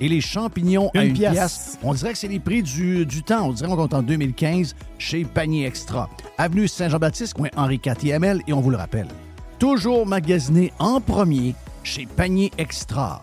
Et les champignons à 1 pièce. On dirait que c'est les prix du, du temps. On dirait qu'on compte en 2015 chez Panier Extra. Avenue Saint-Jean-Baptiste, coin Henri IV Et on vous le rappelle, toujours magasiné en premier chez Panier Extra.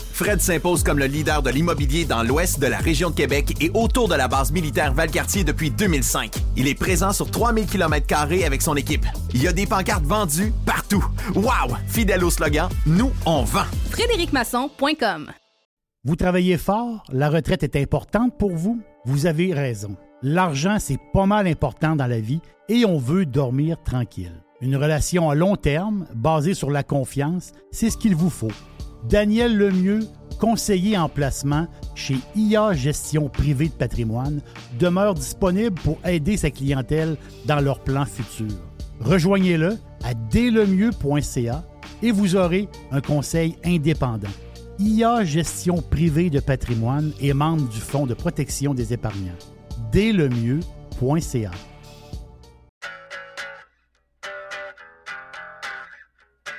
Fred s'impose comme le leader de l'immobilier dans l'ouest de la région de Québec et autour de la base militaire Valcartier depuis 2005. Il est présent sur 3000 km avec son équipe. Il y a des pancartes vendues partout. Wow! Fidèle au slogan, nous, on vend. FrédéricMasson.com Vous travaillez fort, la retraite est importante pour vous? Vous avez raison. L'argent, c'est pas mal important dans la vie et on veut dormir tranquille. Une relation à long terme, basée sur la confiance, c'est ce qu'il vous faut. Daniel Lemieux, conseiller en placement chez IA Gestion privée de patrimoine, demeure disponible pour aider sa clientèle dans leurs plans futurs. Rejoignez-le à dlemieux.ca et vous aurez un conseil indépendant. IA Gestion privée de patrimoine est membre du Fonds de protection des épargnants. dlemieux.ca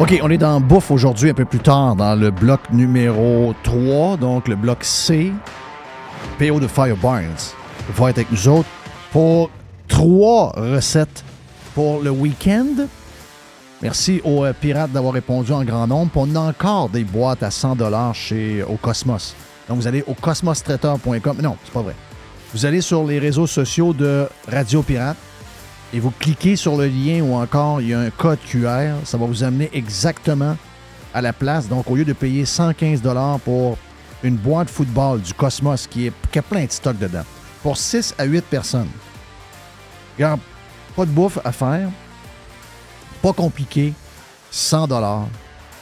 OK, on est dans Bouffe aujourd'hui, un peu plus tard, dans le bloc numéro 3, donc le bloc C. PO de Fire Barnes va être avec nous autres pour trois recettes pour le week-end. Merci aux euh, pirates d'avoir répondu en grand nombre. on a encore des boîtes à 100 chez au Cosmos. Donc vous allez au cosmostraiteur.com. Non, c'est pas vrai. Vous allez sur les réseaux sociaux de Radio Pirate et vous cliquez sur le lien ou encore il y a un code QR, ça va vous amener exactement à la place. Donc, au lieu de payer 115 pour une boîte football du Cosmos qui, est, a plein de stock dedans, pour 6 à 8 personnes, regarde, pas de bouffe à faire, pas compliqué, 100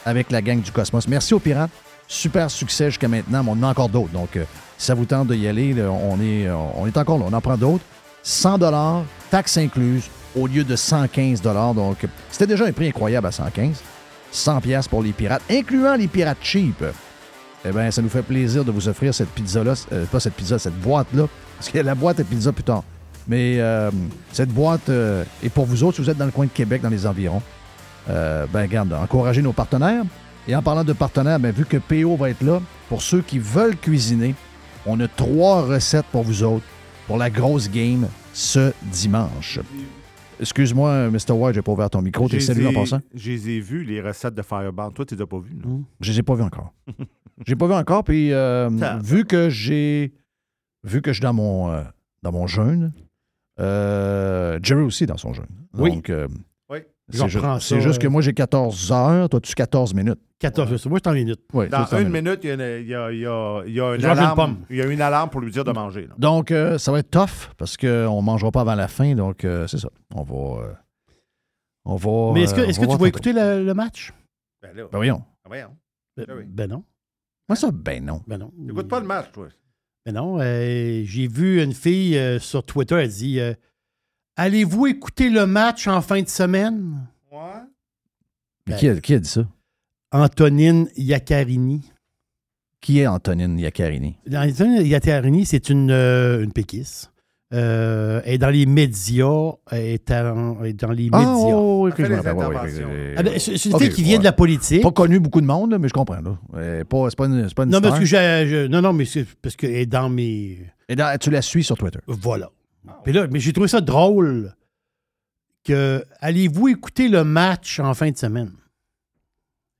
avec la gang du Cosmos. Merci aux pirates. Super succès jusqu'à maintenant, mais on en a encore d'autres. Donc, euh, si ça vous tente d'y aller, on, est, on est encore là. On en prend d'autres. 100 taxes incluses, au lieu de 115 Donc, c'était déjà un prix incroyable à 115 100 pièces pour les pirates, incluant les pirates cheap. Eh bien, ça nous fait plaisir de vous offrir cette pizza-là, euh, pas cette pizza, cette boîte-là, parce a la boîte à pizza plus tard. Mais euh, cette boîte euh, est pour vous autres, si vous êtes dans le coin de Québec, dans les environs. ben, regarde, encouragez nos partenaires. Et en parlant de partenaires, ben, vu que PO va être là, pour ceux qui veulent cuisiner, on a trois recettes pour vous autres pour la grosse game ce dimanche. Excuse-moi, Mr. White, j'ai pas ouvert ton micro. T'es salué en passant? Je les ai vus, les recettes de Fireball. Toi, tu les as pas vues, non? Je les ai pas vues encore. j'ai pas vu encore, puis euh, vu que j'ai... Vu que je suis dans mon, euh, dans mon jeûne, euh, Jerry aussi dans son jeûne. Oui. Donc, c'est juste que moi, j'ai 14 heures. Toi, tu 14 minutes. 14 heures. Moi, je suis en minute. Dans une minute, il y a, y a, y a une alarme. Il y a une alarme pour lui dire de manger. Donc, euh, ça va être tough parce qu'on ne mangera pas avant la fin. Donc, euh, c'est ça. On va. Euh, on va. Mais est-ce que, est-ce que tu vas écouter le, match? Ben, là, ben voyons. Ben, voyons. Ben, ben, ben non. Moi, ça, ben non. Ben non. Écoute pas le match, toi. Ben non. j'ai vu une fille sur Twitter, elle dit Allez-vous écouter le match en fin de semaine? Ouais. Mais qui, a, qui a dit ça? Antonine Iaccarini. Qui est Antonine Iaccarini? Antonine Iaccarini, c'est une, euh, une péquisse. Euh, elle est dans les médias. Est, dans les ah, médias. Oh, oui, c'est une fille qui vient de la politique. Pas connu beaucoup de monde, mais je comprends. Là. C'est pas, pas, une, pas une non, parce que non, non, mais c'est parce qu'elle est dans mes. Et tu la suis sur Twitter. Voilà. Là, mais j'ai trouvé ça drôle que allez-vous écouter le match en fin de semaine?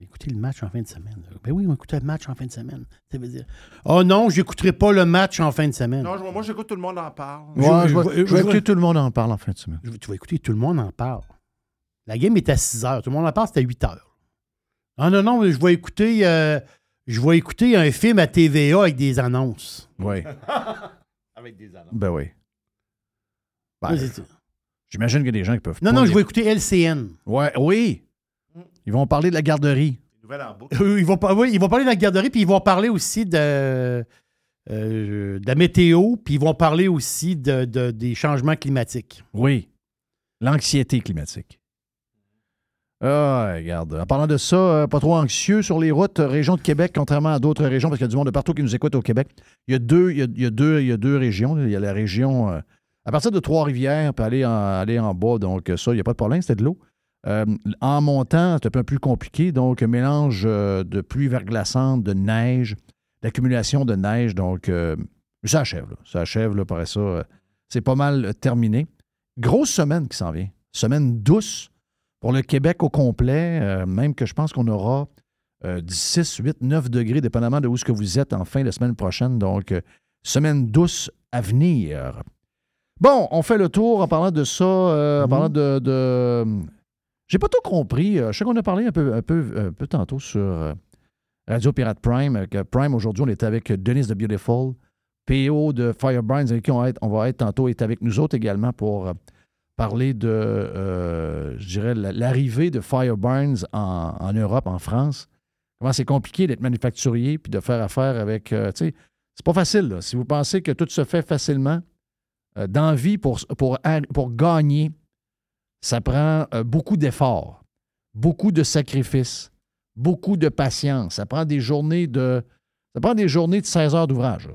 Écoutez le match en fin de semaine. Ben oui, on écoute le match en fin de semaine. Ça veut dire Oh non, j'écouterai pas le match en fin de semaine. Non, moi j'écoute tout le monde en parle. je, vais, écouter tout le monde en parle en fin de semaine. tu vas écouter tout le monde en parle. La game est à 6 heures. Tout le monde en parle, c'est à 8 heures. Ah non, non, je vais écouter euh, je vais écouter un film à TVA avec des annonces. Oui. avec des annonces. Ben oui. Ben, J'imagine qu'il y a des gens qui peuvent. Non, non, je vais écouter LCN. Ouais, oui. Ils vont parler de la garderie. ils, vont, oui, ils vont parler de la garderie, puis ils vont parler aussi de, euh, de la météo, puis ils vont parler aussi de, des changements climatiques. Oui. L'anxiété climatique. Ah, regarde. En parlant de ça, euh, pas trop anxieux sur les routes, région de Québec, contrairement à d'autres régions, parce qu'il y a du monde de partout qui nous écoute au Québec. Il y a deux, il y a, deux, il y a deux régions. Il y a la région euh, à partir de Trois-Rivières, puis aller en, aller en bas, donc ça, il n'y a pas de problème, c'était de l'eau. Euh, en montant, c'est un peu plus compliqué, donc mélange euh, de pluie verglaçante, de neige, d'accumulation de neige, donc euh, ça achève, ça achève, là, ça, c'est pas mal terminé. Grosse semaine qui s'en vient, semaine douce pour le Québec au complet, même que je pense qu'on aura 6, 8, 9 degrés, dépendamment de où que vous êtes en fin de semaine prochaine, donc semaine douce à venir. Bon, on fait le tour en parlant de ça, en mm-hmm. parlant de j'ai pas tout compris. Euh, je sais qu'on a parlé un peu, un peu, un peu tantôt sur euh, Radio Pirate Prime. Euh, que Prime, aujourd'hui, on est avec Denise de Beautiful, PO de Firebrands, avec qui on va, être, on va être tantôt, est avec nous autres également pour parler de, je dirais, l'arrivée de Fireburns en, en, Europe, en France. Comment c'est compliqué d'être manufacturier puis de faire affaire avec. tu sais, c'est pas facile. Si vous pensez que tout se fait facilement, d'envie pour, pour, pour gagner ça prend euh, beaucoup d'efforts, beaucoup de sacrifices, beaucoup de patience. Ça prend des journées de, ça prend des journées de 16 heures d'ouvrage.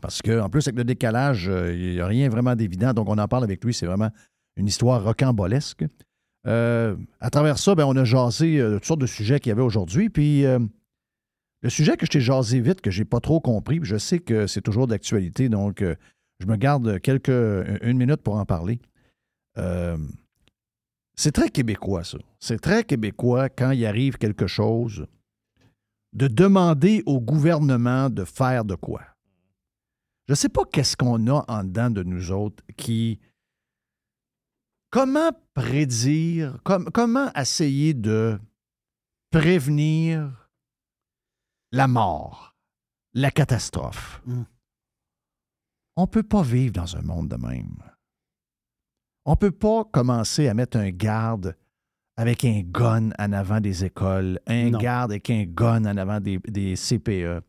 Parce qu'en plus, avec le décalage, euh, il n'y a rien vraiment d'évident. Donc, on en parle avec lui. C'est vraiment une histoire rocambolesque. Euh, à travers ça, ben, on a jasé toutes sortes de sujets qu'il y avait aujourd'hui. Puis, le sujet que je t'ai jasé vite, que je n'ai pas trop compris, je sais que c'est toujours d'actualité, donc je me garde quelques, une minute pour en parler. C'est très québécois, ça. C'est très québécois quand il arrive quelque chose de demander au gouvernement de faire de quoi. Je ne sais pas qu'est-ce qu'on a en dedans de nous autres qui. Comment prédire, comment essayer de prévenir la mort, la catastrophe? Mm. On ne peut pas vivre dans un monde de même. On ne peut pas commencer à mettre un garde avec un gun en avant des écoles, un garde avec un gun en avant des, CPE,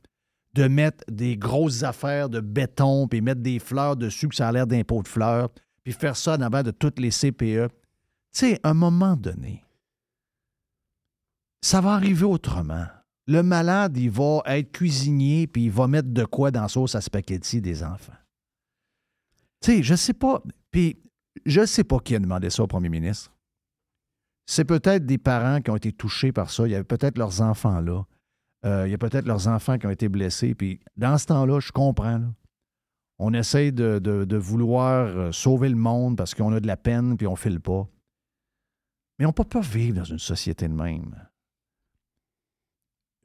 de mettre des grosses affaires de béton, puis mettre des fleurs dessus, que ça a l'air d'un pot de fleurs, puis faire ça en avant de toutes les CPE. Tu sais, à un moment donné, ça va arriver autrement. Le malade, il va être cuisinier, puis il va mettre de quoi dans sauce à spaghetti des enfants. Tu sais, je sais pas. Puis, je sais pas qui a demandé ça au premier ministre. C'est peut-être des parents qui ont été touchés par ça. Il y avait peut-être leurs enfants là. Euh, il y a peut-être leurs enfants qui ont été blessés. Puis dans ce temps-là, je comprends. On essaye de, vouloir euh, sauver le monde parce qu'on a de la peine puis on ne file pas. Mais on ne peut pas vivre dans une société de même.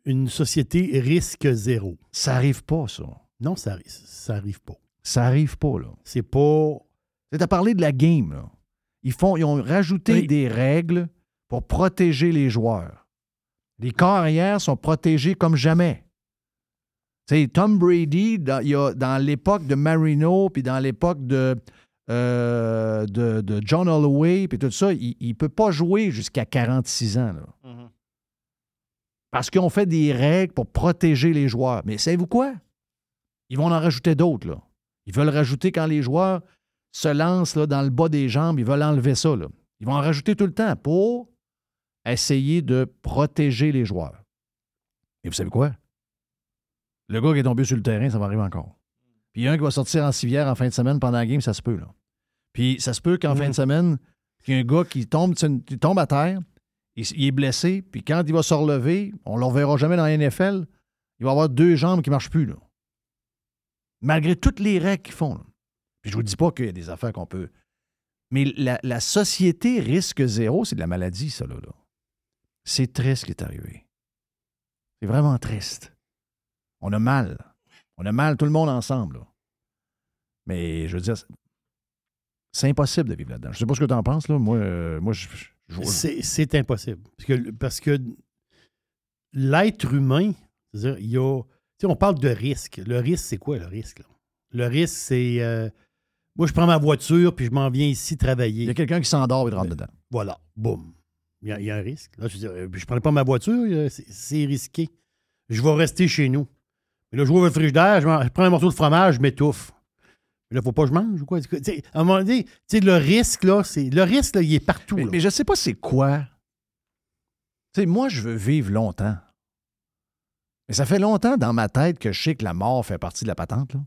Une société risque zéro. Ça n'arrive pas, ça. Non, ça, ça arrive pas. Ça arrive pas, là. C'est pas. C'est à parler de la game, là. Ils, font, ils ont rajouté des règles pour protéger les joueurs. Les carrières sont protégés comme jamais. Tom Brady, dans, dans l'époque de Marino, puis dans l'époque de, euh, de, John Holloway, puis tout ça, il ne peut pas jouer jusqu'à 46 ans. Mm-hmm. Parce qu'on fait des règles pour protéger les joueurs. Mais savez-vous quoi? Ils vont en rajouter d'autres. Là. Ils veulent rajouter quand les joueurs se lancent là, dans le bas des jambes, ils veulent enlever ça. Là. Ils vont en rajouter tout le temps pour essayer de protéger les joueurs. Et vous savez quoi? Le gars qui est tombé sur le terrain, ça va arriver encore. Puis il y a un qui va sortir en civière en fin de semaine pendant la game, ça se peut. Là. Puis ça se peut qu'en fin de semaine, qu'il y ait un gars qui tombe, tombe à terre, il, est blessé, puis quand il va se relever, on ne le reverra jamais dans la NFL, il va avoir deux jambes qui ne marchent plus. Là. Malgré toutes les règles qu'ils font. Puis je vous dis pas qu'il y a des affaires qu'on peut. Mais la, société risque zéro, c'est de la maladie, ça, là. C'est triste ce qui est arrivé. C'est vraiment triste. On a mal. On a mal tout le monde ensemble. Mais je veux dire, c'est impossible de vivre là-dedans. Je sais pas ce que tu en penses, là. Moi, euh, je, C'est impossible. Parce que, parce que l'être humain, c'est-à-dire, il y a. Sais, on parle de risque. Le risque, c'est quoi le risque? Le risque, c'est. Euh, moi, je prends ma voiture puis je m'en viens ici travailler. Il y a quelqu'un qui s'endort et rentre dedans. Voilà, boum. Il y, a, un risque. Là, je ne euh, prends pas ma voiture, c'est risqué. Je vais rester chez nous. Mais là, je ouvre le frigidaire, je, je prends un morceau de fromage, je m'étouffe. Là, il ne faut pas que je mange ou quoi? à un moment donné, le risque, là, c'est. Le risque, là, il est partout. Mais, mais je ne sais pas c'est quoi. sais, moi, je veux vivre longtemps. Mais ça fait longtemps dans ma tête que je sais que la mort fait partie de la patente. Là.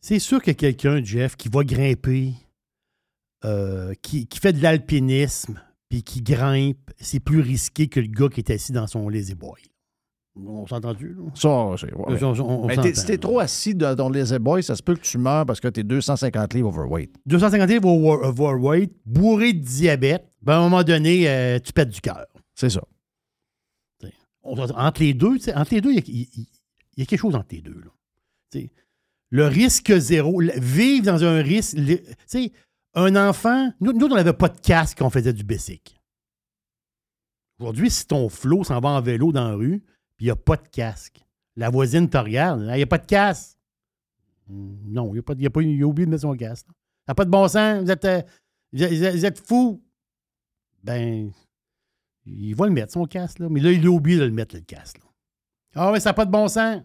C'est sûr a quelqu'un, Jeff, qui va grimper, euh, qui, fait de l'alpinisme, puis qui grimpe. C'est plus risqué que le gars qui est assis dans son lazy boy. On s'est entendu, là? Ça, c'est. Ouais. si t'es trop assis dans ton lazy boy, ça se peut que tu meurs parce que t'es 250 livres overweight. 250 livres overweight, bourré de diabète, ben à un moment donné, euh, tu pètes du cœur. C'est ça. Entre les deux, entre les deux, il y, a quelque chose entre les deux. Là le risque zéro, vivre dans un risque. Tu sais, un enfant, nous, nous on n'avait pas de casque quand on faisait du basic. Aujourd'hui, si ton flot s'en va en vélo dans la rue, puis il n'y a pas de casque, la voisine te regarde, il n'y a pas de casque. Non, il a, pas, a, pas, a oublié de mettre son casque. Ça n'a pas de bon sens, vous êtes, euh, vous êtes, fous. Ben, il va le mettre, son casque, là. Mais là, il a oublié de le mettre, le casque. Ah oui, ça n'a pas de bon sens.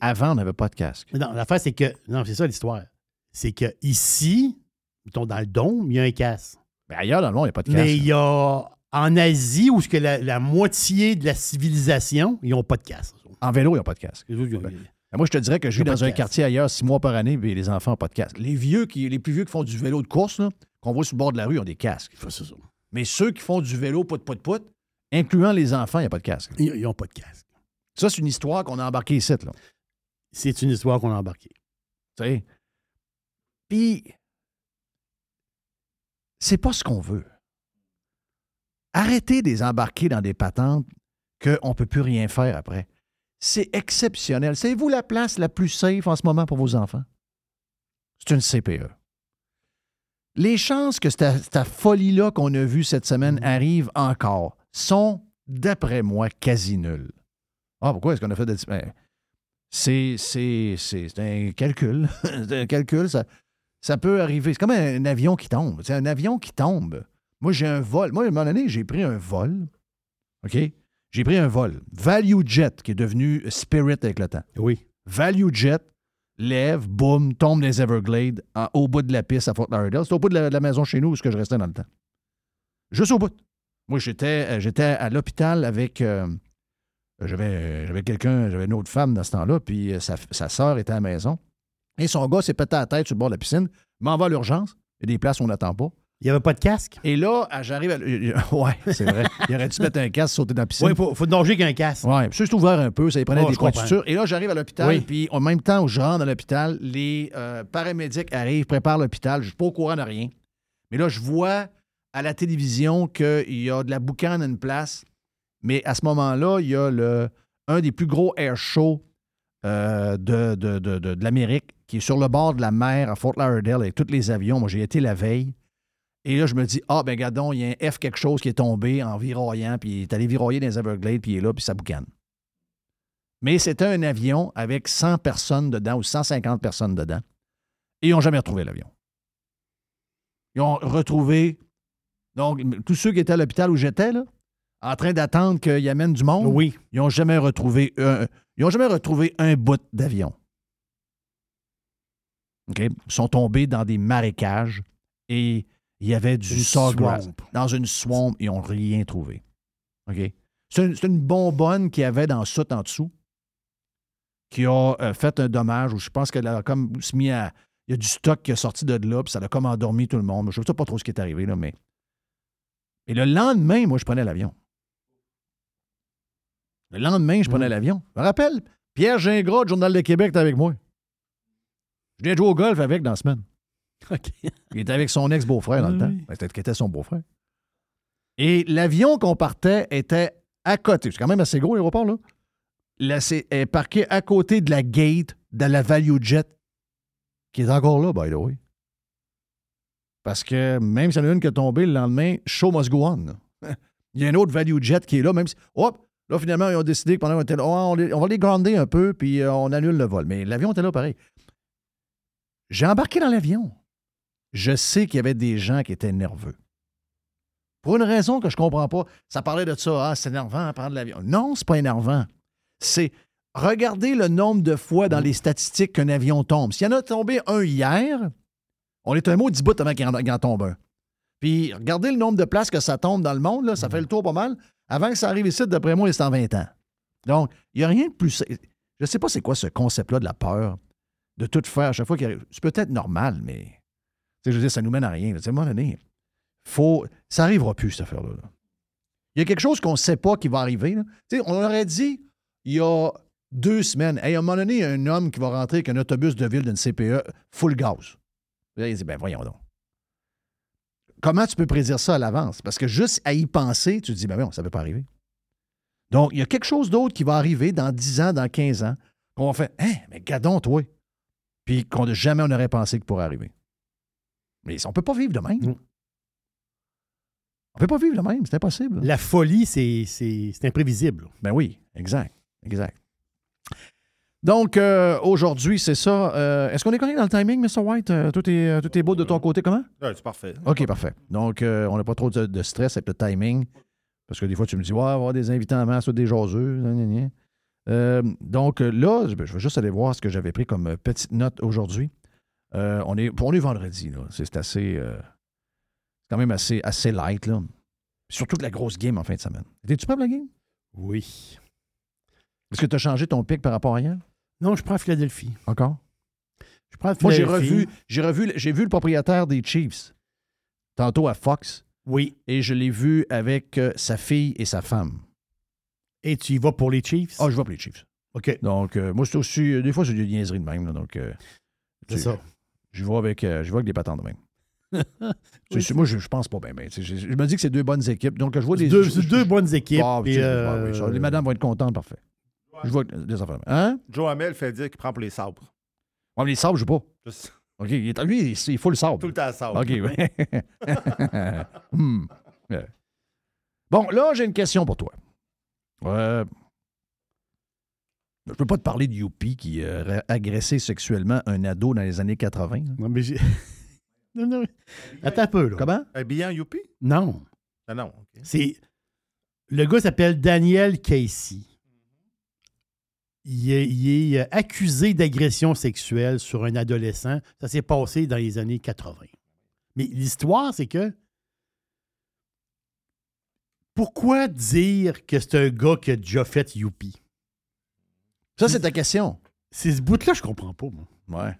Avant, on n'avait pas de casque. Non, l'affaire, c'est que. Non, c'est ça l'histoire. C'est que ici, mettons, dans le dôme, il y a un casque. Mais ailleurs, dans le monde, il n'y a pas de casque. Mais il y a. En Asie, où que la, moitié de la civilisation, ils n'ont pas de casque. En vélo, ils n'ont pas de casque. Moi, je te dirais que je vis dans un quartier ailleurs six mois par année et les enfants n'ont pas de casque. Les vieux, qui, les plus vieux qui font du vélo de course, qu'on voit sur le bord de la rue, ont des casques. Mais ceux qui font du vélo pout pout pout, incluant les enfants, il n'y a pas de casque. Ils n'ont pas de casque. Ça, c'est une histoire qu'on a embarquée ici. Là. C'est une histoire qu'on a embarquée. Tu sais? Puis, c'est pas ce qu'on veut. Arrêtez de les embarquer dans des patentes qu'on ne peut plus rien faire après. C'est exceptionnel. Savez-vous la place la plus safe en ce moment pour vos enfants? C'est une CPE. Les chances que cette, folie-là qu'on a vue cette semaine mm-hmm. arrive encore sont, d'après moi, quasi nulles. Ah, pourquoi est-ce qu'on a fait de. Ben, c'est, un calcul. c'est un calcul. Ça, ça peut arriver. C'est comme un, avion qui tombe. C'est un avion qui tombe. Moi, j'ai un vol. Moi, à un moment donné, j'ai pris un vol. OK? J'ai pris un vol. Value Jet, qui est devenu Spirit avec le temps. Oui. Value Jet, lève, boum, tombe les Everglades au bout de la piste à Fort Lauderdale. C'est au bout de la, maison chez nous où je restais dans le temps. Juste au bout. Moi, j'étais, euh, j'étais à l'hôpital avec. Euh, j'avais, j'avais quelqu'un, j'avais une autre femme dans ce temps-là, puis sa, soeur était à la maison. Et son gars s'est pété la tête sur le bord de la piscine, m'envoie à l'urgence. Il y a des places où on n'attend pas. Il n'y avait pas de casque? Et là, j'arrive à. Ouais, c'est vrai. Il aurait dû mettre un casque, sauter dans la piscine. Oui, il faut, faut nager qu'un casque. Oui, puis juste ouvert un peu, ça y prenait oh, des cointures. Et là, j'arrive à l'hôpital, puis en même temps où je rentre dans l'hôpital, les euh, paramédics arrivent, préparent l'hôpital. Je ne suis pas au courant de rien. Mais là, je vois à la télévision qu'il y a de la boucane à une place. Mais à ce moment-là, il y a le, un des plus gros air shows euh, de, de, de, de l'Amérique qui est sur le bord de la mer à Fort Lauderdale avec tous les avions. Moi, j'ai été la veille. Et là, je me dis, ah, ben, gadon, il y a un F quelque chose qui est tombé en viroyant, puis il est allé viroyer dans les Everglades, puis il est là, puis ça boucane. Mais c'était un avion avec 100 personnes dedans ou 150 personnes dedans. Et ils n'ont jamais retrouvé l'avion. Ils ont retrouvé. Donc, tous ceux qui étaient à l'hôpital où j'étais, là, en train d'attendre qu'il amène du monde, oui. ils n'ont jamais retrouvé un, ils jamais retrouvé un bout d'avion. Ils sont tombés dans des marécages et il y avait du sawgrass. Dans une swamp, ils n'ont rien trouvé. OK? C'est une, bonbonne qu'il y avait dans soute en dessous qui a euh, fait un dommage où je pense qu'elle a comme mis à. Il y a du stock qui est sorti de là, puis ça a comme endormi tout le monde. Je ne sais pas trop ce qui est arrivé, là, mais. Et le lendemain, moi, je prenais l'avion. Le lendemain, je prenais mmh. l'avion. Je me rappelle, Pierre Gingras, Journal de Québec, était avec moi. Je viens jouer au golf avec dans la semaine. Il était avec son ex-beau-frère dans le temps. C'était était son beau-frère. Et l'avion qu'on partait était à côté. C'est quand même assez gros, l'aéroport, là. Là, c'est est parqué à côté de la gate de la Value Jet, qui est encore là, by the way. Parce que même s'il y en a une qui est tombée le lendemain, show must go on. Il y a un autre Value Jet qui est là, même si. Hop! Là, finalement, ils ont décidé que pendant qu'on était là, oh, on, va les un peu, puis euh, on annule le vol. Mais l'avion était là pareil. J'ai embarqué dans l'avion je sais qu'il y avait des gens qui étaient nerveux. Pour une raison que je ne comprends pas. Ça parlait de ça, ah, c'est énervant à prendre l'avion. Non, c'est pas énervant. C'est regarder le nombre de fois dans les statistiques qu'un avion tombe. S'il y en a tombé un hier, on est un mot dix bouts avant qu'il en, tombe un. Puis regardez le nombre de places que ça tombe dans le monde, là, ça fait le tour pas mal. Avant que ça arrive ici, d'après moi, c'est en 20 ans. Donc, il n'y a rien de plus. Je ne sais pas c'est quoi ce concept-là de la peur, de tout faire à chaque fois qu'il arrive. C'est peut-être normal, mais je veux dire, ça nous mène à rien. À un moment donné, faut, ça n'arrivera plus, cette affaire-là. Il y a quelque chose qu'on ne sait pas qui va arriver. On aurait dit, il y a deux semaines, à un moment donné, il y a un homme qui va rentrer avec un autobus de ville d'une CPE full gaz. Il dit, ben voyons donc. Comment tu peux prédire ça à l'avance? Parce que juste à y penser, tu te dis, ben non, ça ne peut pas arriver. Donc, il y a quelque chose d'autre qui va arriver dans 10 ans, dans 15 ans, qu'on va faire, hein, mais gadon, toi. Puis qu'on jamais on n'aurait pensé qu'il pourrait arriver. Mais on ne peut pas vivre de même. Mm. On ne peut pas vivre de même, c'est impossible. La folie, c'est imprévisible. Ben oui, exact, exact. Donc, euh, aujourd'hui, c'est ça. Euh, est-ce qu'on est connecté dans le timing, Mr. White? Euh, tout, est, tout est beau de ton côté, comment? Oui, c'est parfait. OK, parfait. Donc, on n'a pas trop de, stress avec le timing. Parce que des fois, tu me dis, ouais, avoir des invités en masse ou des jaseux. donc, là, je vais juste aller voir ce que j'avais pris comme petite note aujourd'hui. Euh, on, est, on est vendredi, là. C'est assez. Euh, quand même assez, assez light, là. Surtout de la grosse game en fin de semaine. Étais-tu prêt pour la game? Oui. Est-ce que tu as changé ton pic par rapport à hier? Non, je prends Philadelphie. Encore? Je prends Moi, j'ai revu, j'ai revu, j'ai vu le propriétaire des Chiefs tantôt à Fox. Oui. Et je l'ai vu avec euh, sa fille et sa femme. Et tu y vas pour les Chiefs? Ah, je vais pour les Chiefs. OK. Donc, moi, c'est aussi. Des fois, c'est des niaiseries de même. donc, c'est ça. Je vais avec, euh, je avec des patentes de même. Moi, je, je, pense pas bien. je, me dis que c'est deux bonnes équipes. Donc, je vois des. Deux, deux bonnes équipes. Ah, euh, les madames vont être contentes, parfait. Je vois des affaires. Hein? Joe Hamel fait dire qu'il prend pour les sabres. Ouais, mais les sabres, je joue pas. OK, lui, il, faut le sabre. Tout le temps sabre. OK, oui. Hmm. Bon, là, j'ai une question pour toi. Euh, je peux pas te parler de Youpi qui aurait agressé sexuellement un ado dans les années 80. Non, mais j'ai. non, non. Attends un peu, là. Comment? Habillant Youpi? Non. Ah non. C'est. Le gars s'appelle Daniel Casey. Il est, il est accusé d'agression sexuelle sur un adolescent. Ça s'est passé dans les années 80. Mais l'histoire, c'est que pourquoi dire que c'est un gars qui a déjà fait Youpi? Ça, c'est ta question. C'est ce bout-là, je comprends pas, moi. Ouais.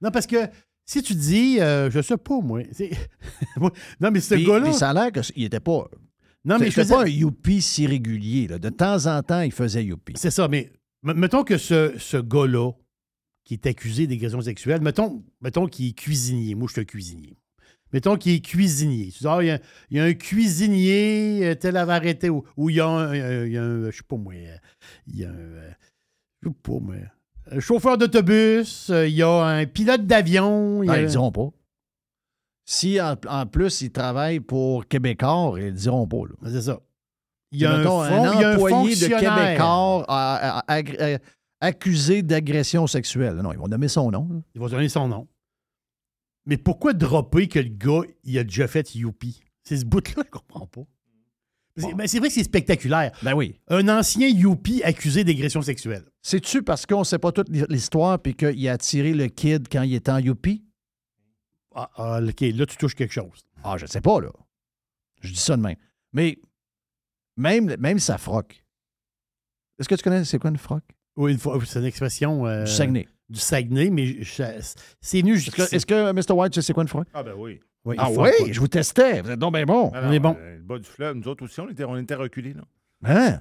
Non, parce que si tu dis, euh, je sais pas, moi. non, mais ce gars-là. ça a l'air qu'il n'était pas. Non, mais je pas un youpi si régulier. là. De temps en temps, il faisait youpi. C'est ça, mais mettons que ce, ce gars-là, qui est accusé d'agression sexuelle, mettons, mettons qu'il est cuisinier. Moi, je suis un cuisinier. Mettons qu'il est cuisinier. Tu dis, ah, il y, a, il y a un cuisinier, euh, tel avait arrêté, ou, ou il y a un, un- il y a un- je sais pas moi, euh, il y a un, euh, je sais pas moi, un chauffeur d'autobus, euh, il y a un pilote d'avion. Non, a- ils diront pas. Si en, en plus ils travaillent pour Québécois, ils diront pas. là. C'est ça. Il y a, un, y a employé de. Québécois a- accusé d'agression sexuelle. Non, ils vont nommer son nom. là. Il va donner son nom. Mais pourquoi dropper que le gars, il a déjà fait Youpi? C'est ce bout-là, je comprends pas. C'est ben, c'est vrai que c'est spectaculaire. Ben oui. Un ancien Youpi accusé d'agression sexuelle. C'est-tu parce qu'on sait pas toute l'histoire puis qu'il a attiré le kid quand il était en youpi? Ah, ah, OK, là, tu touches quelque chose. Ah, je sais pas, là. Je dis ça de même. Mais même, même sa froc. Est-ce que tu connais c'est quoi une froc? Oui, une fois, c'est une expression. euh, Du Saguenay. Du Saguenay, mais c'est venu Est-ce que, jusqu'ici. est-ce que Mr. White, tu sais c'est quoi une froc? Ah, ben oui. Oui, Ah oui, je vous testais. Vous êtes donc bien bon. Ah On est bon. euh, Le bas du fleuve, nous autres aussi, on était, on était reculés. Là. Hein?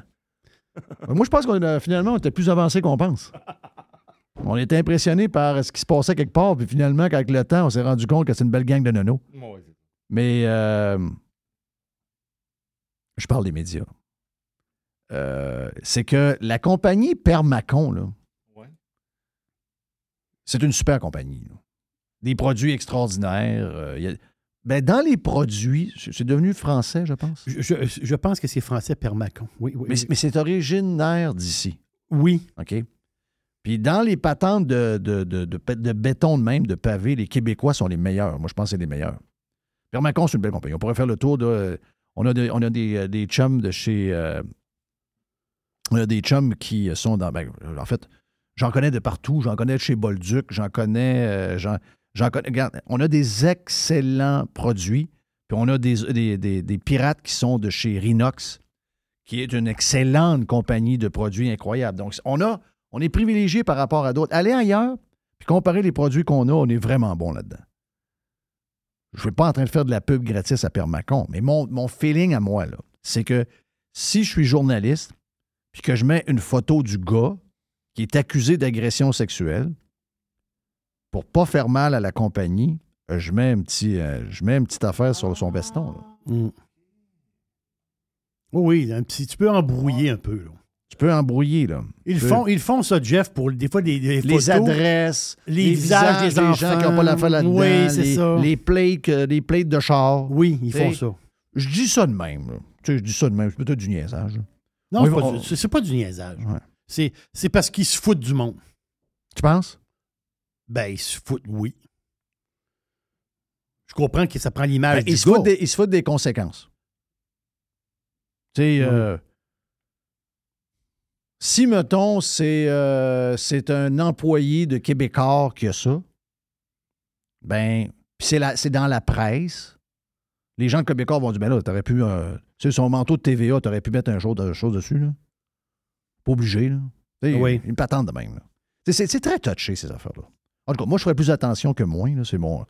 Moi, je pense qu'on a- finalement, on était plus avancé qu'on pense. On était impressionné par ce qui se passait quelque part, puis finalement, avec le temps, on s'est rendu compte que c'est une belle gang de nonos. Mais euh, je parle des médias. Euh, c'est que la compagnie Permacon, là, Ouais. c'est une super compagnie. là. Des produits extraordinaires. euh, il y a- ben, dans les produits, c'est devenu français, je pense. Je, je- je pense que c'est français Permacon. Oui, oui. Mais, oui. mais c'est originaire d'ici. Oui. OK? Puis dans les patentes de, de, de, de, béton de même, de pavé, les Québécois sont les meilleurs. Moi, je pense que c'est les meilleurs. Permacon, c'est une belle compagnie. On pourrait faire le tour de. On a, des- on a des, euh, des chums de chez. euh, on a des chums qui sont dans. ben, en fait, j'en connais de partout. J'en connais de chez Bolduc. J'en connais. euh, on a des excellents produits. Puis on a des, pirates qui sont de chez Rinox, qui est une excellente compagnie de produits incroyables. Donc, on est privilégié par rapport à d'autres. Aller ailleurs, puis comparer les produits qu'on a, on est vraiment bon là-dedans. Je ne suis pas en train de faire de la pub gratis à Permacon, mais mon, mon feeling à moi, c'est que si je suis journaliste, puis que je mets une photo du gars qui est accusé d'agression sexuelle, pour pas faire mal à la compagnie, euh, je mets, un petit, euh, je mets une petite affaire sur son veston. Mm. Oui, oui, un petit, tu peux embrouiller un peu. là. Tu peux embrouiller, là. Ils font, ils font ça, Jeff, pour des fois des, des les photos. adresses, les visages des gens qui n'ont pas là-dedans, Oui, c'est les, ça. les plates, euh, les plates de char. Oui, ils font ça. Je dis ça de même. là. Tu sais, je dis ça de même. C'est peut-être du niaisage. là. Non, Oui, c'est pas, on- du- pas niaisage. Ouais. C'est parce qu'ils se foutent du monde. Tu penses? Ben, ils se foutent, oui. Je comprends que ça prend l'image Ben, du ils, se gars. foutent des, se conséquences. Tu sais, euh, si, mettons, c'est euh, c'est un employé de Québécois qui a ça, ben, c'est la- c'est dans la presse, les gens de Québécois vont dire, ben là, t'aurais pu, euh, tu sais, son manteau de TVA, t'aurais pu mettre un jour de chose dessus, là. Pas obligé, là. Oui. Une patente de même, là. C'est très touché, ces affaires-là. En tout cas, moi, je ferais plus attention que moins. C'est mon...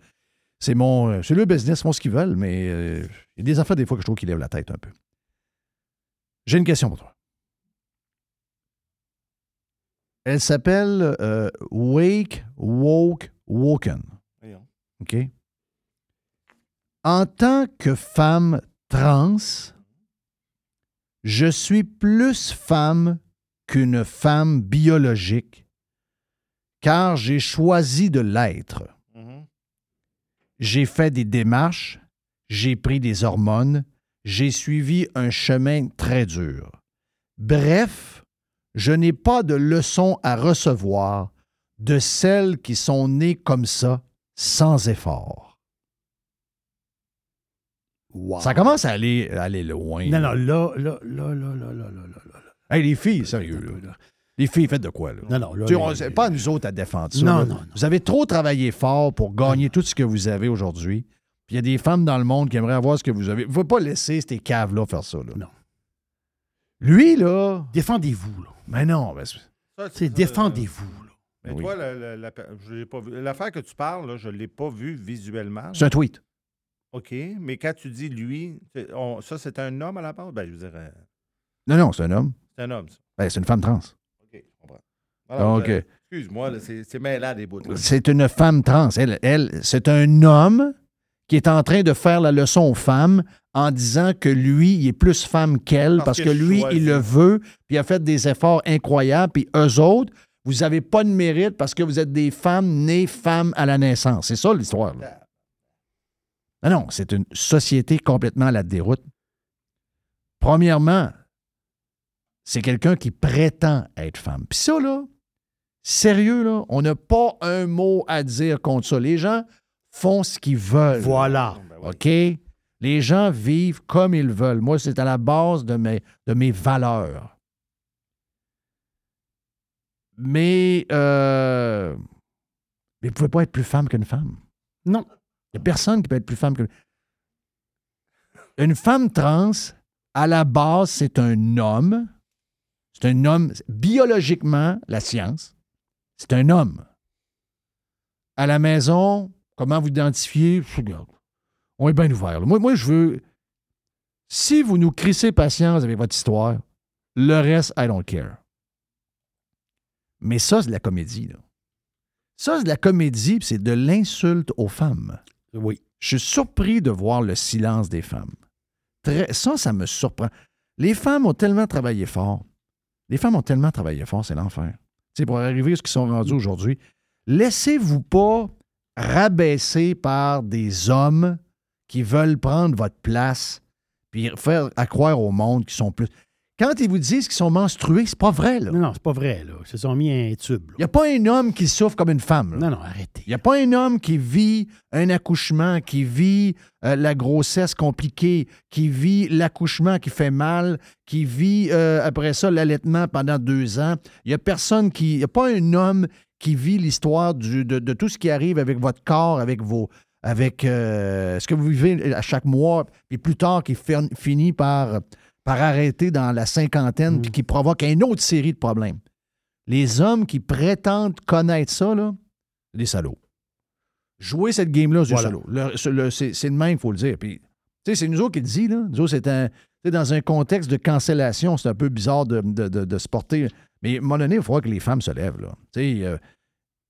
C'est mon, euh, c'est le business, font ce qu'ils veulent, mais euh, il y a des affaires des fois que je trouve qu'ils lèvent la tête un peu. J'ai une question pour toi. Elle s'appelle euh, Wake, Woke, Woken. OK? En tant que femme trans, je suis plus femme qu'une femme biologique, car j'ai choisi de l'être. J'ai fait des démarches, j'ai pris des hormones, j'ai suivi un chemin très dur. Bref, je n'ai pas de leçons à recevoir de celles qui sont nées comme ça, sans effort. Ça commence à aller, aller loin. Non, non, là, là, là, là, là, là, là. là. Hey, les filles, sérieux. Là. Les filles, faites de quoi, là? Non, non, là. Tu là, pas là. nous autres à défendre ça. Non, non, non. Vous avez trop travaillé fort pour gagner tout ce que vous avez aujourd'hui. Puis il y a des femmes dans le monde qui aimeraient avoir ce que vous avez. Vous ne pouvez pas laisser ces caves-là faire ça. Là. Non. Lui, là. Défendez-vous, là. Mais non, ben, c'est- Ça, C'est ça, défendez-vous, là. Mais Oui. toi, la-. L'affaire que tu parles, là, je ne l'ai pas vue visuellement. c'est un tweet. OK, mais quand tu dis lui, on- ça, c'est un homme à la base? Ben, je veux dire, euh, Non, non, c'est un homme. c'est un homme, ça. Ben, c'est une femme trans. Donc, euh, Excuse-moi, c'est mêlant des bouts. c'est une femme trans. Elle, elle c'est un homme qui est en train de faire la leçon aux femmes en disant que lui, il est plus femme qu'elle parce, Parce que que lui, il le veut, puis il a fait des efforts incroyables, puis eux autres, vous n'avez pas de mérite parce que vous êtes des femmes nées femmes à la naissance. C'est ça l'histoire. Non, non, c'est une société complètement à la déroute. Premièrement, c'est quelqu'un qui prétend être femme. Puis ça, là, sérieux, là, on n'a pas un mot à dire contre ça. Les gens font ce qu'ils veulent. Voilà. Ben oui. OK? Les gens vivent comme ils veulent. Moi, c'est à la base de mes, de mes valeurs. Mais, euh, mais vous ne pouvez pas être plus femme qu'une femme. Non. Il n'y a personne qui peut être plus femme que. Une femme trans, à la base, c'est un homme. C'est un homme. Biologiquement, la science, c'est un homme. À la maison, comment vous identifiez? On est bien ouvert. Moi, moi, je veux. Si vous nous crissez patience avec votre histoire, le reste, I don't care. Mais ça, c'est de la comédie. Là. Ça, c'est de la comédie, puis c'est de l'insulte aux femmes. Oui. Je suis surpris de voir le silence des femmes. Très- ça, ça me surprend. Les femmes ont tellement travaillé fort. Les femmes ont tellement travaillé fort, c'est l'enfer. Pour arriver à ce qu'ils sont rendus aujourd'hui, laissez-vous pas rabaisser par des hommes qui veulent prendre votre place puis faire à croire au monde qu'ils sont plus. Quand ils vous disent qu'ils sont menstrués, c'est pas vrai, là. Non, non, c'est pas vrai, là. Ils se sont mis un tube, Il n'y a pas un homme qui souffre comme une femme. là. Non, non, arrêtez. Il n'y a pas un homme qui vit un accouchement, qui vit euh, la grossesse compliquée, qui vit l'accouchement qui fait mal, qui vit euh, après ça l'allaitement pendant deux ans. Il n'y a personne qui. Il n'y a pas un homme qui vit l'histoire de, de tout ce qui arrive avec votre corps, avec vos. avec euh, ce que vous vivez à chaque mois, puis plus tard qui fin- finit par, par arrêter dans la cinquantaine, Mm. puis qui provoque une autre série de problèmes. Les hommes qui prétendent connaître ça, là, des salauds. Jouer cette game-là, c'est Voilà. le- c'est même, il faut le dire. Puis, tu sais, c'est nous autres qui le dit, là. Nous autres, c'est un. dans un contexte de cancellation, c'est un peu bizarre de, de- de- de se porter. Mais à un moment donné, il faudra que les femmes se lèvent, là. Tu sais, euh,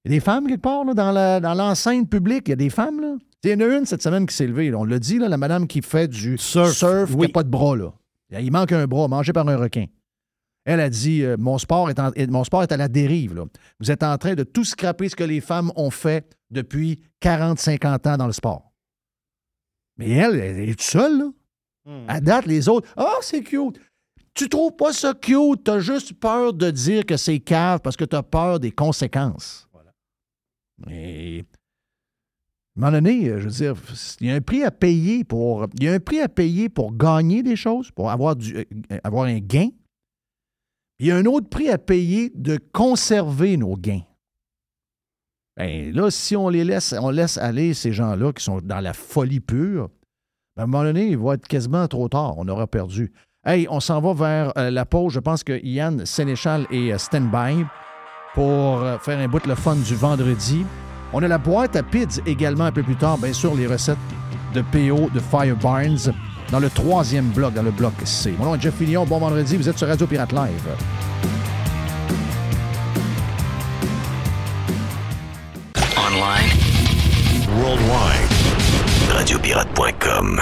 il y a des femmes quelque part, là, dans l'enceinte publique, il y a des femmes, là. Tu sais, Il y en a une cette semaine qui s'est levée, là. On l'a dit, là, la madame qui fait du Surf, surf qui oui. n'a pas de bras, là. Il manque un bras, mangé par un requin. Elle a dit euh, mon, sport est en- mon sport est à la dérive. là. Vous êtes en train de tout scraper ce que les femmes ont fait depuis 40-50 ans dans le sport. Mais elle, elle est toute seule. Là. Hmm. À date, les autres, ah, c'est cute. Tu trouves pas ça cute, t'as juste peur de dire que c'est cave parce que t'as peur des conséquences. Et à un moment donné, euh, je veux dire, il y a un prix à payer pour. Un prix à payer pour gagner des choses, pour euh, avoir un gain. Il y a un autre prix à payer de conserver nos gains. Ben, là, si on les laisse, on laisse aller ces gens-là qui sont dans la folie pure, ben, à un moment donné, il va être quasiment trop tard. On aura perdu. Hey, on s'en va vers euh, la pause. Je pense que Yann Sénéchal est euh, stand-by pour faire un bout de le fun du vendredi. On a la boîte à PIDS également un peu plus tard. Bien sûr, les recettes de PO de Fire Barnes dans le troisième bloc, dans le bloc C. Mon nom est Jeff Fillion. Bon vendredi. Vous êtes sur Radio Pirate Live. Online. Worldwide. Radiopirate.com.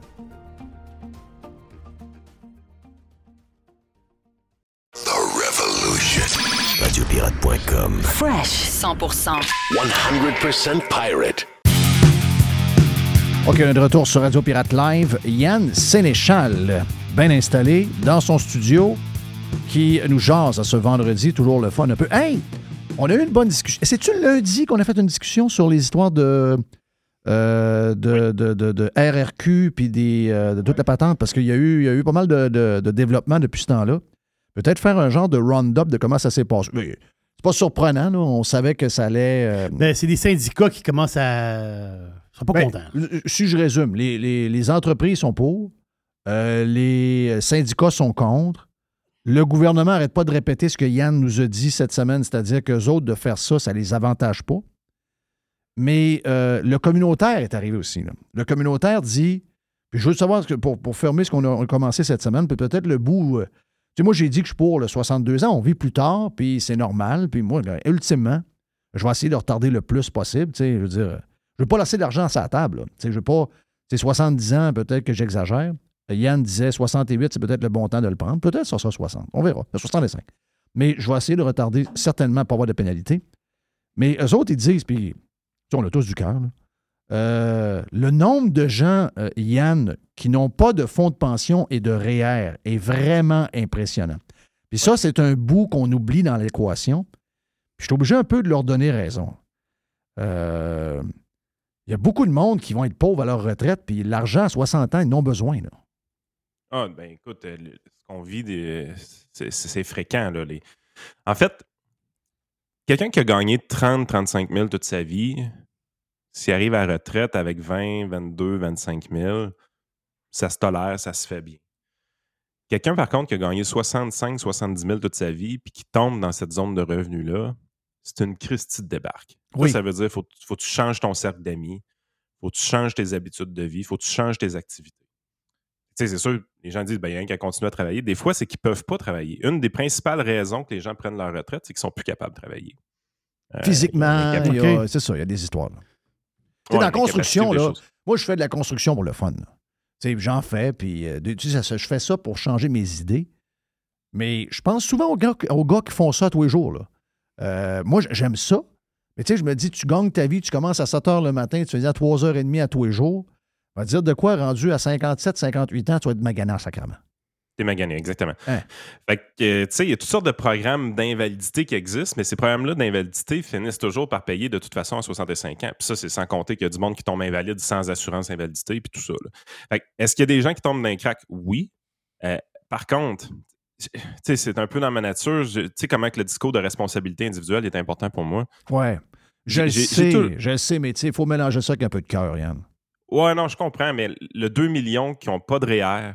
Radiopirate.com. Fresh 100%. 100% pirate. OK, on est de retour sur Radio Pirate Live. Yann Sénéchal, bien installé dans son studio, qui nous jase à ce vendredi, toujours le fun un peu. Hey! On a eu une bonne discussion. C'est-tu lundi qu'on a fait une discussion sur les histoires de, euh, de, de, de, RRQ puis des, euh, de toute la patente? Parce qu'il y, a eu, il y a eu pas mal de, de développement depuis ce temps-là. Peut-être faire un genre de round-up de comment ça s'est passé. C'est pas surprenant, on savait que ça allait. Euh, ben, c'est des syndicats qui commencent à. Ils sont pas ben, contents. Si je résume, les, entreprises sont pour, euh, les syndicats sont contre. Le gouvernement n'arrête pas de répéter ce que Yann nous a dit cette semaine, c'est-à-dire qu'eux autres, de faire ça, ça ne les avantage pas. Mais euh, le communautaire est arrivé aussi. Le communautaire dit, puis je veux savoir, pour, pour fermer ce qu'on a commencé cette semaine, peut-être le bout sais, moi, j'ai dit que je suis pour le 62 ans, on vit plus tard, puis c'est normal. Puis moi, ultimement, je vais essayer de retarder le plus possible. Je veux dire, je veux pas laisser l'argent à sa table. Je veux pas. C'est 70 ans, peut-être que j'exagère. Yann disait 68, c'est peut-être le bon temps de le prendre. Peut-être ça sera 60. On verra. 65. Mais je vais essayer de retarder certainement pour avoir de pénalité. Mais eux autres, ils disent, puis on a tous du cœur, euh, le nombre de gens, euh, Yann, qui n'ont pas de fonds de pension et de REER est vraiment impressionnant. Puis ça, c'est un bout qu'on oublie dans l'équation. je suis obligé un peu de leur donner raison. Euh, il y a beaucoup de monde qui vont être pauvres à leur retraite, puis l'argent à 60 ans, ils n'ont besoin. Là. Ah, ben écoute, ce qu'on vit, c'est fréquent. Là, En fait, quelqu'un qui a gagné 30-35 000 toute sa vie, s'il arrive à la retraite avec 20, 22, 25 000, ça se tolère, ça se fait bien. Quelqu'un, par contre, qui a gagné 65, 70 000 toute sa vie, puis qui tombe dans cette zone de revenus-là, c'est une Christie de débarque. Oui. Ça, veut dire qu'il faut, faut, que tu changes ton cercle d'amis, faut que tu changes tes habitudes de vie, faut que tu changes tes activités. Tu sais, c'est sûr, les gens disent, ben, il y a rien qu'à continuer à travailler. Des fois, c'est qu'ils ne peuvent pas travailler. Une des principales raisons que les gens prennent leur retraite, c'est qu'ils sont plus capables de travailler. Euh, Physiquement, c'est ça, il y a des histoires. Dans la construction, là, moi, je fais de la construction pour le fun. J'en fais, puis euh, je fais ça pour changer mes idées. Mais je pense souvent aux gars, aux gars qui font ça tous les jours. Là. Euh, moi, j'aime ça. Mais tu sais, je me dis, tu gagnes ta vie, tu commences à 7 h le matin, tu fais à 3 h 30 à tous les jours. On va dire de quoi, rendu à 57, 58 ans, tu vas être magané sacrément. T'es magané, exactement. Hein. Fait que, tu sais, il y a toutes sortes de programmes d'invalidité qui existent, mais ces programmes-là d'invalidité finissent toujours par payer de toute façon à 65 ans. Puis ça, c'est sans compter qu'il y a du monde qui tombe invalide sans assurance invalidité, puis tout ça. Fait est-ce qu'il y a des gens qui tombent d'un crack? Oui. Euh, par contre, c'est un peu dans ma nature. Tu sais comment que le discours de responsabilité individuelle est important pour moi. Ouais. Je le sais, je le sais, mais il faut mélanger ça avec un peu de cœur, Yann. Ouais, non, je comprends, mais le 2 millions qui n'ont pas de REER,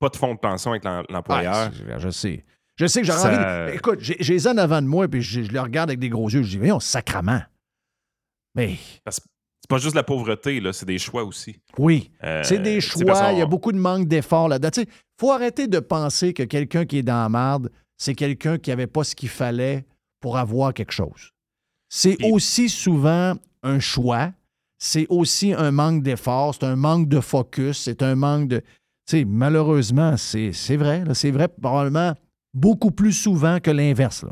pas de fonds de pension avec l'employeur. je sais. Je sais que j'aurais envie. De... Écoute, j'ai les en avant de moi, puis je, je, le regarde avec des gros yeux. Je dis, voyons, sacrement. Mais. C'est pas juste la pauvreté, là, c'est des choix aussi. Oui. Euh, c'est des choix. Il y a beaucoup de manque d'efforts là-dedans. Il faut arrêter de penser que quelqu'un qui est dans la merde, c'est quelqu'un qui n'avait pas ce qu'il fallait pour avoir quelque chose. C'est aussi souvent un choix. C'est aussi un manque d'efforts, c'est un manque de focus, c'est un manque de malheureusement, c'est vrai. C'est vrai probablement beaucoup plus souvent que l'inverse.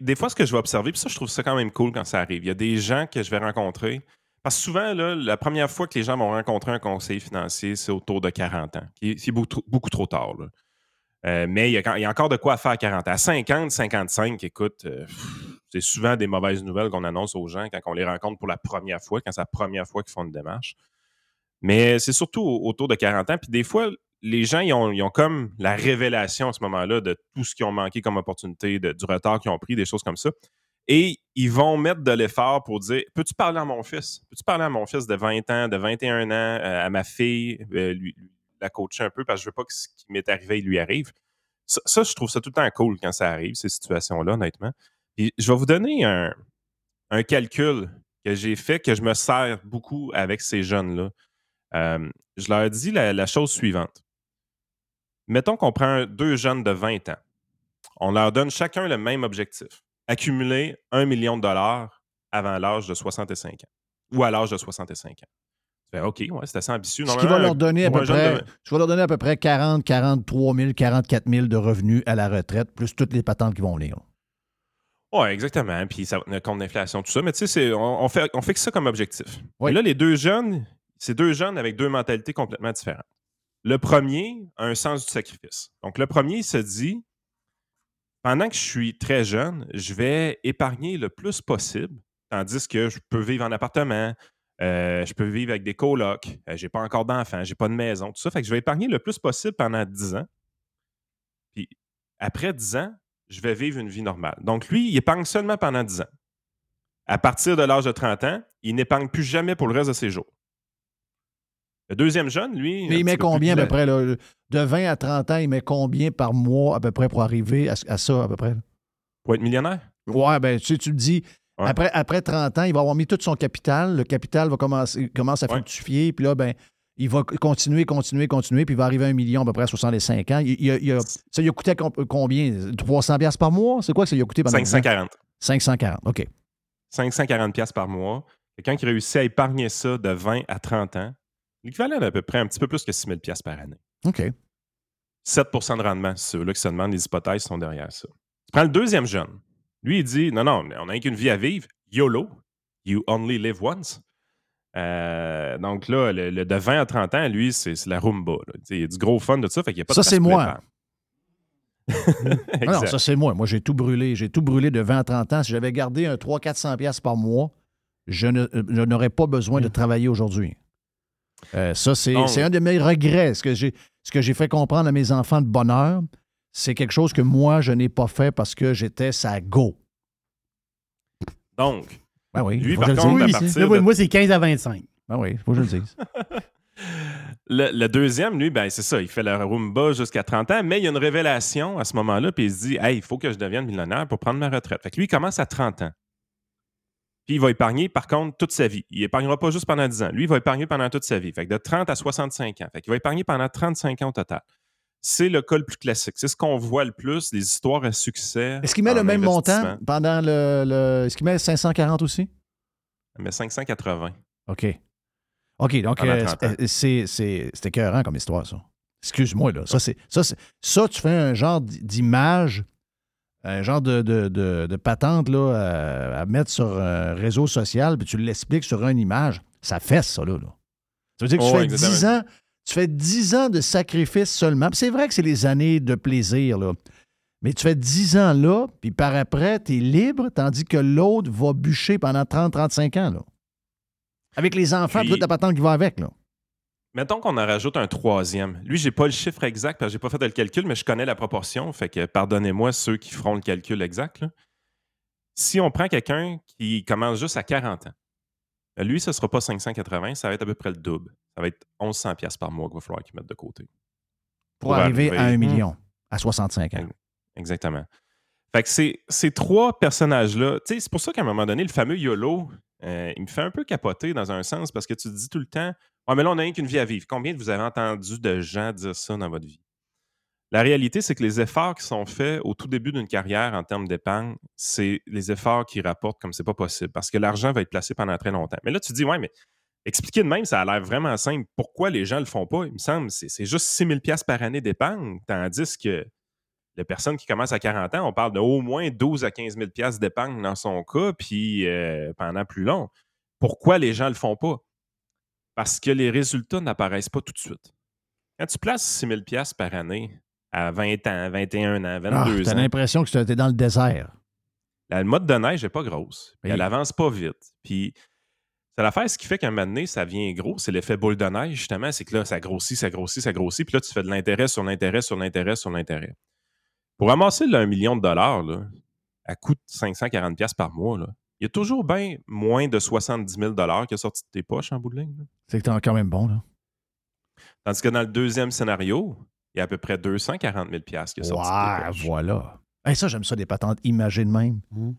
Des fois, ce que je vais observer, puis ça, je trouve ça quand même cool quand ça arrive. Il y a des gens que je vais rencontrer. Parce que souvent, la première fois que les gens vont rencontrer un conseiller financier, c'est autour de 40 ans. C'est beaucoup, trop tard. Euh, mais il y, a, encore de quoi faire à 40 ans. À 50, 55, écoute, euh, c'est souvent des mauvaises nouvelles qu'on annonce aux gens quand on les rencontre pour la première fois, quand c'est la première fois qu'ils font une démarche. Mais c'est surtout autour de 40 ans. Puis des fois, les gens, ils ont, comme la révélation à ce moment-là de tout ce qu'ils ont manqué comme opportunité, du retard qu'ils ont pris, des choses comme ça. Et ils vont mettre de l'effort pour dire Peux-tu parler à mon fils? Peux-tu parler à mon fils de 20 ans, de 21 ans, euh, à ma fille, euh, la coacher un peu parce que je veux pas que ce qui m'est arrivé lui arrive? Ça, je trouve ça tout le temps cool quand ça arrive, ces situations-là, honnêtement. Puis je vais vous donner un, un calcul que j'ai fait, que je me sers beaucoup avec ces jeunes-là. Euh, je leur dis la, la, chose suivante. Mettons qu'on prend deux jeunes de 20 ans. On leur donne chacun le même objectif. Accumuler un million de dollars avant l'âge de 65 ans. Ou à l'âge de 65 ans. OK, ouais, c'est assez ambitieux. Ce qui va leur donner à peu près, leur donner à peu près 40, 43 000, 44 000 de revenus à la retraite, plus toutes les patentes qui vont venir. Oui, exactement. Puis ça compte l'inflation, tout ça. Mais tu sais, on, fait, on fixe ça comme objectif. Et là, les deux jeunes, c'est deux jeunes avec deux mentalités complètement différentes. Le premier a un sens du sacrifice. Donc, le premier se dit pendant que je suis très jeune, je vais épargner le plus possible, tandis que je peux vivre en appartement, euh, je peux vivre avec des colocs, euh, je n'ai pas encore d'enfants, j'ai pas de maison, tout ça. Fait que je vais épargner le plus possible pendant 10 ans. Puis après 10 ans, je vais vivre une vie normale. Donc, lui, il épargne seulement pendant 10 ans. À partir de l'âge de 30 ans, il n'épargne plus jamais pour le reste de ses jours. Le deuxième jeune, lui. Mais il met combien à peu près? Là, de 20 à 30 ans, il met combien par mois à peu près pour arriver à, ça à peu près? Pour être millionnaire? Ouais, ben tu sais, tu le dis. Après, après 30 ans, il va avoir mis tout son capital. Le capital va commencer commence à fructifier. Puis là, ben, il va continuer, continuer, continuer. Puis il va arriver à un million à peu près à 65 ans. Il, ça lui a coûté combien? 300 par mois? C'est quoi que ça lui a coûté pendant 540. 540, OK. 540 par mois. Quelqu'un qui réussit à épargner ça de 20 à 30 ans, L'équivalent d'à peu près un petit peu plus que 6 000 par année. OK. 7% de rendement, c'est ceux-là qui se demandent, les hypothèses sont derrière ça. Tu prends le deuxième jeune. Lui, il dit Non, non, on n'a qu'une vie à vivre. YOLO. You only live once. Euh, donc là, le, de 20 à 30 ans, lui, c'est la rumba. Il y a du gros fun de ça. Fait y a pas ça, c'est moi. non, ça, c'est moi. Moi, j'ai tout brûlé. J'ai tout brûlé de 20 à 30 ans. Si j'avais gardé un 300-400$ par mois, je n'aurais pas besoin de travailler aujourd'hui. Euh, ça, c'est un de mes regrets. Ce que j'ai fait comprendre à mes enfants de bonheur, c'est quelque chose que moi, je n'ai pas fait parce que j'étais sa go. Donc, ben oui, lui, par contre, à dise. partir Là, moi, de- moi, c'est 15 à 25. Ben oui, faut que je le dise. Le, le deuxième, lui, ben, c'est ça. Il fait le Roomba jusqu'à 30 ans, mais il y a une révélation à ce moment-là, puis il se dit Hey, il faut que je devienne millionnaire pour prendre ma retraite. Fait que lui, il commence à 30 ans. Puis il va épargner, par contre, toute sa vie. Il épargnera pas juste pendant 10 ans. Lui, il va épargner pendant toute sa vie. Fait que de 30 à 65 ans. Fait qu'il va épargner pendant 35 ans au total. C'est le cas le plus classique. C'est ce qu'on voit le plus, les histoires à succès. Est-ce qu'il met le même montant pendant le. le- Est-ce qu'il met 540 aussi? Il met 580. OK. OK, donc euh, 30 ans. c'est- écœurant comme histoire, ça. Excuse-moi, là. Ça, c'est, ça, ça, tu fais un genre d'image, un genre de, de, de- de patente là, à, à mettre sur un réseau social, puis tu l'expliques sur une image. Ça fesse, ça, là. là. Ça veut dire que tu fais exactement. 10 ans. Tu fais 10 ans de sacrifice seulement. C'est vrai que c'est les années de plaisir, là. Mais tu fais 10 ans là, puis par après, tu es libre, tandis que l'autre va bûcher pendant 30-35 ans, là. Avec les enfants, Puis- puis toute la patente qui va avec, là. Mettons qu'on en rajoute un troisième. Lui, j'ai pas le chiffre exact parce que j'ai pas fait le calcul, mais je connais la proportion. Fait que pardonnez-moi ceux qui feront le calcul exact. là. Si on prend quelqu'un qui commence juste à 40 ans, ben lui, ce sera pas 580, ça va être à peu près le double. Ça va être 1100 pièces par mois qu'il va falloir qu'il mette de côté. Pour, arriver, à un million, à 65 ans. Exactement. Fait que ces, ces trois personnages-là, c'est pour ça qu'à un moment donné, le fameux YOLO, euh, il me fait un peu capoter dans un sens parce que tu te dis tout le temps, ouais, mais là, on n'a rien qu'une vie à vivre. Combien de vous avez entendu de gens dire ça dans votre vie? La réalité, c'est que les efforts qui sont faits au tout début d'une carrière en termes d'épargne, c'est les efforts qui rapportent comme c'est pas possible parce que l'argent va être placé pendant très longtemps. Mais là, tu te dis, ouais, mais expliquer de même, ça a l'air vraiment simple. Pourquoi les gens le font pas? Il me semble, c'est c'est juste 6 000 par année d'épargne, tandis que les personnes qui commencent à 40 ans, on parle de au moins 12 à 15 000 d'épargne dans son cas, puis euh, pendant plus long. Pourquoi les gens le font pas? Parce que les résultats n'apparaissent pas tout de suite. Quand tu places 6 000 par année à 20 ans, 21 ans, 22 Ah, ans, T'as l'impression que tu es dans le désert. la mode de neige n'est pas grosse. Oui. Elle avance pas vite. Puis c'est l'affaire, ce qui fait qu'un moment donné, ça vient gros, c'est l'effet boule de neige, justement. C'est que là, ça grossit, ça grossit, ça grossit. Puis là, tu fais de l'intérêt sur l'intérêt, sur l'intérêt, sur l'intérêt. Pour ramasser le 1 million de dollars, là, à coût de 540$ piastres par mois, là, il y a toujours bien moins de 70 000 qui est sorti de tes poches en bout de ligne. là. C'est que t'es quand même bon, là. Tandis que dans le deuxième scénario, il y a à peu près 240 000 piastres qui est sorti de tes Ouais, poches. voilà. Hey, ça, j'aime ça, des patentes imagées de même. Mhm.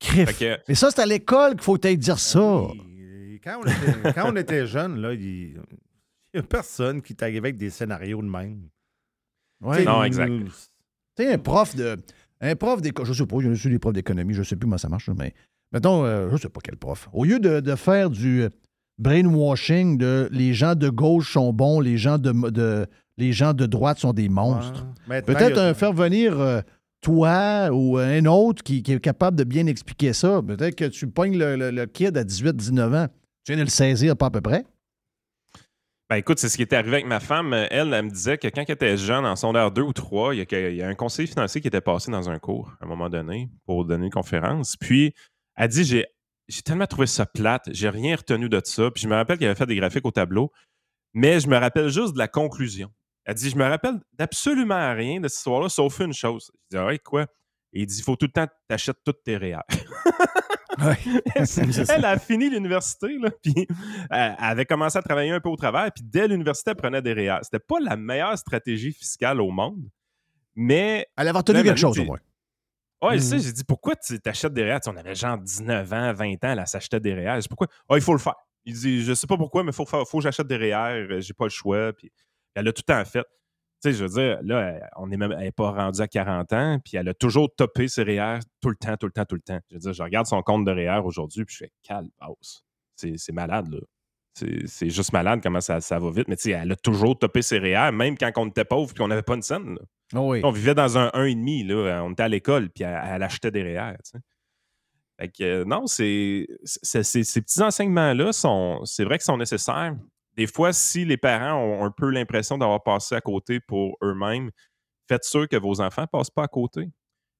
Crif. Fait que- Mais ça, c'est à l'école qu'il faut peut-être dire ça. Et Quand on était, quand on était jeune, là, il n'y a personne qui t'arrivait avec des scénarios de même. Ouais. Tu sais, Non, exact. nous- Tu sais, un prof de. Un prof d'éco- Je sais pas, je suis des profs d'économie, je sais plus comment ça marche, mais mettons, euh, je sais pas quel prof. Au lieu de, de faire du euh, brainwashing de les gens de gauche sont bons, les gens de, de- les gens de droite sont des monstres. Peut-être a- faire venir euh, toi ou un autre qui, qui est capable de bien expliquer ça. Peut-être que tu pognes le, le- le kid à 18-19 ans. Tu viens de le saisir pas à peu près. Ben écoute, c'est ce qui est arrivé avec ma femme. Elle, elle me disait que quand elle était jeune, en secondaire 2 ou 3, il y, a, il y a un conseiller financier qui était passé dans un cours à un moment donné pour donner une conférence. Puis, elle dit J'ai j'ai tellement trouvé ça plate, j'ai rien retenu de ça. Puis, je me rappelle qu'il avait fait des graphiques au tableau, mais je me rappelle juste de la conclusion. Elle dit Je me rappelle d'absolument rien de cette histoire-là, sauf une chose. Je dis Ah ouais, quoi? Et il dit Il faut tout le temps que tu achètes toutes tes REER. elle a fini l'université, là, puis elle avait commencé à travailler un peu au travers, puis dès l'université, elle prenait des REER. C'était pas la meilleure stratégie fiscale au monde, mais... Elle avait retenu quelque chose, au moins. Ouais, sais, j'ai dit, pourquoi tu t'achètes des? Tu sais, on avait genre 19 ans, 20 ans, elle s'achetait des dis, pourquoi? Ah, il faut le faire. Il dit, je sais pas pourquoi, mais il faut, faire- faut que j'achète des REER, euh, j'ai pas le choix. Puis elle a tout le temps fait. Tu sais, je veux dire, là, elle- on est même, elle n'est pas rendue à 40 ans, puis elle a toujours topé ses REER tout le temps, tout le temps, tout le temps. Je veux dire, je regarde son compte de REER aujourd'hui, puis je fais, calme. C'est malade, là. C'est c'est juste malade comment ça, ça va vite. Mais tu sais, elle a toujours topé ses REER, même quand on était pauvre puis qu'on n'avait pas une scène. là. Oh oui. On vivait dans un 1,5, là. On était à l'école, puis elle, elle achetait des REER, tu sais. Fait que, euh, non, c'est, ces petits enseignements-là, sont, c'est vrai qu'ils sont nécessaires. Des fois, si les parents ont un peu l'impression d'avoir passé à côté pour eux-mêmes, faites sûr que vos enfants ne passent pas à côté.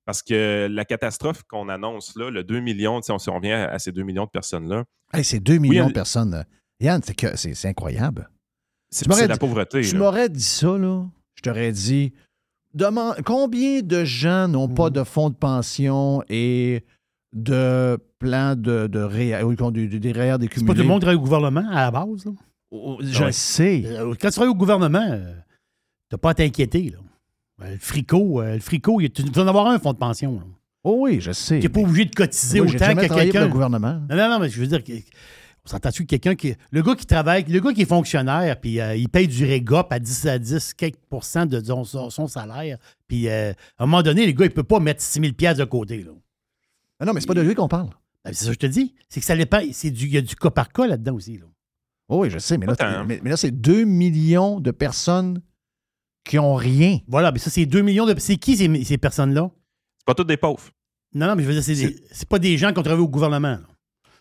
Parce que la catastrophe qu'on annonce là, le 2 millions, on, si on revient à ces 2 millions de personnes-là, Hey, c'est 2 millions de personnes. euh. Yann, c'est que- c'est c'est incroyable. c'est, la pauvreté. Tu m'aurais dit ça, là. Je t'aurais dit combien de gens n'ont pas de fonds de pension et de plans de, de du- des REER C'est décumulés. pas tout le monde qui travaille au gouvernement à la base. là. Oh, Je Ouais. sais. Euh, Quand tu travailles au gouvernement, euh, t'as pas à t'inquiéter. là. Euh, Le frico, euh, le frico, il y a- tu dois en avoir un fonds de pension. là. Oh oui, je sais. Tu n'es pas obligé de cotiser Moi, autant que quelqu'un. le gouvernement. Non, non, non, mais je veux dire, que- on s'entend-tu que quelqu'un qui. Le gars qui travaille, le gars qui est fonctionnaire, puis euh, il paye du régop à 10 à 10, quelques pourcents de son, son- son salaire, puis euh, à un moment donné, le gars, il peut pas mettre 6 000 piastres de côté. Là. Ah non, mais c'est pas de lui qu'on parle. Ben, c'est ça que je te dis. C'est que ça dépend. Il y a du cas par cas là-dedans aussi. Là. Oh oui, je sais, mais là, mais, mais là c'est 2 millions de personnes qui ont rien. Voilà, mais ça, c'est 2 millions de. C'est qui ces, ces personnes-là? C'est pas tous des pauvres. Non, non, mais je veux dire, c'est, des- pas des gens qui ont travaillé au gouvernement. là.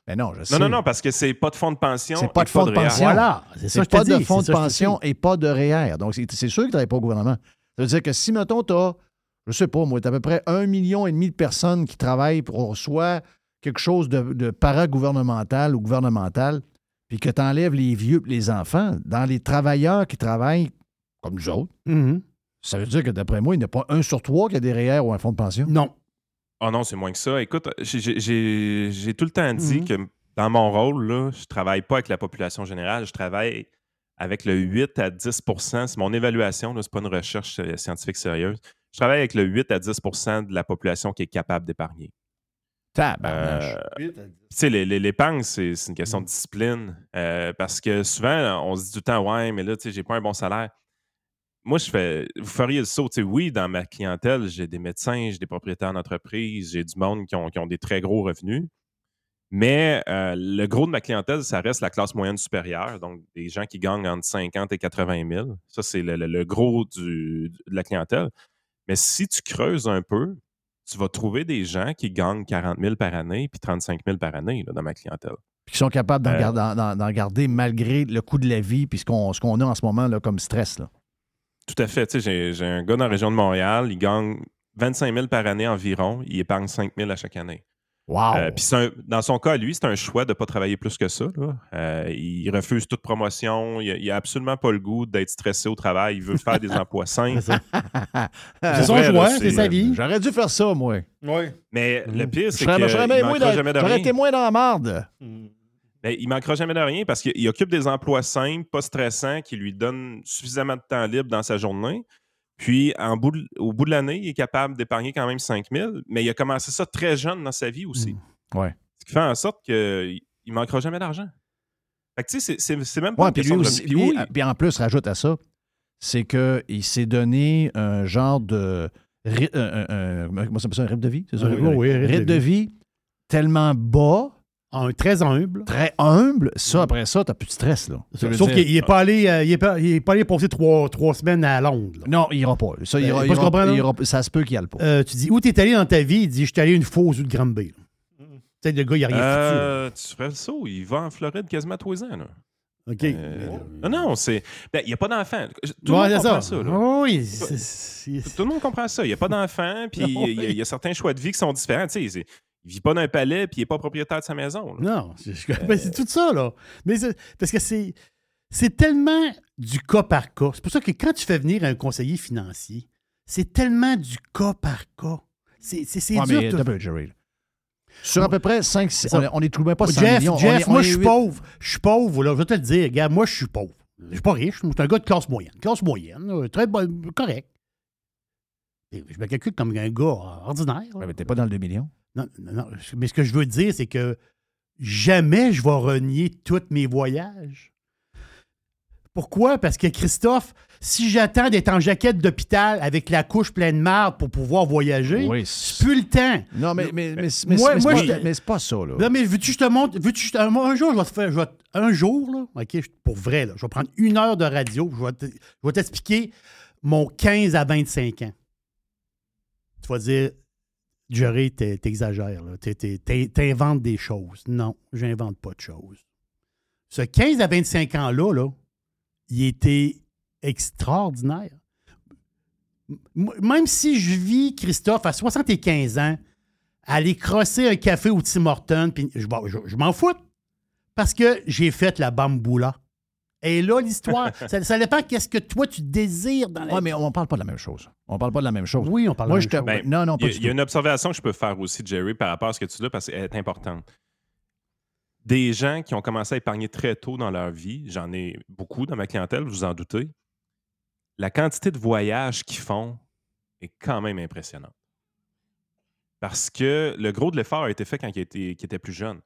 Mais non, je sais. Non, non, non, parce que c'est pas de fonds de pension. C'est pas de fonds de pension. Voilà, c'est ça que pas de fonds de que pension et pas de REER. Donc, c'est c'est sûr qu'il ne travaille pas au gouvernement. Ça veut dire que si, mettons, tu as, je sais pas, moi, tu à peu près un million et demi de personnes qui travaillent pour soit quelque chose de, de paragouvernemental ou gouvernemental, puis que tu enlèves les vieux et les enfants, dans les travailleurs qui travaillent comme nous autres, Mhm. ça veut dire que d'après moi, il n'y a pas un sur trois qui a des REER ou un fonds de pension. Non. Oh non, c'est moins que ça. Écoute, j'ai- tout le temps dit Mhm. que dans mon rôle, là, je travaille pas avec la population générale, je travaille avec le 8 à 10% C'est mon évaluation, ce n'est pas une recherche euh, scientifique sérieuse. Je travaille avec le 8 à 10% de la population qui est capable d'épargner. Tabarnache. Euh, tu sais, les- les- l'épargne, c'est c'est une question de discipline. euh, parce que souvent, on se dit tout le temps, ouais, mais là, tu sais, j'ai pas un bon salaire. Moi, je fais. Vous feriez le saut. Tu sais, oui, dans ma clientèle, j'ai des médecins, j'ai des propriétaires d'entreprise, j'ai du monde qui ont, qui ont des très gros revenus. Mais euh, le gros de ma clientèle, ça reste la classe moyenne supérieure, donc des gens qui gagnent entre 50 et 80 000. Ça, c'est le, le- le gros du- de la clientèle. Mais si tu creuses un peu, tu vas trouver des gens qui gagnent 40 000 par année puis 35 000 par année là, dans ma clientèle. Puis qui sont capables d'en Euh, garder, d'en- garder malgré le coût de la vie puis ce qu'on ce qu'on a en ce moment là, comme stress. Là. Tout à fait. Tu sais, j'ai, un gars dans la région de Montréal, il gagne 25 000 par année environ, il épargne 5 000 à chaque année. Wow! Euh, puis c'est un- dans son cas, lui, c'est un choix de ne pas travailler plus que ça. là. Euh, il refuse toute promotion. Il n'a absolument pas le goût d'être stressé au travail. Il veut faire des emplois simples. C'est son choix, c'est- sa vie. J'aurais dû faire ça, moi. Oui. Mais le pire, Je c'est de j'aurais été moins dans la marde. Mais il manquera jamais de rien parce qu'il occupe des emplois simples, pas stressants, qui lui donnent suffisamment de temps libre dans sa journée. Puis, en bout de- au bout de l'année, il est capable d'épargner quand même 5 000, mais il a commencé ça très jeune dans sa vie aussi. Ouais. Ce qui fait en sorte qu'il ne manquera jamais d'argent. Fait que, tu sais, c'est- même pas Ouais, une puis lui de Puis oui, puis en plus, rajoute à ça, c'est qu'il s'est donné un genre de. ry- un- un- un- comment ça s'appelle ça, un rythme de vie? C'est ça? Un- oui, oui, rythme rythme de de vie tellement bas, Un, très humble. très humble? Ça, après ça, t'as plus de stress. Là. Ça Sauf qu'il n'est pas, allé, euh, il est pas, il est pas allé passer trois, trois semaines à Londres. là. Non, il ira pas. Ça, il Euh, ira, pas il se ira- comprendre, il là? ira- ça se peut qu'il y aille pas. Euh, tu dis, où t'es allé dans ta vie? Il dit, je suis allé une fois aux de Granby. là. Tu sais, le gars, il a rien foutu. là. euh, tu ferais le saut. Il va en Floride quasiment tous les ans. Là. OK. Euh, non, non, c'est. ben, Il n'y a pas d'enfant. Tout le Ouais, monde c'est comprend ça. ça. là. Oui, Tout le monde comprend ça. Il n'y a pas d'enfant, puis il y, a- il y a certains choix de vie qui sont différents. Tu sais, c'est- il ne vit pas dans un palais, puis il n'est pas propriétaire de sa maison. là. Non, c'est je- ben, c'est tout ça, là. Mais parce que c'est, c'est tellement du cas par cas. C'est pour ça que quand tu fais venir un conseiller financier, c'est tellement du cas par cas. C'est, c'est, c'est Ouais, dur. mais Jerry. Sur à peu près 5 6 on, est- on est tout même pas 100 Jeff, millions. On Jeff, est- on moi, est je suis pauvre. Je suis pauvre, là. Je vais te le dire. Regarde, moi, je suis pauvre. Je suis pas riche. Je suis un gars de classe moyenne. Classe moyenne, très bon, correct. Et Je me calcule comme un gars ordinaire. Ouais, mais t'es pas dans le 2 millions. Non, non, non. Mais ce que je veux dire, c'est que jamais je vais renier tous mes voyages. Pourquoi? Parce que Christophe, si j'attends d'être en jaquette d'hôpital avec la couche pleine de marde pour pouvoir voyager, Oui, j'ai plus le temps. Non, mais, mais, mais, mais, Moi- mais moi, c'est pas, mais c'est pas ça, là. Non, mais veux-tu que je te montre? Veux-tu que je te- un, un jour, je vais te faire. je vais un jour, là, OK, pour vrai, là, je vais prendre une heure de radio. Je vais te- je vais t'expliquer mon 15 à 25 ans. Tu vas dire, Jerry, t'exagères, T'inventes des choses. Non, j'invente pas de choses. Ce 15 à 25 ans-là, là, il était extraordinaire. Même si je vis, Christophe, à 75 ans, aller crosser un café au Tim bon, je- je m'en fous. Parce que j'ai fait la bamboula. Et là, l'histoire, ça, ça dépend qu'est-ce que toi, tu désires dans la Ouais, vie. mais on parle pas de la même chose. On parle pas de la même chose. Oui, on parle Moi, de je la te... même chose. Ben, non, non, Il pas y, a, du il y a tout. une observation que je peux faire aussi, Jerry, par rapport à ce que tu dis, parce qu'elle est importante. Des gens qui ont commencé à épargner très tôt dans leur vie, j'en ai beaucoup dans ma clientèle, vous en doutez, la quantité de voyages qu'ils font est quand même impressionnante. Parce que le gros de l'effort a été fait quand ils étaient plus jeunes.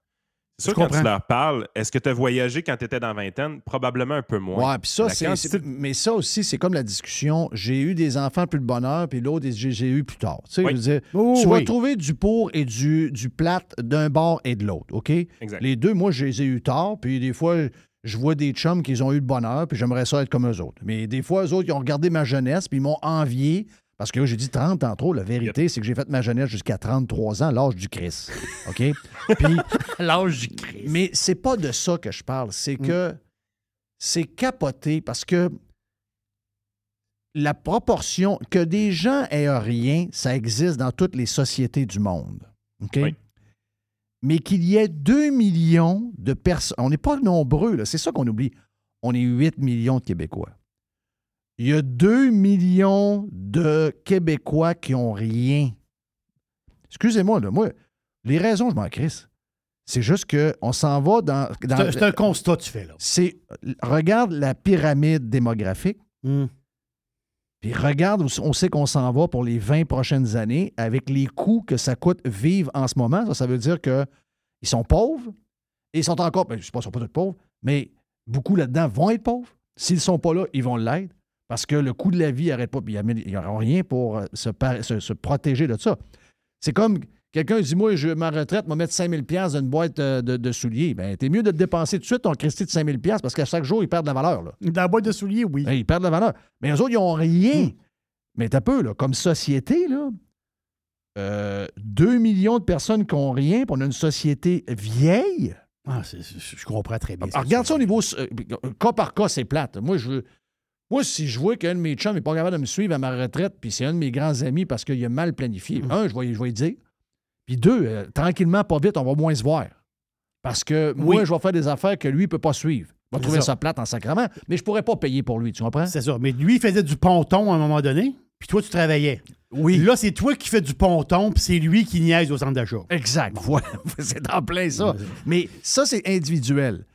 C'est sûr, quand comprends. tu leur parles, est-ce que tu as voyagé quand tu étais dans la vingtaine? Probablement un peu moins. Ouais, puis ça, La c'est, quantité c'est- de- mais ça aussi, c'est comme la discussion. J'ai eu des enfants plus de bonheur, puis l'autre, j'ai, j'ai eu plus tard. Tu sais, Oui. je veux dire, Oh, tu oui. vas trouver du pour et du, du plate d'un bord et de l'autre, OK? Exact. Les deux, moi, je les ai eu tard, puis des fois, je vois des chums qui ont eu le bonheur, puis j'aimerais ça être comme eux autres. Mais des fois, eux autres, ils ont regardé ma jeunesse, puis ils m'ont envié. Parce que j'ai dit 30 en trop. La vérité, c'est que j'ai fait ma jeunesse jusqu'à 33 ans, l'âge du Christ. OK? Puis, L'âge du Christ. mais c'est pas de ça que je parle. C'est que c'est capoté parce que la proportion que des gens aient rien, ça existe dans toutes les sociétés du monde. OK? Oui. Mais qu'il y ait 2 millions de personnes. On n'est pas nombreux, là. c'est ça qu'on oublie. On est 8 millions de Québécois. Il y a 2 millions de Québécois qui ont rien. Excusez-moi, là, moi, les raisons, je m'en crisse. C'est juste qu'on s'en va dans. dans- C'est un- c'est un constat que tu fais, là. c'est regarde la pyramide démographique, Hum. puis regarde où on sait qu'on s'en va pour les 20 prochaines années avec les coûts que ça coûte vivre en ce moment. Ça, ça veut dire qu'ils sont pauvres et ils sont encore, ben, je ne sais pas, ils sont pas tous pauvres, mais beaucoup là-dedans vont être pauvres. S'ils ne sont pas là, ils vont l'être parce que le coût de la vie n'arrête pas. puis Ils n'auront rien pour euh, se, par- se- se protéger de ça. C'est comme quelqu'un dit Moi, je ma retraite, je vais mettre 5000$ dans une boîte euh, de, de souliers. Ben, t'es mieux de te dépenser tout de suite ton Christy de 5000$ parce qu'à chaque jour, ils perdent de la valeur. Là. Dans la boîte de souliers, oui. Hey, ils perdent de la valeur. Mais eux autres, ils n'ont rien. Mais t'as peu, là, comme société, là, euh, 2 millions de personnes qui n'ont rien, puis on a une société vieille. Ah, je comprends très bien. Ah, regarde ça au niveau euh, cas par cas, c'est plate. Moi, je veux. Moi, si je vois qu'un de mes chums n'est pas capable de me suivre à ma retraite, puis c'est un de mes grands amis parce qu'il a mal planifié, un, je vais, je vais lui dire. Puis deux, euh, tranquillement, pas vite, on va moins se voir. Parce que moi, je vais faire des affaires que lui ne peut pas suivre. Il va trouver ça. ça. plate en sacrement, mais je pourrais pas payer pour lui, tu comprends? C'est ça. Mais lui, il faisait du ponton à un moment donné, puis toi, tu travaillais. Oui. Là, c'est toi qui fais du ponton, puis c'est lui qui niaise au centre d'achat. Exact. Voilà. c'est en plein ça. Mais ça, c'est individuel.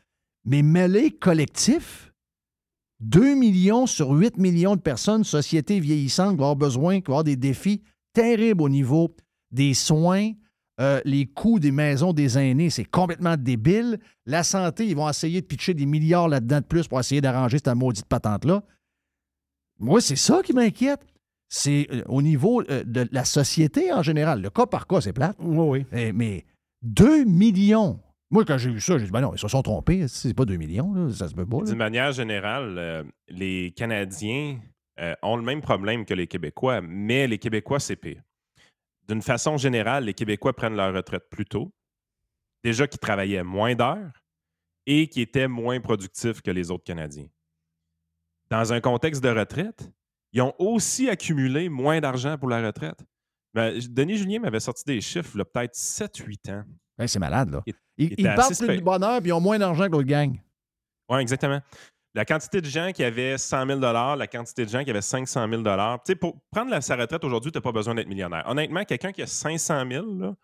Mais mêlé collectif, 2 millions sur 8 millions de personnes, société vieillissante, qui va avoir besoin, qui va avoir des défis terribles au niveau des soins, euh, les coûts des maisons des aînés, c'est complètement débile. La santé, ils vont essayer de pitcher des milliards là-dedans de plus pour essayer d'arranger cette maudite patente-là. Moi, c'est ça qui m'inquiète. C'est euh, au niveau euh, de la société en général. Le cas par cas, c'est plate. Oui, oui. Eh, mais 2 millions. Moi, quand j'ai vu ça, j'ai dit, ben non, ils se sont trompés. C'est pas 2 millions, là, ça se peut pas. D'une manière générale, euh, les Canadiens euh, ont le même problème que les Québécois, mais les Québécois, c'est pire. D'une façon générale, les Québécois prennent leur retraite plus tôt, déjà qu'ils travaillaient moins d'heures et qui étaient moins productifs que les autres Canadiens. Dans un contexte de retraite, ils ont aussi accumulé moins d'argent pour la retraite. Ben, Denis Julien m'avait sorti des chiffres, peut-être 7-8 ans. Ben, c'est malade, là. Il- Ils, il ils était partent plus de bonheur puis ils ont moins d'argent que l'autre gang. Oui, exactement. La quantité de gens qui avaient 100 000 la quantité de gens qui avaient 500 000 Tu sais, pour prendre la, sa retraite aujourd'hui, tu n'as pas besoin d'être millionnaire. Honnêtement, quelqu'un qui a 500 000 là,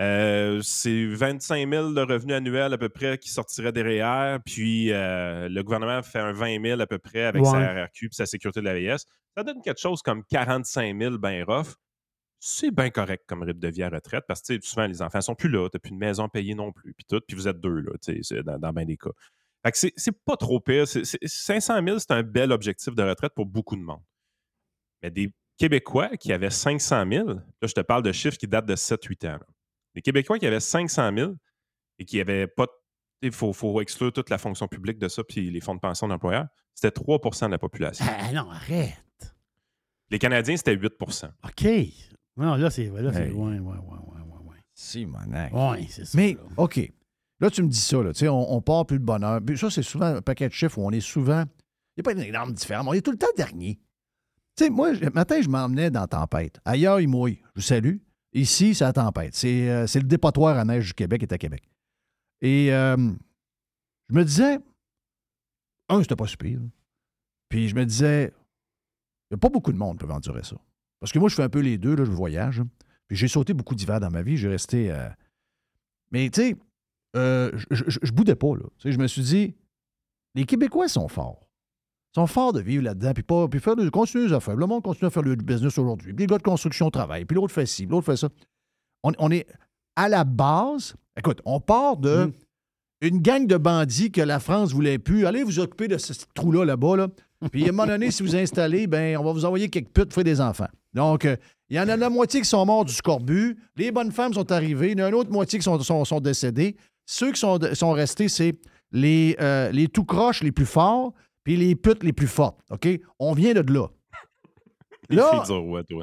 euh, c'est 25 000 de revenus annuels à peu près qui sortirait derrière, puis euh, le gouvernement fait un 20 000 à peu près avec sa. RRQ et sa sécurité de la vieillesse. Ça donne quelque chose comme 45 000 ben rough. C'est bien correct comme rythme de vie à retraite parce que souvent les enfants sont plus là, tu n'as plus de maison payée non plus, puis tout, puis vous êtes deux là, dans, dans bien des cas. Fait que c'est- pas trop pire. C'est- c'est- 500 000, c'est un bel objectif de retraite pour beaucoup de monde. Mais des Québécois qui avaient 500 000, là, je te parle de chiffres qui datent de 7-8 ans. là. Des Québécois qui avaient 500 000 et qui n'avaient pas. Il faut, faut exclure toute la fonction publique de ça, puis les fonds de pension d'employeurs, c'était 3% de la population. Ah non, arrête. Les Canadiens, c'était 8% OK. Non, là, c'est là, c'est loin, ouais, ouais, ouais, ouais, ouais. Si, monac. Ouais, c'est ça. Mais, là. OK. Là, tu me dis ça, là. Tu sais, on, on part plus de bonheur. Puis ça, c'est souvent un paquet de chiffres où on est souvent. Il n'y a pas une énorme différence. On est tout le temps dernier. Tu sais, moi, le matin, je m'emmenais dans Tempête. Ailleurs, il mouille. Je vous salue. Ici, c'est la tempête. C'est euh, c'est le dépotoir à neige du Québec est à Québec. Et euh, je me disais, un, c'était pas si pire. Puis je me disais, il n'y a pas beaucoup de monde qui peut endurer ça. Parce que moi, je fais un peu les deux, là, je voyage. Puis j'ai sauté beaucoup d'hiver dans ma vie. J'ai resté. euh, Mais tu sais, euh, je, je, je boudais pas. Là. Tu sais, je me suis dit, les Québécois sont forts. Ils sont forts de vivre là-dedans, puis, pas, puis faire de, continuer les affaires. Le monde continue à faire le business aujourd'hui. Puis les gars de construction travaillent, puis l'autre fait ci, puis l'autre fait ça. On, on est à la base. Écoute, on part de une gang de bandits que la France voulait plus. Allez vous occuper de ce ce trou-là, là-bas. Là. Puis à un moment donné, si vous installez, ben, on va vous envoyer quelques putes faire des enfants. Donc, euh, il y en a la moitié qui sont morts du scorbut. Les bonnes femmes sont arrivées. Il y en a une autre moitié qui sont, sont, sont décédées. Ceux qui sont, sont restés, c'est les, euh, les tout croches les plus forts puis les putes les plus fortes. OK? On vient de là. Les Là- filles du roi, toi.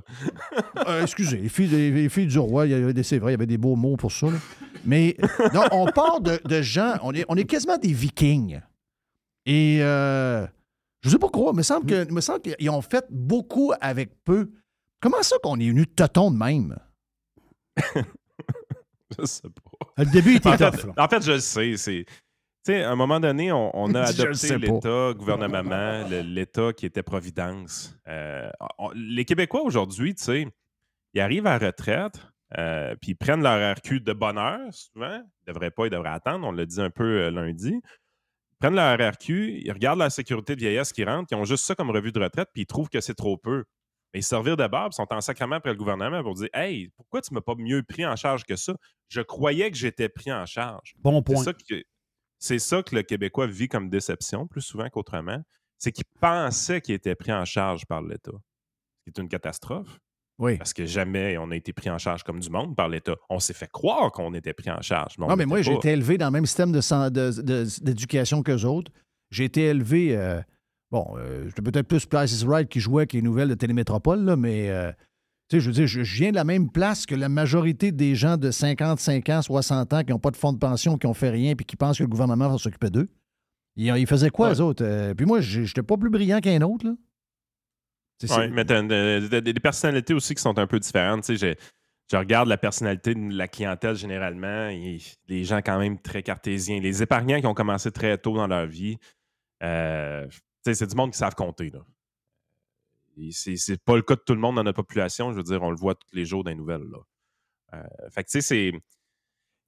Euh, excusez, les filles, les, les filles du roi, c'est vrai, il y avait des beaux mots pour ça. là. Mais non, on part de, de gens, on est, on est quasiment des vikings. Et euh, je sais pas quoi, il me semble que- il me semble qu'ils ont fait beaucoup avec peu. Comment ça qu'on est venu tâton de même? Je sais pas. Le début était En fait, tough. en fait, je le sais. C'est. Tu sais, à un moment donné, on, on a adopté l'État, gouvernement, l'État qui était Providence. Euh, on- les Québécois aujourd'hui, tu sais, ils arrivent à la retraite, euh, puis ils prennent leur RQ de bonne heure, souvent. Ils ne devraient pas, ils devraient attendre. On l'a dit un peu euh, lundi. Ils prennent leur RQ, ils regardent la sécurité de vieillesse qui rentre, ils ont juste ça comme revue de retraite, puis ils trouvent que c'est trop peu. Mais ils se servirent de barbe, ils sont en sacrement après le gouvernement pour dire Hey, pourquoi tu ne m'as pas mieux pris en charge que ça? Je croyais que j'étais pris en charge. Bon C'est point. ça, que, c'est ça que le Québécois vit comme déception, plus souvent qu'autrement. C'est qu'il pensait qu'il était pris en charge par l'État. Ce qui est une catastrophe, Oui. parce que jamais on a été pris en charge comme du monde par l'État. On s'est fait croire qu'on était pris en charge. on Non, mais moi, j'ai été élevé dans le même système de san- de- de- d'éducation qu'eux autres. J'ai été élevé. euh, bon, euh, peut-être plus Price is Right qui jouait que les nouvelles de Télémétropole, là, mais. euh, tu sais, je veux dire, je, je viens de la même place que la majorité des gens de 55 ans, 60 ans qui n'ont pas de fonds de pension, qui n'ont fait rien, puis qui pensent que le gouvernement va s'occuper d'eux. Ils, ils faisaient quoi, Ouais. eux autres? Euh, puis moi, j'étais pas plus brillant qu'un autre, là. C'est- mais t'as de- des personnalités aussi qui sont un peu différentes. Tu sais, je, je regarde la personnalité de la clientèle généralement. et les gens quand même très cartésiens. Les épargnants qui ont commencé très tôt dans leur vie. euh, c'est du monde qui savent compter. Là. C'est pas le cas de tout le monde dans notre population. Je veux dire, on le voit tous les jours dans les nouvelles. Là. Euh, fait que tu sais, c'est.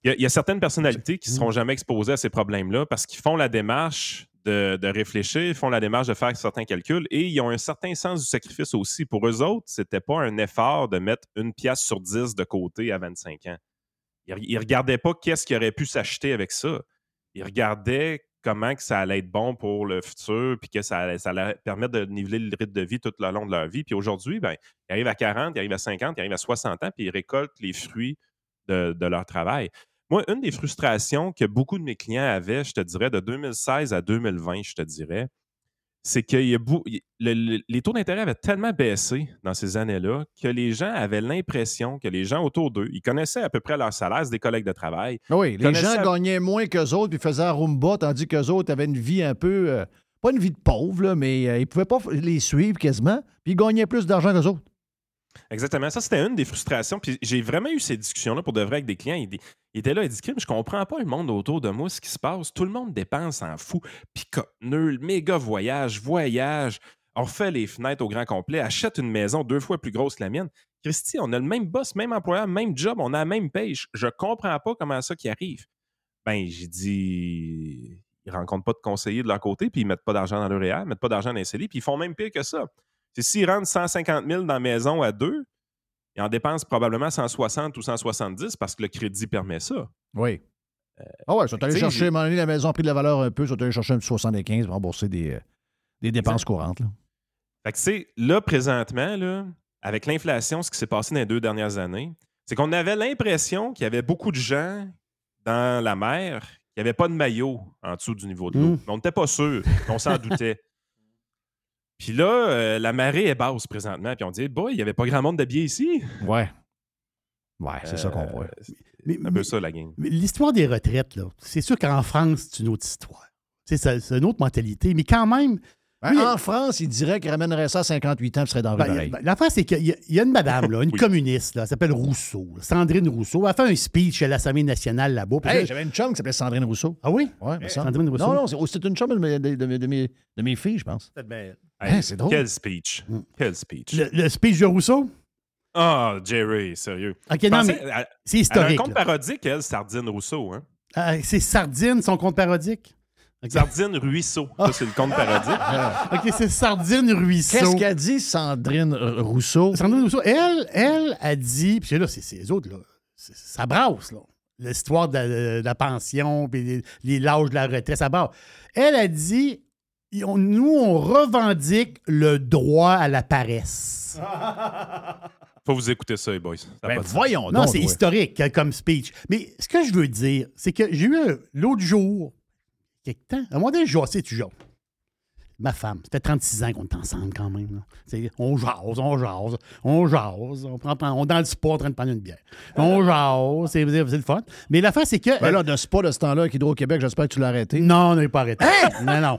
Il y, y a certaines personnalités qui ne seront jamais exposées à ces problèmes-là parce qu'ils font la démarche de, réfléchir, ils font la démarche de faire certains calculs et ils ont un certain sens du sacrifice aussi. Pour eux autres, c'était pas un effort de mettre une pièce sur dix de côté à 25 ans. Ils ne regardaient pas qu'est-ce qui aurait pu s'acheter avec ça. Ils regardaient comment que ça allait être bon pour le futur, puis que ça allait, permettre de niveler le rythme de vie tout le long de leur vie. Puis aujourd'hui, ben, ils arrivent à 40, ils arrivent à 50, ils arrivent à 60 ans, puis ils récoltent les fruits de leur travail. Moi, une des frustrations que beaucoup de mes clients avaient, je te dirais, de 2016 à 2020, je te dirais, c'est que il y a bou- il- le- le- les taux d'intérêt avaient tellement baissé dans ces années-là que les gens avaient l'impression que les gens autour d'eux, ils connaissaient à peu près leur salaire, c'est des collègues de travail. Ah Oui, les gens gagnaient moins qu'eux autres, puis faisaient un rumba, tandis qu'eux autres avaient une vie un peu. euh, pas une vie de pauvre, là, mais euh, ils pouvaient pas les suivre quasiment, puis ils gagnaient plus d'argent qu'eux autres. Exactement. Ça, c'était une des frustrations. Puis j'ai vraiment eu ces discussions-là pour de vrai avec des clients. Ils, ils étaient là, ils Crime, je comprends pas le monde autour de moi, ce qui se passe. Tout le monde dépense en fou. Pick-up, nul, méga voyage, voyage. On refait les fenêtres au grand complet, achète une maison deux fois plus grosse que la mienne. Christy, on a le même boss, même employeur, même job, on a la même paye. Je- comprends pas comment ça qui arrive. Ben, j'ai dit, ils rencontrent pas de conseillers de leur côté, puis ils mettent pas d'argent dans REER, ils mettent pas d'argent dans les CELI, puis ils font même pire que ça. C'est s'ils rentrent 150 000 dans la maison à deux, ils en dépensent probablement 160 ou 170 parce que le crédit permet ça. Oui. ah ouais, ils sont allés chercher, à un moment donné, la maison a pris de la valeur un peu, ils sont allés chercher un petit 75 pour rembourser des, euh, des dépenses courantes. là. Fait que, tu sais, là, présentement, là, avec l'inflation, ce qui s'est passé dans les deux dernières années, c'est qu'on avait l'impression qu'il y avait beaucoup de gens dans la mer qui n'avaient pas de maillot en dessous du niveau de l'eau. Mm. Mais on n'était pas sûr. On s'en doutait. Puis là, euh, la marée est basse présentement. Puis on dit, boy, il n'y avait pas grand monde d'habillés ici. Ouais. Ouais, c'est ça qu'on Euh, voit. C'est Mais- un peu ça, la game. Mais L'histoire des retraites, là, c'est sûr qu'en France, c'est une autre histoire. C'est c'est une autre mentalité. Mais quand même, Oui. En France, il dirait qu'il ramènerait ça à 58 ans, puis serait dans le Ben, ben, L'affaire, c'est qu'il y, a- il y a une madame, là, une Oui. communiste, là, elle s'appelle Rousseau, là, Sandrine Rousseau. Elle a fait un speech à l'Assemblée nationale là-bas. puis Hey, là- j'avais une chum qui s'appelait Sandrine Rousseau. ah oui? Ouais, me semble. Sandrine Rousseau. Non, non, c'est oh, c'est une chum de, mes- de- de- de mes, de mes filles, je pense. Peut-être Hein, c'est drôle. Quel speech. Quel speech. Le, le speech de Rousseau? Ah, Jerry, sérieux. OK, Je non, pensais- mais elle- elle c'est a un historique. compte là. parodique, elle, Sardine Rousseau. Hein? Ah, c'est Sardine, son compte parodique? Sardine Ruisseau. Ça, c'est le compte parodique. OK, c'est Sardine Ruisseau. Qu'est-ce qu'a dit Sandrine Rousseau? Sandrine Rousseau, elle, elle a dit, puis là, c'est c'est les autres, là, c'est- ça brasse, là. L'histoire de, la- de la pension, puis les, les l'âge de la retraite, ça brasse. Elle a dit, on- nous, on revendique le droit à la paresse. Faut vous écouter ça, les boys. Ça Ben, de voyons Non, c'est historique euh, comme speech. Mais ce que je veux dire, c'est que j'ai eu l'autre jour, quelque temps, à un moment donné, je jasais toujours. Ma femme, ça fait 36 ans qu'on est ensemble quand même. On jase, on jase, on jase. On, prend, on est dans le spa en train de prendre une bière. On jase, c'est le fun. Mais l'affaire, c'est que. Ben là, de ce pas de ce temps-là, avec Hydro-Québec, j'espère que tu l'as arrêté. non, on n'est pas arrêté. Non, non.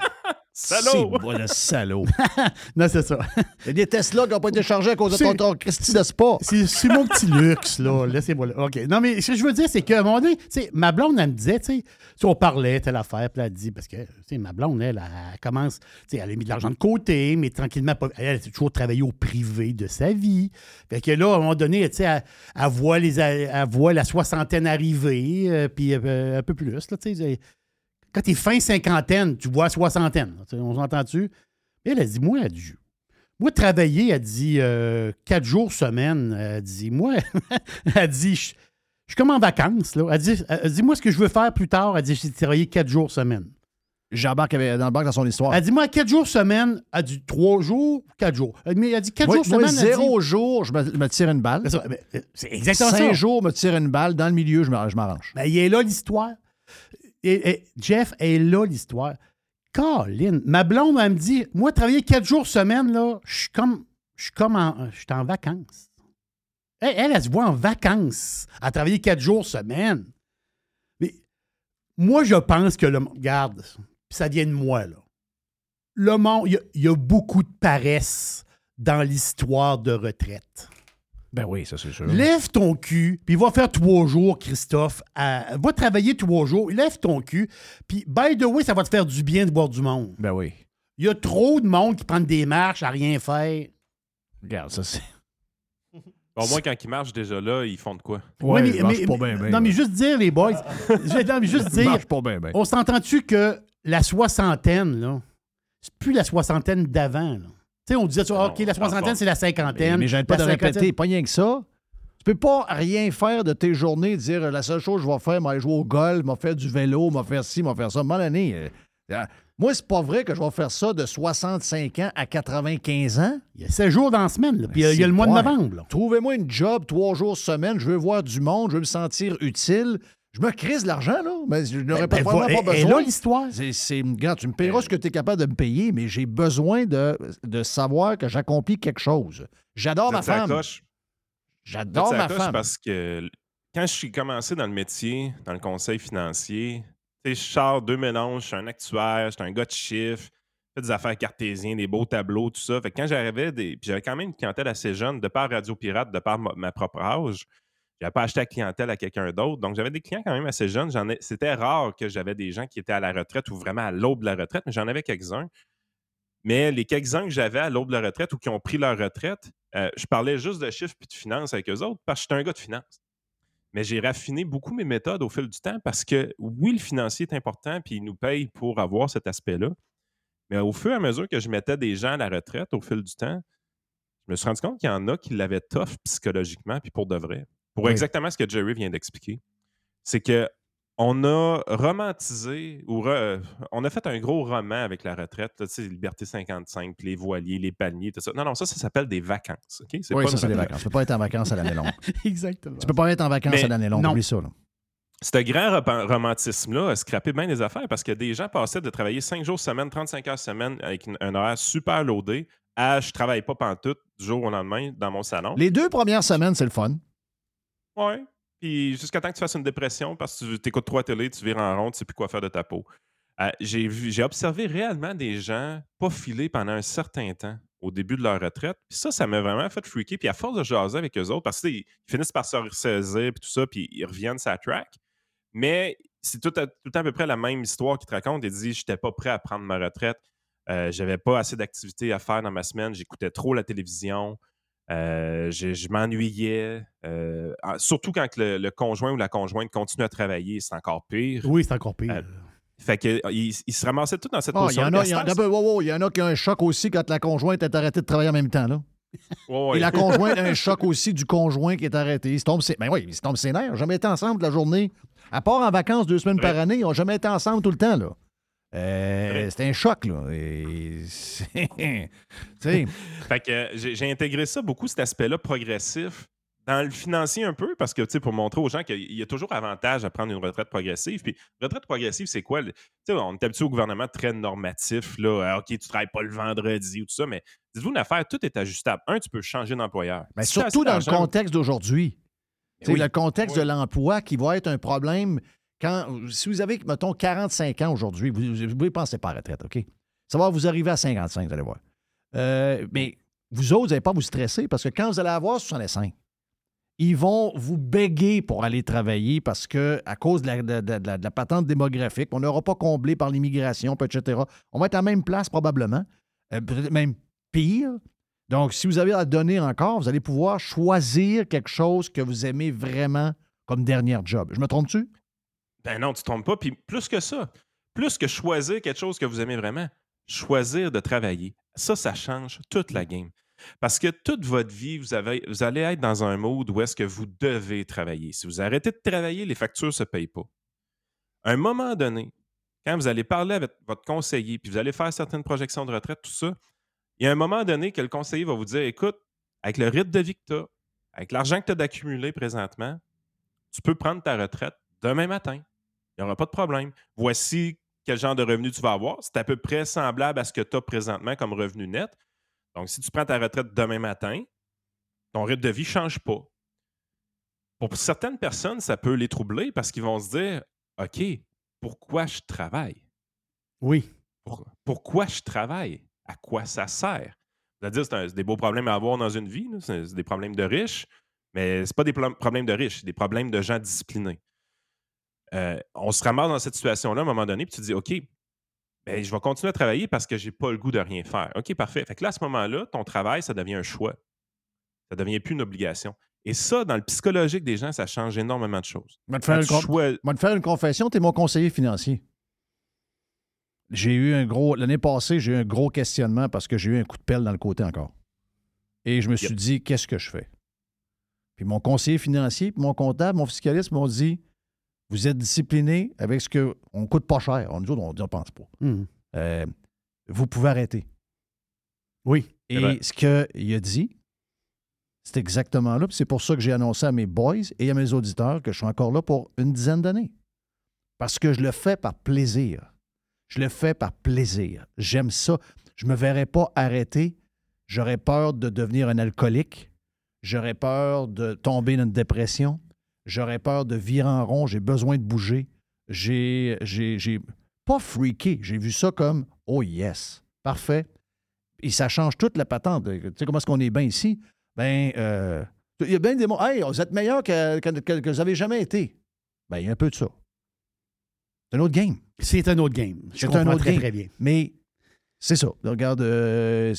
Salaud! C'est moi, le salaud. Non, c'est ça. Il y a des Tesla qui n'ont pas été chargés à cause de ton, ton Christy de spa. C'est mon petit luxe, là. Laissez-moi là. OK. Non, mais ce que je veux dire, c'est qu'à un moment donné, tu sais, ma blonde, elle me disait, tu sais, on parlait, telle affaire, puis elle dit, parce que, tu sais, ma blonde, elle, elle commence, tu sais, elle a mis de l'argent de côté, mais tranquillement, pas- elle a toujours travaillé au privé de sa vie. Fait que là, à un moment donné, tu sais, elle, elle voit, les, elle voit la soixantaine arriver, euh, puis euh, un peu plus, là, tu sais. Quand t'es fin cinquantaine, tu vois soixantaine. on s'entend-tu? Elle a dit, moi, elle dit, moi, travailler, elle dit euh, quatre jours semaine. Elle dit, moi, elle dit, je je suis comme en vacances. Là. Elle dit, elle dit, moi, ce que je veux faire plus tard, elle dit, j'ai travaillé quatre jours semaine. J'embarque dans le banc dans son histoire. Elle dit, moi, quatre jours semaine, elle dit trois jours, quatre jours. Elle dit, elle dit quatre moi, jours moi, semaine. zéro dit- jour, je me, me tire une balle. C'est ça, euh, c'est exactement Cinq ça. jours, me tire une balle. Dans le milieu, je m'arrange. Ben, il est là l'histoire. Et, et Jeff est là l'histoire. Colin, ma blonde, elle me dit, moi, travailler quatre jours semaine, là, je suis comme, je suis comme en, je suis en vacances. Elle, elle, se voit en vacances à travailler quatre jours semaine. Mais moi, je pense que le monde, regarde, ça vient de moi, là. Le monde, il y, a beaucoup de paresse dans l'histoire de retraite. Ben oui, ça, c'est sûr. Lève ton cul, puis va faire trois jours, Christophe. à- va travailler trois jours, lève ton cul, puis by the way, ça va te faire du bien de voir du monde. Ben oui. Il y a trop de monde qui prennent des marches à rien faire. Regarde, ça, c'est. Au moins, quand ils marchent déjà là, ils font de quoi? Ouais, Ouais, il marche pas bien, bien, non, mais juste dire, les boys, je- non, mais juste dire, marche pas bien, bien. on s'entend-tu que la soixantaine, là, c'est plus la soixantaine d'avant, là. Tu sais, on disait, ça, OK, la soixantaine, c'est la Mais, cinquantaine. mais j'arrête pas La de répéter, pas rien que ça. Tu peux pas rien faire de tes journées, dire la seule chose que je vais faire, m'aller jouer au golf, m'a faire du vélo, m'a faire ci, m'a faire ça. Mal année. euh, euh, moi, c'est pas vrai que je vais faire ça de 65 ans à 95 ans. Il y a 16 jours dans la semaine, là, puis il y a le mois de novembre. Trouvez-moi une job trois jours semaine, je veux voir du monde, je veux me sentir utile. Je me crise de l'argent, là, mais je n'aurais Ben, pas, va- vraiment pas et- et besoin. là, l'histoire. C'est, tu me paieras ce que tu es capable de me payer, mais j'ai besoin de, de savoir que j'accomplis quelque chose. J'adore ma femme. J'adore ma femme. Parce que quand je suis commencé dans le métier, dans le conseil financier, tu sais, je sors deux mélanges, je suis un actuaire, je suis un gars de chiffres, je fais des affaires cartésiennes, des beaux tableaux, tout ça. Fait que quand j'arrivais, des... puis j'avais quand même une clientèle assez jeune, de par Radio Pirate, de par ma, ma propre âge. J'avais pas acheté la clientèle à quelqu'un d'autre. Donc, j'avais des clients quand même assez jeunes. Ai... C'était rare que j'avais des gens qui étaient à la retraite ou vraiment à l'aube de la retraite, mais j'en avais quelques-uns. Mais les quelques-uns que j'avais à l'aube de la retraite ou qui ont pris leur retraite, euh, je parlais juste de chiffres puis de finances avec eux autres parce que j'étais un gars de finance. Mais j'ai raffiné beaucoup mes méthodes au fil du temps parce que oui, le financier est important puis il nous paye pour avoir cet aspect-là. Mais au fur et à mesure que je mettais des gens à la retraite au fil du temps, je me suis rendu compte qu'il y en a qui l'avaient tough psychologiquement puis pour de vrai. Pour Oui. exactement ce que Jerry vient d'expliquer. C'est que on a romantisé ou re- euh, on a fait un gros roman avec la retraite, là, tu sais, Liberté 55, puis les voiliers, les palmiers, tout ça. Non, non, ça, ça s'appelle des vacances. OK? Oui, pas ça, c'est les retraite. vacances. Tu peux pas être en vacances à l'année longue. Exactement. tu peux pas être en vacances Mais à l'année longue. non. Oublie ça. Là. Ce grand romantisme-là a scrappé bien des affaires parce que des gens passaient de travailler 5 jours semaine, 35 heures semaine avec une- un horaire super loadé à je travaille pas pantoute du jour au lendemain dans mon salon. Les deux premières semaines, c'est le fun. Ouais. Puis jusqu'à temps que tu fasses une dépression parce que tu écoutes trois télé, tu vires en rond, tu sais plus quoi faire de ta peau. Euh, j'ai observé réellement des gens pas filer pendant un certain temps au début de leur retraite. Puis ça, ça m'a vraiment fait freaker. Puis à force de jaser avec eux autres, parce qu'ils finissent par se ressaisir puis tout ça, puis ils reviennent sa track. Mais c'est tout, à- tout à peu près la même histoire qu'ils te racontent. Ils disent J'étais pas prêt à prendre ma retraite. Euh, J'avais pas assez d'activités à faire dans ma semaine. J'écoutais trop la télévision. Euh, je je m'ennuyais. Euh, surtout quand le, le conjoint ou la conjointe continue à travailler, c'est encore pire. Oui, c'est encore pire. Euh, Fait que, ils se ramassaient tous dans cette Ah, il y position. en a, il y en a- d'abord, wow, wow, il y en a qui ont un choc aussi quand la conjointe est arrêtée de travailler en même temps. Là. Et la conjointe a un choc aussi du conjoint qui est arrêté. Il se tombe ses... Ben oui, il se tombe ses nerfs. Ils n'ont jamais été ensemble la journée. À part en vacances deux semaines par année, ils n'ont jamais été ensemble tout le temps. là. Euh, c'est un choc, là. Et Fait que j'ai intégré ça beaucoup, cet aspect-là progressif, dans le financier un peu, parce que, tu sais, pour montrer aux gens qu'il y a toujours avantage à prendre une retraite progressive. Puis, retraite progressive, c'est quoi? Tu sais, on est habitué au gouvernement très normatif, là. Ah, OK, tu travailles pas le vendredi ou tout ça, mais dites-vous une affaire, tout est ajustable. Un, tu peux changer d'employeur. ben, Si tu as surtout dans le contexte d'aujourd'hui. Oui. Le contexte Oui. de l'emploi qui va être un problème Si vous avez, mettons, 45 ans aujourd'hui, vous ne pensez pas à la retraite, OK? Ça va vous arriver à 55, vous allez voir. Euh, mais vous autres, vous n'allez pas vous stresser parce que quand vous allez avoir 65, ils vont vous béguer pour aller travailler parce que, à cause de la, patente démographique, on n'aura pas comblé par l'immigration, etc. On va être à la même place probablement, euh, même pire. Donc, si vous avez à donner encore, vous allez pouvoir choisir quelque chose que vous aimez vraiment comme dernier job. Je me trompe-tu? Ben non, tu ne tombes pas. Puis plus que ça, plus que choisir quelque chose que vous aimez vraiment, choisir de travailler. Ça, ça change toute la game. Parce que toute votre vie, vous, avez, vous allez être dans un mode où est-ce que vous devez travailler. Si vous arrêtez de travailler, les factures ne se payent pas. À un moment donné, quand vous allez parler avec votre conseiller, puis vous allez faire certaines projections de retraite, tout ça, il y a un moment donné que le conseiller va vous dire, écoute, avec le rythme de vie que tu as, avec l'argent que tu as d'accumuler présentement, tu peux prendre ta retraite demain matin. Il n'y aura pas de problème. Voici quel genre de revenu tu vas avoir. C'est à peu près semblable à ce que tu as présentement comme revenu net. Donc, si tu prends ta retraite demain matin, ton rythme de vie ne change pas. Pour certaines personnes, ça peut les troubler parce qu'ils vont se dire OK, pourquoi je travaille? Oui. Pour- pourquoi je travaille? À quoi ça sert C'est-à-dire, c'est des beaux problèmes à avoir dans une vie. C'est des problèmes de riches, mais ce pas des problèmes de riches, c'est des problèmes de gens disciplinés. Euh, on se ramasse dans cette situation-là à un moment donné, puis tu te dis, OK, ben, je vais continuer à travailler parce que j'ai pas le goût de rien faire. OK, parfait. Fait que là, à ce moment-là, ton travail, ça devient un choix. Ça devient plus une obligation. Et ça, dans le psychologique des gens, ça change énormément de choses. Je vais te faire une tu con- choi- je vais te faire une confession, tu es mon conseiller financier. J'ai eu un gros. L'année passée, j'ai eu un gros questionnement parce que j'ai eu un coup de pelle dans le côté encore. Et je me suis dit, qu'est-ce que je fais? Puis mon conseiller financier, puis mon comptable, mon fiscaliste m'ont dit Vous êtes discipliné avec ce que. On coûte pas cher. On nous autres, on ne pense pas. Mhm. Euh, vous pouvez arrêter. Oui. Et vrai. ce qu'il a dit, c'est exactement là. C'est pour ça que j'ai annoncé à mes boys et à mes auditeurs que je suis encore là pour une dizaine d'années. Parce que je le fais par plaisir. Je le fais par plaisir. J'aime ça. Je ne me verrais pas arrêter. J'aurais peur de devenir un alcoolique. J'aurais peur de tomber dans une dépression. J'aurais peur de virer en rond. J'ai besoin de bouger. J'ai, j'ai, j'ai pas freaké. J'ai vu ça comme oh yes, parfait. Et ça change toute la patente. Tu sais comment est-ce qu'on est bien ici? Ben, euh, il y a bien des mots. Hey, vous êtes meilleur que, que, que- que vous avez jamais été. Ben, il y a un peu de ça. C'est un autre game. C'est un autre game. Je C'est un autre très, game. très bien. Mais c'est ça. Regarde, euh,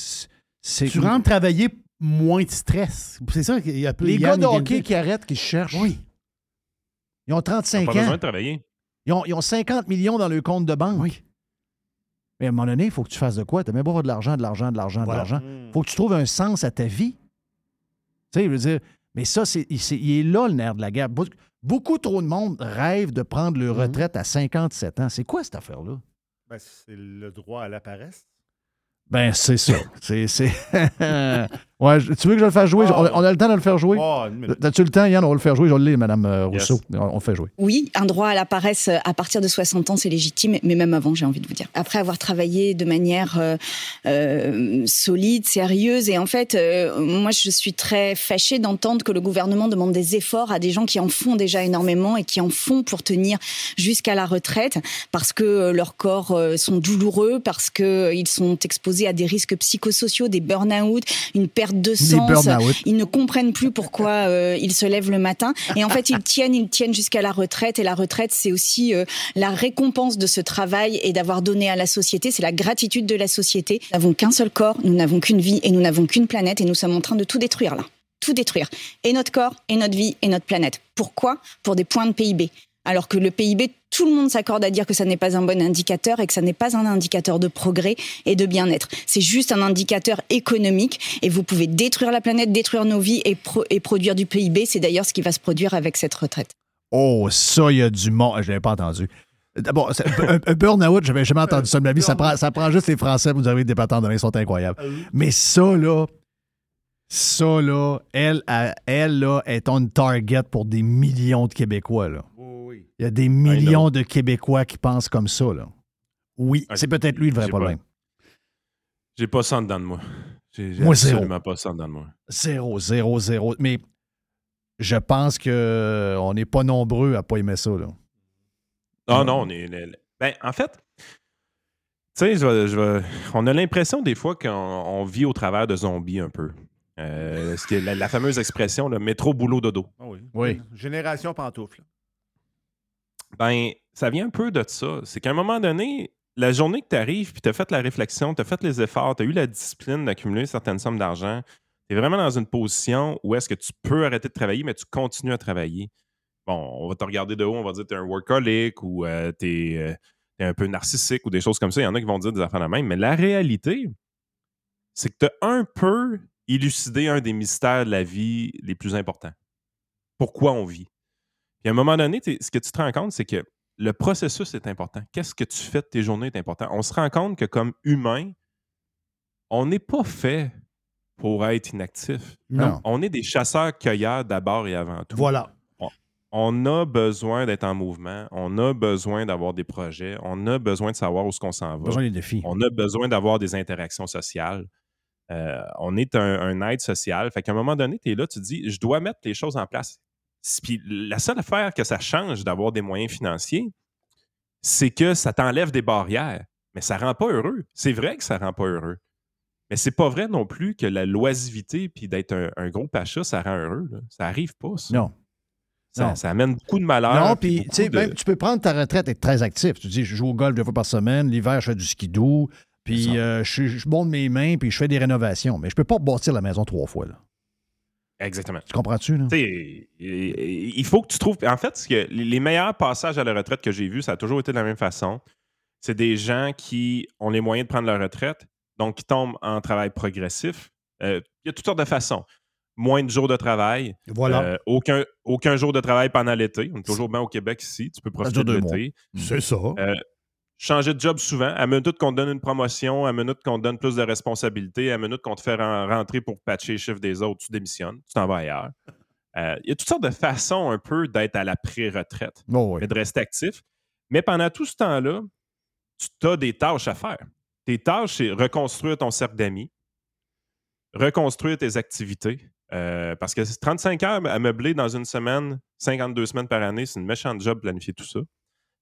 c'est-. Tu rentres travailler moins de stress. C'est ça qu'il y a peu Les gars de hockey qui arrêtent, qui cherchent. Oui. Ils ont T'as 35 pas besoin ans. de travailler. Ils ont, ils ont 50 millions dans leur compte de banque. Oui. Mais à un moment donné, il faut que tu fasses de quoi? Tu n'as même pas de l'argent, de l'argent, de l'argent, Voilà. de l'argent. Il faut que tu trouves un sens à ta vie. Tu sais, je veux dire, mais ça, c'est, il, c'est- il est là le nerf de la guerre. Be- Beaucoup trop de monde rêve de prendre leur Mhm. retraite à 57 ans. C'est quoi cette affaire-là? Ben, c'est le droit à la paresse. Ben, c'est ça. c'est, c'est... Ouais, tu veux que je le fasse jouer? Ah. On, on a le temps de le faire jouer? Oh. T'as-tu le temps, Yann? On va le faire jouer. Je l'ai, Madame euh, Rousseau. On, on le fait jouer. Oui, un droit à la paresse euh, à partir de 60 ans, c'est légitime, mais même avant, j'ai envie de vous dire. Après avoir travaillé de manière euh, euh, solide, sérieuse, et en fait, euh, moi, je suis très fâchée d'entendre que le gouvernement demande des efforts à des gens qui en font déjà énormément et qui en font pour tenir jusqu'à la retraite, parce que euh, leurs corps euh, sont douloureux, parce que euh, ils sont exposés à des risques psychosociaux, des burn-out, une perte de sens. Ils ne comprennent plus pourquoi euh, ils se lèvent le matin. Et en fait, ils tiennent, ils tiennent jusqu'à la retraite. Et la retraite, c'est aussi euh, la récompense de ce travail et d'avoir donné à la société. C'est la gratitude de la société. Nous n'avons qu'un seul corps, nous n'avons qu'une vie et nous n'avons qu'une planète. Et nous sommes en train de tout détruire là. Tout détruire. Et notre corps, et notre vie, et notre planète. Pourquoi? Pour des points de PIB. Alors que le PIB, tout le monde s'accorde à dire que ça n'est pas un bon indicateur et que ça n'est pas un indicateur de progrès et de bien-être. C'est juste un indicateur économique et vous pouvez détruire la planète, détruire nos vies et, pro- et produire du PIB. C'est d'ailleurs ce qui va se produire avec cette retraite. Oh, ça, il y a du monde. Je l'avais pas entendu. D'abord, un, un burn-out, j'avais jamais entendu ça de ma vie. Ça prend, ça prend juste les Français pour nous arriver des patents demain, ils sont incroyables. Mais ça, là, ça, là, elle, elle, elle, là, est on target pour des millions de Québécois, là. Oui. Il y a des millions de Québécois qui pensent comme ça, là. Oui, Ah, c'est peut-être lui le vrai problème. J'ai pas ça en dedans de moi. J'ai j'ai Moi, zéro. absolument pas ça en dedans de moi. Zéro, zéro, zéro. Mais je pense qu'on n'est pas nombreux à pas aimer ça, là. Ah non, on est. le- le- Ben, en fait, tu sais, je vais- je on a l'impression des fois qu'on on vit au travers de zombies un peu. Euh, ce qui est la, la fameuse expression, le métro, boulot, dodo. Ah oui. Oui. Génération pantoufle. Ben, ça vient un peu de ça. C'est qu'à un moment donné, la journée que tu arrives, puis tu as fait la réflexion, tu as fait les efforts, tu as eu la discipline d'accumuler certaines sommes d'argent, tu es vraiment dans une position où est-ce que tu peux arrêter de travailler, mais tu continues à travailler. Bon, on va te regarder de haut, on va dire que tu es un workaholic ou tu es, un peu narcissique ou des choses comme ça. Il y en a qui vont dire des affaires de même. Mais la réalité, c'est que tu as un peu élucidé un des mystères de la vie les plus importants. Pourquoi on vit. Puis à un moment donné, ce que tu te rends compte, c'est que le processus est important. Qu'est-ce que tu fais de tes journées est important? On se rend compte que comme humain, on n'est pas fait pour être inactif. Non. On est des chasseurs-cueilleurs d'abord et avant tout. Voilà. On a besoin d'être en mouvement. On a besoin d'avoir des projets. On a besoin de savoir où est-ce qu'on s'en va. Besoin des défis. On a besoin d'avoir des interactions sociales. Euh, on est un, un être social. Fait qu'à un moment donné, tu es là, tu te dis, je dois mettre les choses en place. Puis la seule affaire que ça change d'avoir des moyens financiers, c'est que ça t'enlève des barrières. Mais ça rend pas heureux. C'est vrai que ça rend pas heureux. Mais c'est pas vrai non plus que la loisivité puis d'être un, un gros pacha, ça rend heureux. là. Ça arrive pas, ça. Non. Ça, Non. ça amène beaucoup de malheur. Non, puis tu sais, de- même, tu peux prendre ta retraite et être très actif. Tu dis, je joue au golf deux fois par semaine, l'hiver, je fais du skidoo, puis euh, je, monte mes mains, puis je fais des rénovations. Mais je peux pas bâtir la maison trois fois. Là. Exactement. Tu comprends-tu? Il faut que tu trouves. En fait, que les meilleurs passages à la retraite que j'ai vus, ça a toujours été de la même façon. C'est des gens qui ont les moyens de prendre leur retraite, donc qui tombent en travail progressif. Euh, Il y a toutes sortes de façons. Moins de jours de travail. Voilà. Euh, aucun, aucun jour de travail pendant l'été. On est toujours bien au Québec ici. Tu peux profiter de l'été. C'est ça. Euh, changer de job souvent. À minute qu'on te donne une promotion, à minute qu'on te donne plus de responsabilités, à minute qu'on te fait ren- rentrer pour patcher les chiffres des autres, tu démissionnes, tu t'en vas ailleurs. Euh, Il y a toutes sortes de façons un peu d'être à la pré-retraite, Oh, oui. mais de rester actif. Mais pendant tout ce temps-là, tu as des tâches à faire. Tes tâches, c'est reconstruire ton cercle d'amis, reconstruire tes activités. Euh, parce que c'est 35 heures à meubler dans une semaine, 52 semaines par année, c'est une méchante job planifier tout ça.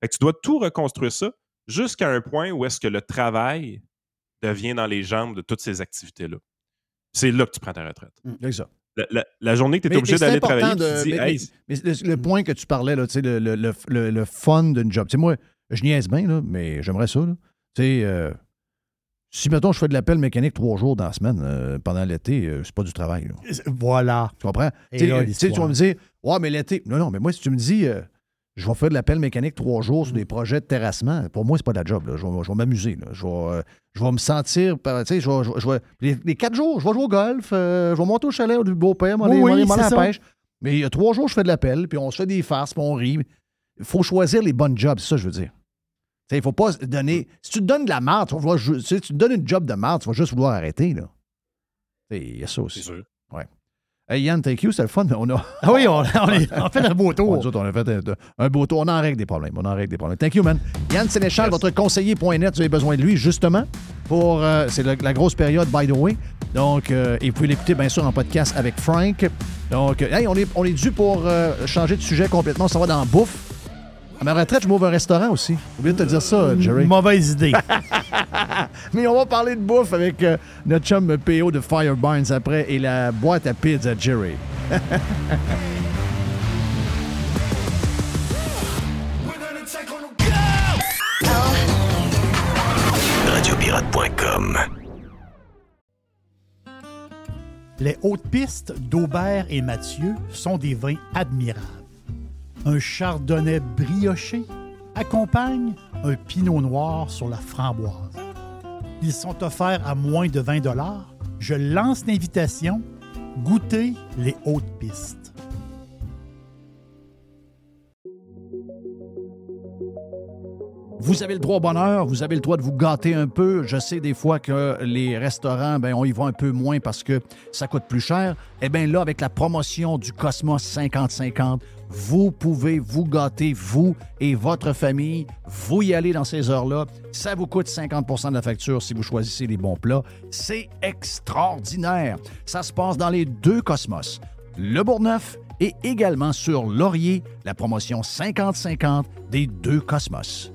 Fait que tu dois tout reconstruire ça jusqu'à un point où est-ce que le travail devient dans les jambes de toutes ces activités-là. C'est là que tu prends ta retraite. C'est ça. La, la- la journée que tu es Mais- obligé d'aller travailler, de- tu te dis, mais- Hey, mais- mais le, le point que tu parlais, là, tu sais, le, le, le, le- le fun d'une job. Tu sais, moi, je niaise bien, là, mais j'aimerais ça. là. Tu sais, euh, si, mettons, je fais de l'appel mécanique trois jours dans la semaine euh, pendant l'été, euh, c'est pas du travail. là. Voilà. Tu comprends? Là, euh, tu vas me dire, ouais, mais l'été. Non, non, mais moi, si tu me dis, euh, je vais faire de l'appel mécanique trois jours sur des projets de terrassement, pour moi, c'est pas de la job. là. Je vais, je vais m'amuser. là. Je vais, euh, je vais me sentir. par- Tu sais, je vais, je vais- je vais- les, les quatre jours, je vais jouer au golf, euh, je vais monter au chalet du beau-père, Oui, oui, m'aller à c'est la pêche. Mais il y a trois jours, je fais de l'appel, puis on se fait des farces, puis on rit. Il faut choisir les bonnes jobs, c'est ça que je veux dire. Tu sais, Il faut pas donner. Si tu te donnes de la merde, tu, vas vouloir jou- tu te donnes une job de merde, tu vas juste vouloir arrêter. Là. Il y a ça aussi. C'est sûr. Hey Yann, thank you, c'était le fun, mais on a. Ah oui, on, on est- on fait un beau tour. On a fait un, un beau tour. On en règle des problèmes. On en règle des problèmes. Thank you, man. Yann Sénéchal, votre conseiller.net, vous avez besoin de lui, justement, pour. euh, c'est la grosse période, by the way. Donc, euh, et vous pouvez l'écouter, bien sûr, en podcast avec Frank. Donc, euh, hey, on est, on est dû pour euh, changer de sujet complètement. Ça va dans la bouffe. À ma retraite, je m'ouvre un restaurant aussi. J'ai de te dire ça, Jerry. Mauvaise idée. Mais on va parler de bouffe avec euh, notre chum PO de Fire Barnes après et la boîte à pizza Jerry. Radiopirate.com. Les hautes pistes d'Aubert et Mathieu sont des vins admirables. Un chardonnay brioché accompagne un pinot noir sur la framboise. Ils sont offerts à moins de 20 Je lance l'invitation. Goûtez les hautes pistes. Vous avez le droit au bonheur, vous avez le droit de vous gâter un peu. Je sais des fois que les restaurants, ben, on y va un peu moins parce que ça coûte plus cher. Eh bien là, avec la promotion du Cosmos 50-50, vous pouvez vous gâter, vous et votre famille. Vous y allez dans ces heures-là. Ça vous coûte 50% de la facture si vous choisissez les bons plats. C'est extraordinaire. Ça se passe dans les deux Cosmos. Le Bourgneuf et également sur Laurier, la promotion 50-50 des deux Cosmos.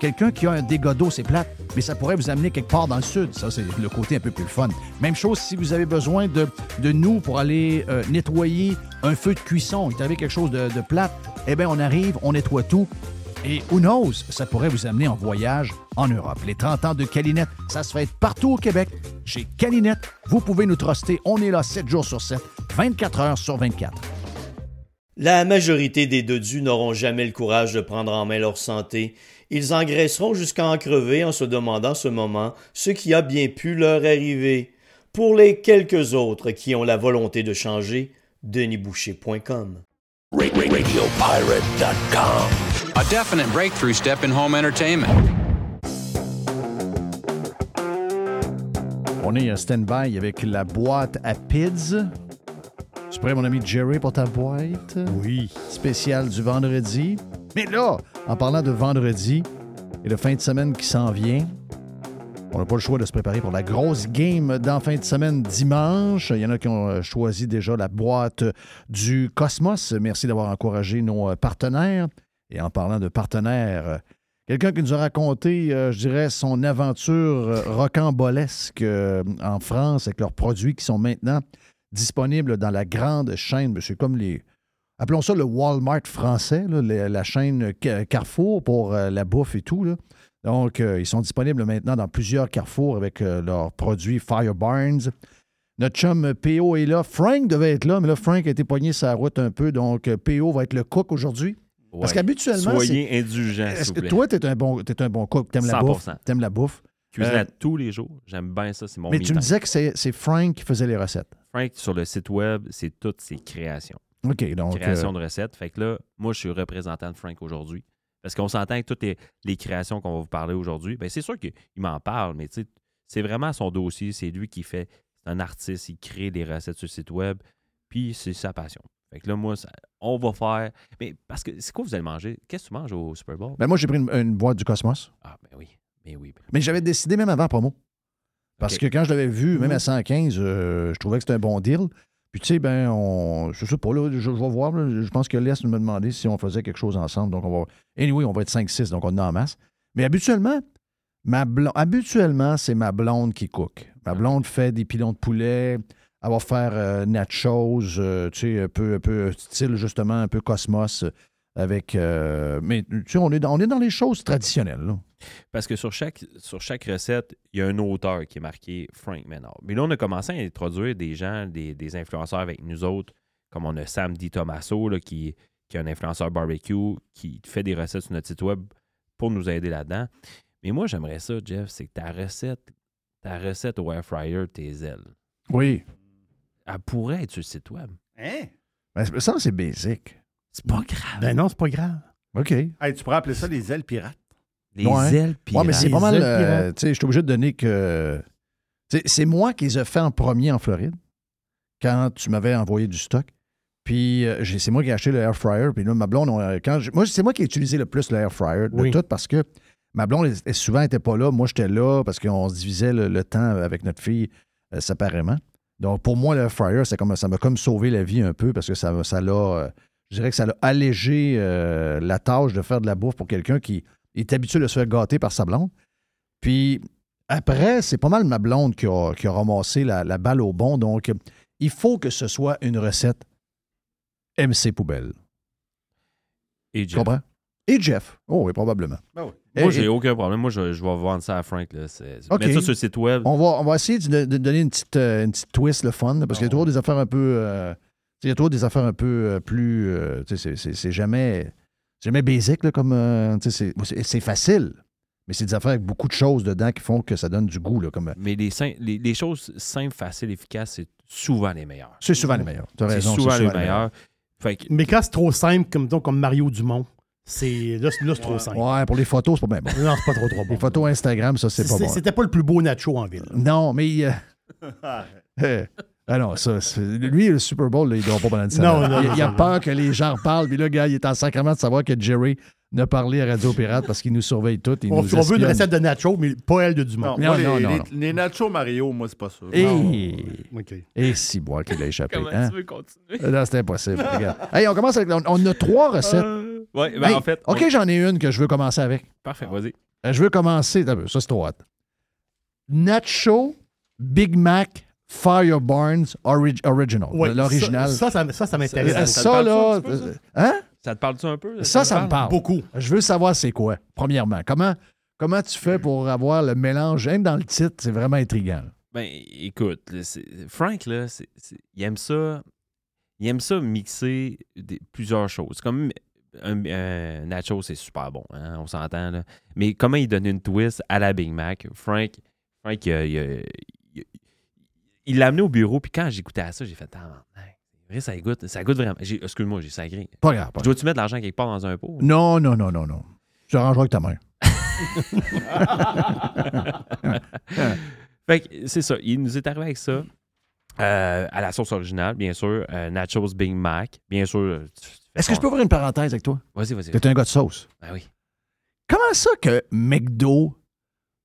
quelqu'un qui a un dégât d'eau, c'est plate, mais ça pourrait vous amener quelque part dans le sud. Ça, c'est le côté un peu plus fun. Même chose si vous avez besoin de, nous pour aller euh, nettoyer un feu de cuisson. Est arrivé quelque chose de, de plate. Eh bien, on arrive, on nettoie tout. Et who knows, ça pourrait vous amener en voyage en Europe. Les 30 ans de Calinette, ça se fait partout au Québec. Chez Calinette, vous pouvez nous truster. On est là 7 jours sur 7, 24 heures sur 24. La majorité des dodus n'auront jamais le courage de prendre en main leur santé. Ils engraisseront jusqu'à en crever en se demandant ce moment ce qui a bien pu leur arriver. Pour les quelques autres qui ont la volonté de changer, denisboucher.com. RadioPirate.com. A definite breakthrough step in home entertainment. On est à stand-by avec la boîte à PIDS. Tu prêt, mon ami Jerry, pour ta boîte? Oui. Spéciale du vendredi. Mais là, en parlant de vendredi et de fin de semaine qui s'en vient, on n'a pas le choix de se préparer pour la grosse game d'en fin de semaine dimanche. Il y en a qui ont euh, choisi déjà la boîte du Cosmos. Merci d'avoir encouragé nos euh, partenaires. Et en parlant de partenaires, euh, quelqu'un qui nous a raconté, je dirais, son aventure rocambolesque en France avec leurs produits qui sont maintenant disponibles dans la grande chaîne. C'est comme les. Appelons ça le Walmart français, là, la, la chaîne Ca- Carrefour pour euh, la bouffe et tout. là. Donc, euh, ils sont disponibles maintenant dans plusieurs carrefours avec euh, leurs produits Fire Barnes. Notre chum PO est là. Frank devait être là, mais là, Frank a été poigné sa route un peu. Donc, PO va être le cook aujourd'hui. Parce qu'habituellement. Soyez indulgents, Est-ce que toi, tu es un bon, t'es un bon cook, t'aimes la 100%. bouffe? T'aimes la bouffe? Cuisine à tous les jours. J'aime bien ça. C'est mon mais tu me disais que c'est Frank qui faisait les recettes. Frank, sur le site web, c'est toutes ses créations. OK, donc. Création euh, de recettes. Fait que là, moi, je suis représentant de Frank aujourd'hui. Parce qu'on s'entend que toutes les, les créations qu'on va vous parler aujourd'hui, ben c'est sûr qu'il m'en parle, mais tu sais, c'est vraiment son dossier. C'est lui qui fait. C'est un artiste, il crée des recettes sur le site web, puis c'est sa passion. Fait que là, moi, ça- on va faire. Mais parce que c'est quoi vous allez manger? Qu'est-ce que tu manges au Super Bowl? ben moi, j'ai pris une, une boîte du Cosmos. Ah, ben oui. Mais oui. ben- Mais j'avais décidé même avant promo. Parce que quand je l'avais vu, même Mhm. à 115, euh, je trouvais que c'était un bon deal. Puis, tu sais, ben, on. Je sais pas, là, je, je vais voir. là, je pense que Les nous a demandé si on faisait quelque chose ensemble. Donc, on va. Anyway, on va être 5-6, donc on est en masse. Mais habituellement, ma blonde, habituellement, c'est ma blonde qui cook. Ma blonde fait des pilons de poulet. Elle va faire euh, nachos, euh, tu sais, un peu, un peu style, justement, un peu cosmos. Avec. euh, mais, tu sais, on est, dans, on est dans les choses traditionnelles, là. Parce que sur chaque, sur chaque recette, il y a un auteur qui est marqué Frank Menard. Mais là, on a commencé à introduire des gens, des, des influenceurs avec nous autres, comme on a Sam Di Tomaso, là, qui, qui est un influenceur barbecue, qui fait des recettes sur notre site web pour nous aider là-dedans. Mais moi, j'aimerais ça, Jeff, c'est que ta recette, ta recette au air fryer, tes ailes, Oui. elle pourrait être sur le site web. Hein? Ben, ça, c'est basic. C'est pas grave. Ben non, c'est pas grave. OK. Hey, tu pourrais appeler ça les ailes pirates. Les Ouais. ailes Ouais, mais c'est Les pas mal. euh, pirates. tu sais, je suis obligé de donner que. C'est moi qui les ai fait en premier en Floride quand tu m'avais envoyé du stock. Puis euh, c'est moi qui ai acheté le air fryer. Puis là, ma blonde, on- quand je- moi, c'est moi qui ai utilisé le plus le air fryer de Oui. tout parce que ma blonde, elle, elle souvent n'était pas là. Moi, j'étais là parce qu'on se divisait le, le temps avec notre fille euh, séparément. Donc, pour moi, le air fryer, c'est comme, ça m'a comme sauvé la vie un peu parce que ça ça l'a. Je dirais que ça l'a allégé euh, la tâche de faire de la bouffe pour quelqu'un qui est habitué de se faire gâter par sa blonde. Puis après, c'est pas mal ma blonde qui a, qui a ramassé la, la balle au bon. Donc, il faut que ce soit une recette MC Poubelle. Et Tu Jeff. comprends? Et Jeff. Oh oui, probablement. Ben oui. Moi, j'ai et- aucun problème. Moi, je, je vais vendre ça à Frank. Là. Mettre ça sur le site web. On va, on va essayer de, de donner une petite, euh, une petite twist, le fun, parce qu'il y a toujours des affaires un peu. euh, il y a toujours des affaires un peu euh, plus. euh, tu c'est- jamais. c'est jamais basic, là, comme. euh, tu c'est- facile. Mais c'est des affaires avec beaucoup de choses dedans qui font que ça donne du goût, là, comme. Mais les, sim- les, les choses simples, faciles, efficaces, c'est souvent les meilleures. C'est souvent les meilleurs. T'as C'est raison. souvent, c'est les meilleurs. Fait que, Mais quand c'est trop simple, comme, donc, comme Mario Dumont, c'est là, c'est- c'est trop simple. Ouais, pour les photos, c'est pas bien bon. Non, c'est pas trop trop bon. Les photos Instagram, ça, c'est pas bon. C'était pas le plus beau nacho en ville. Non, mais. euh, ah non, ça, lui, le Super Bowl, là, il doit pas ça. Non, non, il, il a non. peur que les gens reparlent. Puis là, gars, il est en sacrement de savoir que Jerry n'a parlé à Radio Pirate parce qu'il nous surveille tous. Il On, nous on veut une recette de nacho, mais pas elle de Dumont. Non, Non, moi, non, les, non, les- non. les nachos Mario, moi, c'est pas ça. Et, OK. et si boire qu'il a échappé. comment hein? tu veux continuer? Là, c'est impossible. regarde. Hey, on commence avec. On, on a trois recettes. Euh, ouais, ben, Hey, en fait. OK, on- j'en ai une que je veux commencer avec. Parfait, vas-y. Euh, Je veux commencer. Ça, c'est trop hot. Nacho Big Mac Fire Barnes Orig- Original. Ouais, L'original. Ça, ça, ça, ça, ça m'intéresse. Euh, ça Ça, parle-tu là. un petit peu, ça? euh, Hein? Ça te parle-tu un peu? Ça, ça me parle? Beaucoup. Je veux savoir c'est quoi, premièrement. Comment, comment tu fais pour avoir le mélange? Même dans le titre, c'est vraiment intriguant. Ben, écoute, là, Frank, là, il aime ça. Il aime ça mixer des- plusieurs choses. Comme un, un nacho, c'est super bon, hein, on s'entend. là. Mais comment il donne une twist à la Big Mac? Frank, Frank il, a- il a- il- l'a amené au bureau, puis quand j'écoutais à ça, j'ai fait Ah, c'est vrai, ça goûte, ça goûte vraiment. J'ai- Excuse-moi, j'ai sacré. Pas grave. pas Je Dois-tu mettre de l'argent quelque part dans un pot? Non, non, non, non, non. Tu arrangeras avec ta main. Fait que c'est ça. Il nous est arrivé avec ça. euh, à la sauce originale, bien sûr. euh, Nachos Big Mac. Bien sûr. euh, tu- tu fais Est-ce que je peux ouvrir une parenthèse avec toi? Vas-y, vas-y. Que tu es un gars de sauce. Ah oui. Comment ça que McDo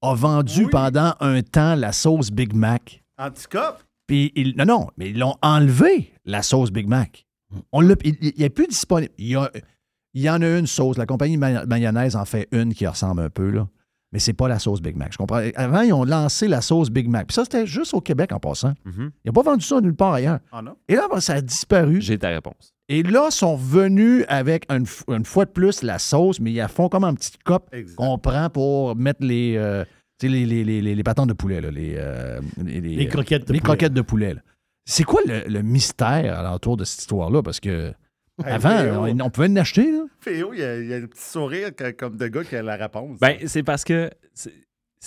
a vendu pendant un temps la sauce Big Mac? Anticope? Puis, ils- non, non, mais ils l'ont enlevé, la sauce Big Mac. On l'a, il n'est plus disponible. Il y, a- il y en a une sauce. La compagnie ma- mayonnaise en fait une qui ressemble un peu, là. Mais c'est pas la sauce Big Mac. Je comprends. Avant, ils ont lancé la sauce Big Mac. Puis ça, c'était juste au Québec en passant. Mhm. Ils n'ont pas vendu ça nulle part ailleurs. Ah non? Et là, ben, ça a disparu. J'ai ta réponse. Et là, sont venus avec une, f- une fois de plus la sauce, mais ils la font comme en petite coupe Exact. qu'on prend pour mettre les, euh, les, les, les, les, les patentes de poulet, là, les, euh, les, Les croquettes de les poulet. croquettes de poulet. C'est quoi le, le mystère alentour de cette histoire-là? Parce que Hey, avant, on, on pouvait l'acheter. là. Féo, il y a, il y a un petit sourire que- comme de gars qui a la réponse. Ben, c'est parce que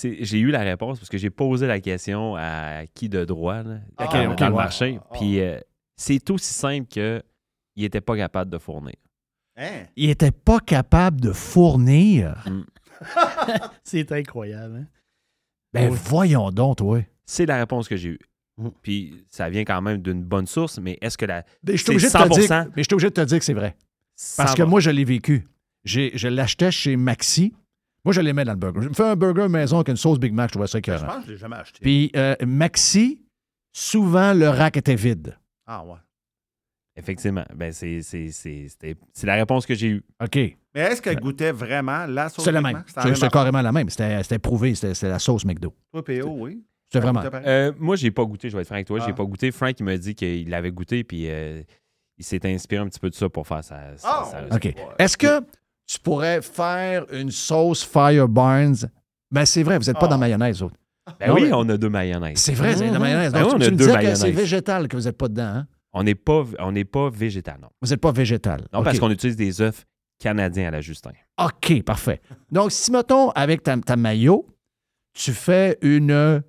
j'ai eu la réponse parce que j'ai posé la question à qui de droit là, Ah, dans, le ouais. marché. Puis euh, c'est aussi simple que il n'était pas capable de fournir. Hein? Il n'était pas capable de fournir. C'est incroyable. hein? Ben Oui. voyons donc, toi. C'est la réponse que j'ai eue. Mhm. Puis ça vient quand même d'une bonne source, mais est-ce que la. Mais je suis obligé, de te dire- 100%? mais je suis obligé de te dire que c'est vrai. Parce que 100%. moi, je l'ai vécu. J'ai- je l'achetais chez Maxi. Moi, je l'aimais dans le burger. Je me fais un burger maison avec une sauce Big Mac, je trouvais ça Je écœurant. pense que je l'ai jamais acheté. Puis euh, Maxi, souvent, le rack était vide. Ah ouais. Effectivement. Ben, c'est, c'est, c'est, c'était- c'est la réponse que j'ai eue. OK. Mais est-ce qu'elle goûtait vraiment la sauce C'est la même. C'était carrément la même. C'était prouvé. C'était la sauce McDo. Toi, PO, oui. C'est vraiment. Euh, moi, j'ai pas goûté, je vais être franc avec toi, j'ai Ah. pas goûté. Frank, il m'a dit qu'il l'avait goûté, puis euh, il s'est inspiré un petit peu de ça pour faire sa. sa- Ah, sa OK. Est-ce que tu pourrais faire une sauce Fire Barnes? Ben, c'est vrai, vous n'êtes pas Ah. dans mayonnaise, autres. Ben Non, oui, mais- on a deux mayonnaises. C'est vrai, c'est de la mayonnaise. Ben Donc, oui, on tu a me deux disais que mayonnaises. c'est végétal que vous n'êtes pas dedans. Hein? On n'est pas, on n'est pas végétal, non. Vous n'êtes pas végétal. Non, parce qu'on utilise des œufs canadiens à la Justin. OK, parfait. Donc, si, mettons, avec ta, ta mayo, tu fais une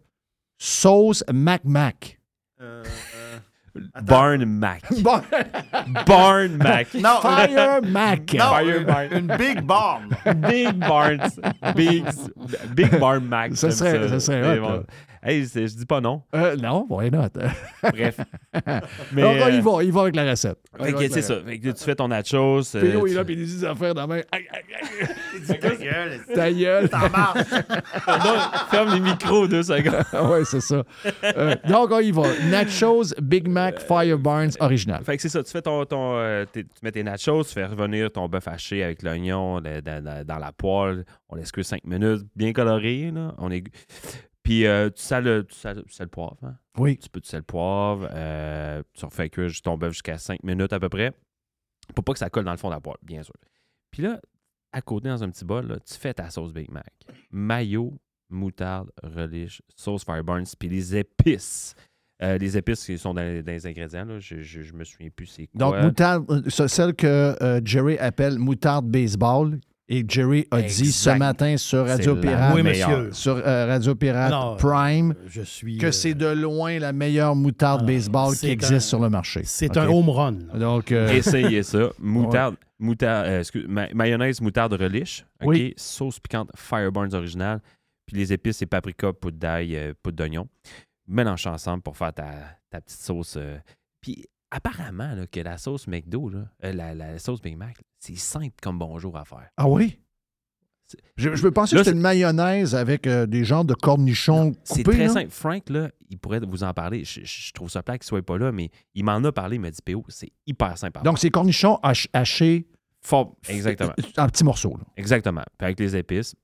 sauce Mac-Mac. Euh, Barn Mac. Barn Mac. Non, Fire Mac. Non, Fire une, Barn. une Big Barn. Big Barn. Big, Big Barn Mac. Ça serait- ça serait Mais hot, bon. Hey, je dis pas non. Euh, non, why not? Bref. Mais, Donc, euh, il va, il va avec la recette. Que, avec c'est ça. Fait que tu fais ton nachos. euh, Puis, il est là, puis il dit des affaires dans la main. Aïe, aïe, aïe. Ta gueule. Ta gueule. Ça marche. Non, ferme les micros deux secondes. Ouais, c'est ça. Euh, donc, on y va. Nachos Big Mac Fire Barnes original. Fait que c'est ça, tu fais ton, euh, tu mets tes nachos, tu fais revenir ton bœuf haché avec l'oignon dans- dans la poêle. On laisse que 5 minutes, bien coloré. Là. On est... Puis euh, tu sales, le- tu sales, tu sales le poivre. hein? Oui. Tu peux tu sales le poivre. euh, tu refais cuire ton bœuf jusqu'à 5 minutes à peu près. Pour pas que ça colle dans le fond de la poêle, bien sûr. Puis là, à côté, dans un petit bol, là, tu fais ta sauce Big Mac. Mayo, moutarde, relish, sauce Fireburns, puis les épices. Euh, les épices qui sont dans, dans les ingrédients, là, je, je, je me souviens plus c'est quoi. Donc, moutarde, euh, ce- celle que euh, Jerry appelle moutarde baseball. Et Jerry a dit ce matin sur Radio Pirate, Oui, monsieur. sur euh, Radio Pirate Non, Prime, Je suis. que euh, c'est de loin la meilleure moutarde Ah, baseball qui existe un- sur le marché. C'est un home run. Donc, euh, Essayez ça. Moutarde, moutarde, euh, excuse- ma- mayonnaise, moutarde relish. OK? Oui. Sauce piquante Fireburns original. Puis les épices, c'est paprika, poudre d'ail, euh, poudre d'oignon. Mélange ensemble pour faire ta, ta petite sauce. euh. Puis apparemment, là, que la sauce McDo, là, euh, la, la sauce Big Mac, c'est simple comme bonjour à faire. ah oui? Je, je veux penser Là, que c'est une mayonnaise avec euh, des genres de cornichons C'est très là. simple. Frank, là, il pourrait vous en parler. Je, trouve ça plat qu'il soit pas là, mais il m'en a parlé. Il m'a dit, PO, c'est hyper simple. Donc, c'est cornichons hach- hachés. Fort- Exactement. en petits morceaux. là. Exactement. Puis avec les épices.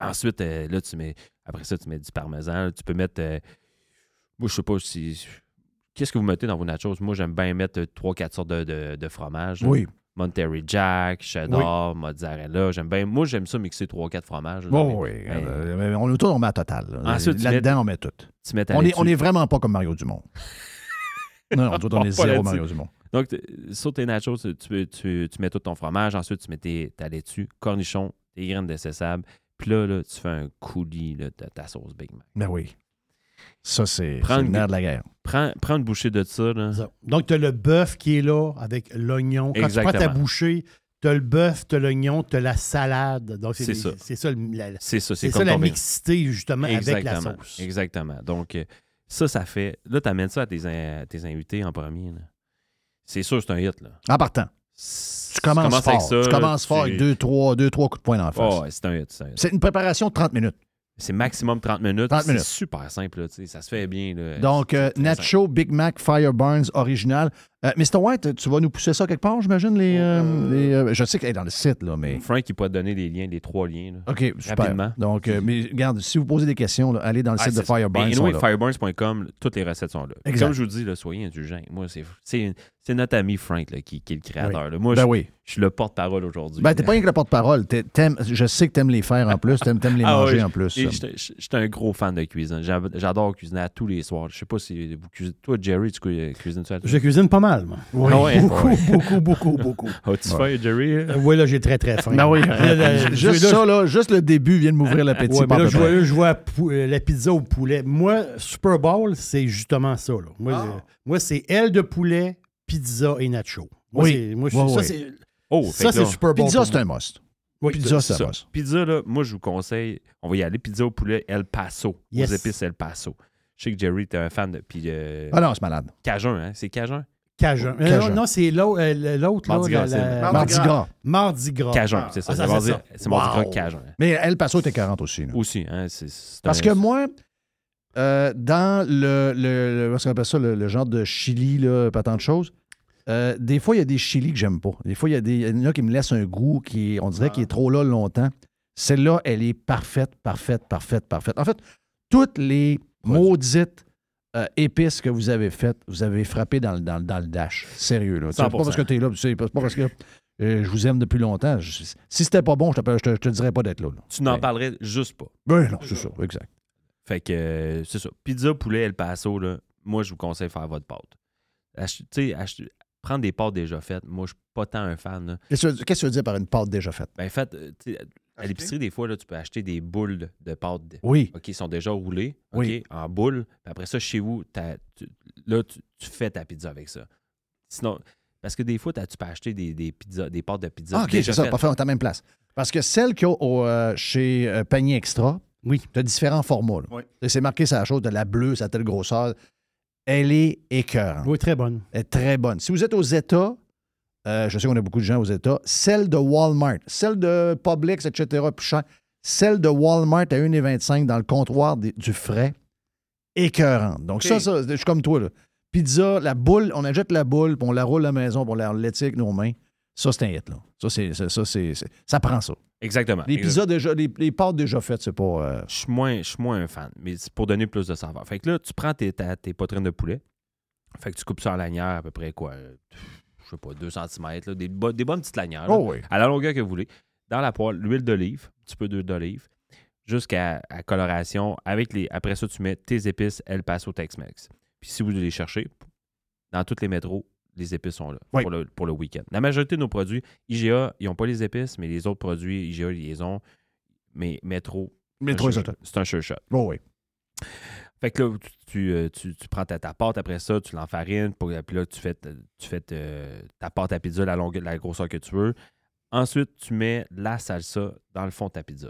Ensuite, euh, là, tu mets. Après ça, tu mets du parmesan. Tu peux mettre. euh, moi, je sais pas si. Qu'est-ce que vous mettez dans vos nachos? Moi, j'aime bien mettre 3-4 sortes de, de, de fromages. là. Oui. Monterey Jack, cheddar, mozzarella. J'aime bien. Moi, j'aime ça mixer 3-4 fromages. là, Bon, oui. mes- euh, mais on, tout, on met à total. là. Ensuite, Là-dedans, mets- on met tout. Tu mets ta On est, on est vraiment pas comme Mario Dumont. non, non, tout, on est zéro. Mario Dumont. Donc, sur tes nachos, tu, tu, tu- tu mets tout ton fromage. Ensuite, tu mets tes, ta laitue, cornichons, tes graines de sésame. Puis là, là, tu fais un coulis là, de ta sauce Big Mac. Ben oui. Ça, c'est le nerf de la guerre. Prends, prends une bouchée de ça. Là. Donc, tu as le bœuf qui est là avec l'oignon. Quand tu prends ta bouchée, tu as le bœuf, tu as l'oignon, tu as la salade. Donc, C'est ça. C'est ça, la, C'est ça, c'est la mixité, justement, avec la sauce. Exactement. Donc, euh, ça, ça fait. Là, tu amènes ça à tes, à tes invités en premier. C'est sûr, c'est un hit. Là. En partant. Tu commences avec fort. ça, tu commences fort avec deux trois, deux, trois coups de poing dans la face. Oh, ouais, c'est un hit. c'est un hit. C'est une préparation de 30 minutes. C'est maximum 30 minutes. 30 C'est super simple. là, ça se fait bien. là. Donc, euh, Nacho Big Mac Fire Barnes original. Euh, Mr. White, tu vas nous pousser ça quelque part, j'imagine? Les, euh, les, euh, je sais qu'elle est dans le site, là, mais. Frank, il peut te donner les liens, les trois liens. là. OK, super. Rapidement. Donc, euh, mais regarde, si vous posez des questions, là, allez dans le Ah, site de. Ben, anyway, là. fireburns.com, toutes les recettes sont là. Exact. Comme je vous dis, là, soyez indulgents. Moi, c'est, notre ami Frank là, qui, qui est le créateur. Moi, Ben je, oui. je suis le porte-parole aujourd'hui. Ben, t'es pas rien que le porte-parole. Je sais que t'aimes les faire en plus. T'aimes t'aimes les Ah manger ouais, en plus. J'étais j'étais un gros fan de cuisine. J'a- J'adore cuisiner à tous les soirs. Je sais pas si vous cuisinez. Toi, Jerry, tu cu- cuisines ça à tous Je cuisine pas mal, moi. Oui. Ah ouais? beaucoup, Ouais. beaucoup, beaucoup, beaucoup. As-tu faim, Jerry? Euh, oui, là, j'ai très, très faim. Ben oui. Là, juste là, ça, là, juste le début vient de m'ouvrir l'appétit. Ouais, mais là, je vois, je vois euh, la pizza au poulet. Moi, Super Bowl, c'est justement ça. là. Moi, Ah. euh, moi c'est aile de poulet, pizza et nacho. Moi, Oui. moi, ça, c'est Oh, ça, Super Bowl. Pizza, c'est un must. Oui, Pizza, c'est c'est un ça. must. Pizza, là, moi, je vous conseille, on va y aller. Pizza au poulet El Paso. Yes. Aux épices El Paso. Je sais que Jerry, t'es un fan de. Puis, euh, Ah non, c'est malade. Cajun, hein? C'est Cajun? Cajun. Euh, Cajun. non, c'est euh, l'autre. là, Mardi la- Gras, la- Mardi gras. Mardi Gras. Cajun, c'est ça. Ah, c'est mardi, c'est ça. c'est mardi Wow. gras Cajun. Mais El Paso était 40 aussi. là. Aussi, hein? c'est- c'est Parce un- que moi, euh, dans le, appelle ça, le, le genre de chili, là, pas tant de choses, euh, des fois, il y a des chilis que j'aime pas. Des fois, il y, a des, il y en a qui me laissent un goût qui, on dirait, qui est trop là longtemps. Celle-là, elle est parfaite, parfaite, parfaite, parfaite. En fait, toutes les maudites euh, épices que vous avez faites, vous avez frappé dans, le- dans, le- dans le dash. Sérieux, là. C'est pas 100%. parce que tu es là, c'est pas parce que euh, je vous aime depuis longtemps. Je- si c'était pas bon, je te, je te, je te dirais pas d'être là. là. Tu n'en parlerais juste pas. Ben non, c'est ça, exact. Fait que, euh, c'est ça. Pizza, poulet, El Paso, là, moi, je vous conseille de faire votre pâte. Ach- Tu sais, ach- prendre des pâtes déjà faites, moi, je suis pas tant un fan. là. Qu'est-ce que tu- qu'est-ce que tu veux dire par une pâte déjà faite? Ben, fait, euh, tu sais, à l'épicerie, des fois, là, tu peux acheter des boules de, de pâtes. de- Oui. OK, ils sont déjà roulées, OK, Oui. en boules. Puis après ça, chez vous, t'as- tu- là, tu, tu fais ta pizza avec ça. Sinon, parce que des fois, t'as- tu peux acheter des, des pizzas, des pâtes de pizza Ah, OK, c'est ça, parfait, on est à la même place. Parce que celle qu'il y a au, euh, chez euh, Panier Extra, oui. tu as différents formats. Oui. Et C'est marqué sa chose de la bleue, sa telle grosseur. Elle est écœurante. Oui, très bonne. Elle est très bonne. Si vous êtes aux États, euh, je sais qu'on a beaucoup de gens aux États, celle de Walmart, celle de Publix, etc., plus cher, celle de Walmart à 1,25 dans le comptoir des- du frais, écœurante. Donc, ça, ça, je suis comme toi. Là. Pizza, la boule, on achète la boule, puis on la roule à la maison, puis on la avec nos mains. Ça, c'est un hit. Là. Ça, c'est, ça, c'est, ça prend ça. Exactement. Les pizzas déjà, les, les pâtes déjà faites, c'est pas. euh, Je suis moins, moins un fan, mais c'est pour donner plus de saveur. Fait que là, tu prends tes, ta- tes poitrines de poulet. Fait que tu coupes ça en lanière à peu près quoi? Je sais pas, 2 cm, des, bo- des bonnes petites lanières. Oh oui. À la longueur que vous voulez. Dans la poêle, l'huile d'olive, un petit peu d'huile d'olive, jusqu'à coloration. Avec les, après ça, tu mets tes épices El Paso Tex-Mex. Puis si vous les cherchez, dans tous les métros, les épices sont là Oui. pour, le, pour le week-end. La majorité de nos produits, IGA, ils n'ont pas les épices, mais les autres produits, IGA, ils les ont. Mais métro, Métro, c'est un sure shot. Oh oui. Fait que là, tu, tu, euh, tu- tu prends ta, ta pâte après ça, tu l'enfarines, puis là, tu fais, ta- tu fais ta- ta pâte à pizza, la, longueur, la grosseur que tu veux. Ensuite, tu mets la salsa dans le fond de ta pizza.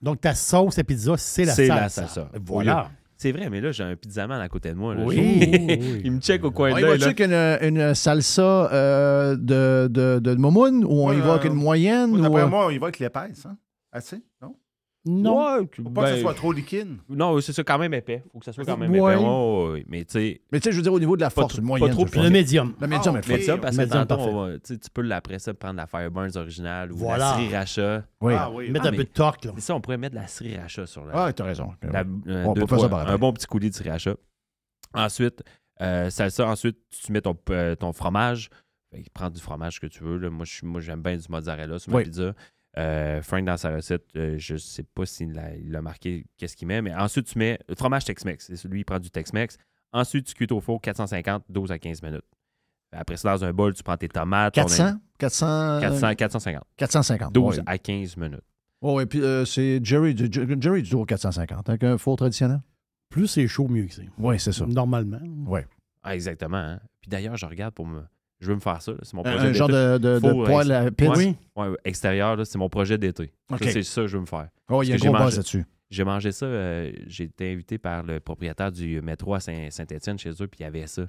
Donc, ta sauce à pizza, c'est la C'est salsa. la salsa. Voilà. C'est vrai, mais là, j'ai un pizzaman à côté de moi. là. Oui. Il me check au coin On de y l'œil. va-tu avec une, une salsa euh, de, de, de momoun ou on y va avec euh, une moyenne? Moi, ou, D'après euh, moi, il va avec l'épaisse, hein? Assez, non? Non. Ouais, Faut pas que ben, ce soit trop liquide. Non, c'est ça, quand même épais. Faut que ça soit quand même Ouais. épais. Ouais, ouais, ouais. Mais tu sais, Mais tu sais, je veux dire, au niveau de la force, trop- une pas trop je. Le médium. Le médium Ah, est ok. ça parce que Médium tantôt, parfait. on va- tu sais, tu peux l'après ça prendre la Fireburns originale ou Voilà. la sriracha. Oui. Ah oui. Mettre Ah, un mais- peu de torque, là. Ça, on pourrait mettre de la sriracha sur la, Ah, t'as raison. La- euh, On deux, peut faire ça trois- par un après. bon petit coulis de sriracha. Ensuite, euh, salsa. Ensuite, tu mets ton, euh, ton fromage. Fait que prends du fromage que tu veux. là. Moi, je suis- moi, j'aime bien du mozzarella sur ma Oui. pizza. Euh, Frank, dans sa recette, euh, je sais pas s'il l'a, il a marqué qu'est-ce qu'il met, mais ensuite, tu mets le fromage Tex-Mex. C'est celui, il prend du Tex-Mex. Ensuite, tu cuis au four 450, 12 à 15 minutes. Après ça, dans un bol, tu prends tes tomates. ton- 400? 400? 400, 450. 450. 12 oui. à 15 minutes. Oh, et puis euh, c'est Jerry, Jerry, Jerry du toujours 450, avec un four traditionnel. Plus c'est chaud, mieux que c'est. Oui, c'est ça. Normalement. Oui. Ah, exactement. hein. Puis d'ailleurs, je regarde pour me. Je veux me faire ça. C'est mon Un, projet un genre d'été. de, de, de Four, poêle à pizza? Ouais, ouais, ouais, extérieur, là, c'est mon projet d'été. C'est ça que je veux me faire. Oh, il y a un Parce que gros j'ai buzz mangé- là-dessus. J'ai mangé ça. euh, j'ai été invité par le propriétaire du métro à Saint- Saint-Étienne chez eux, puis il y avait ça.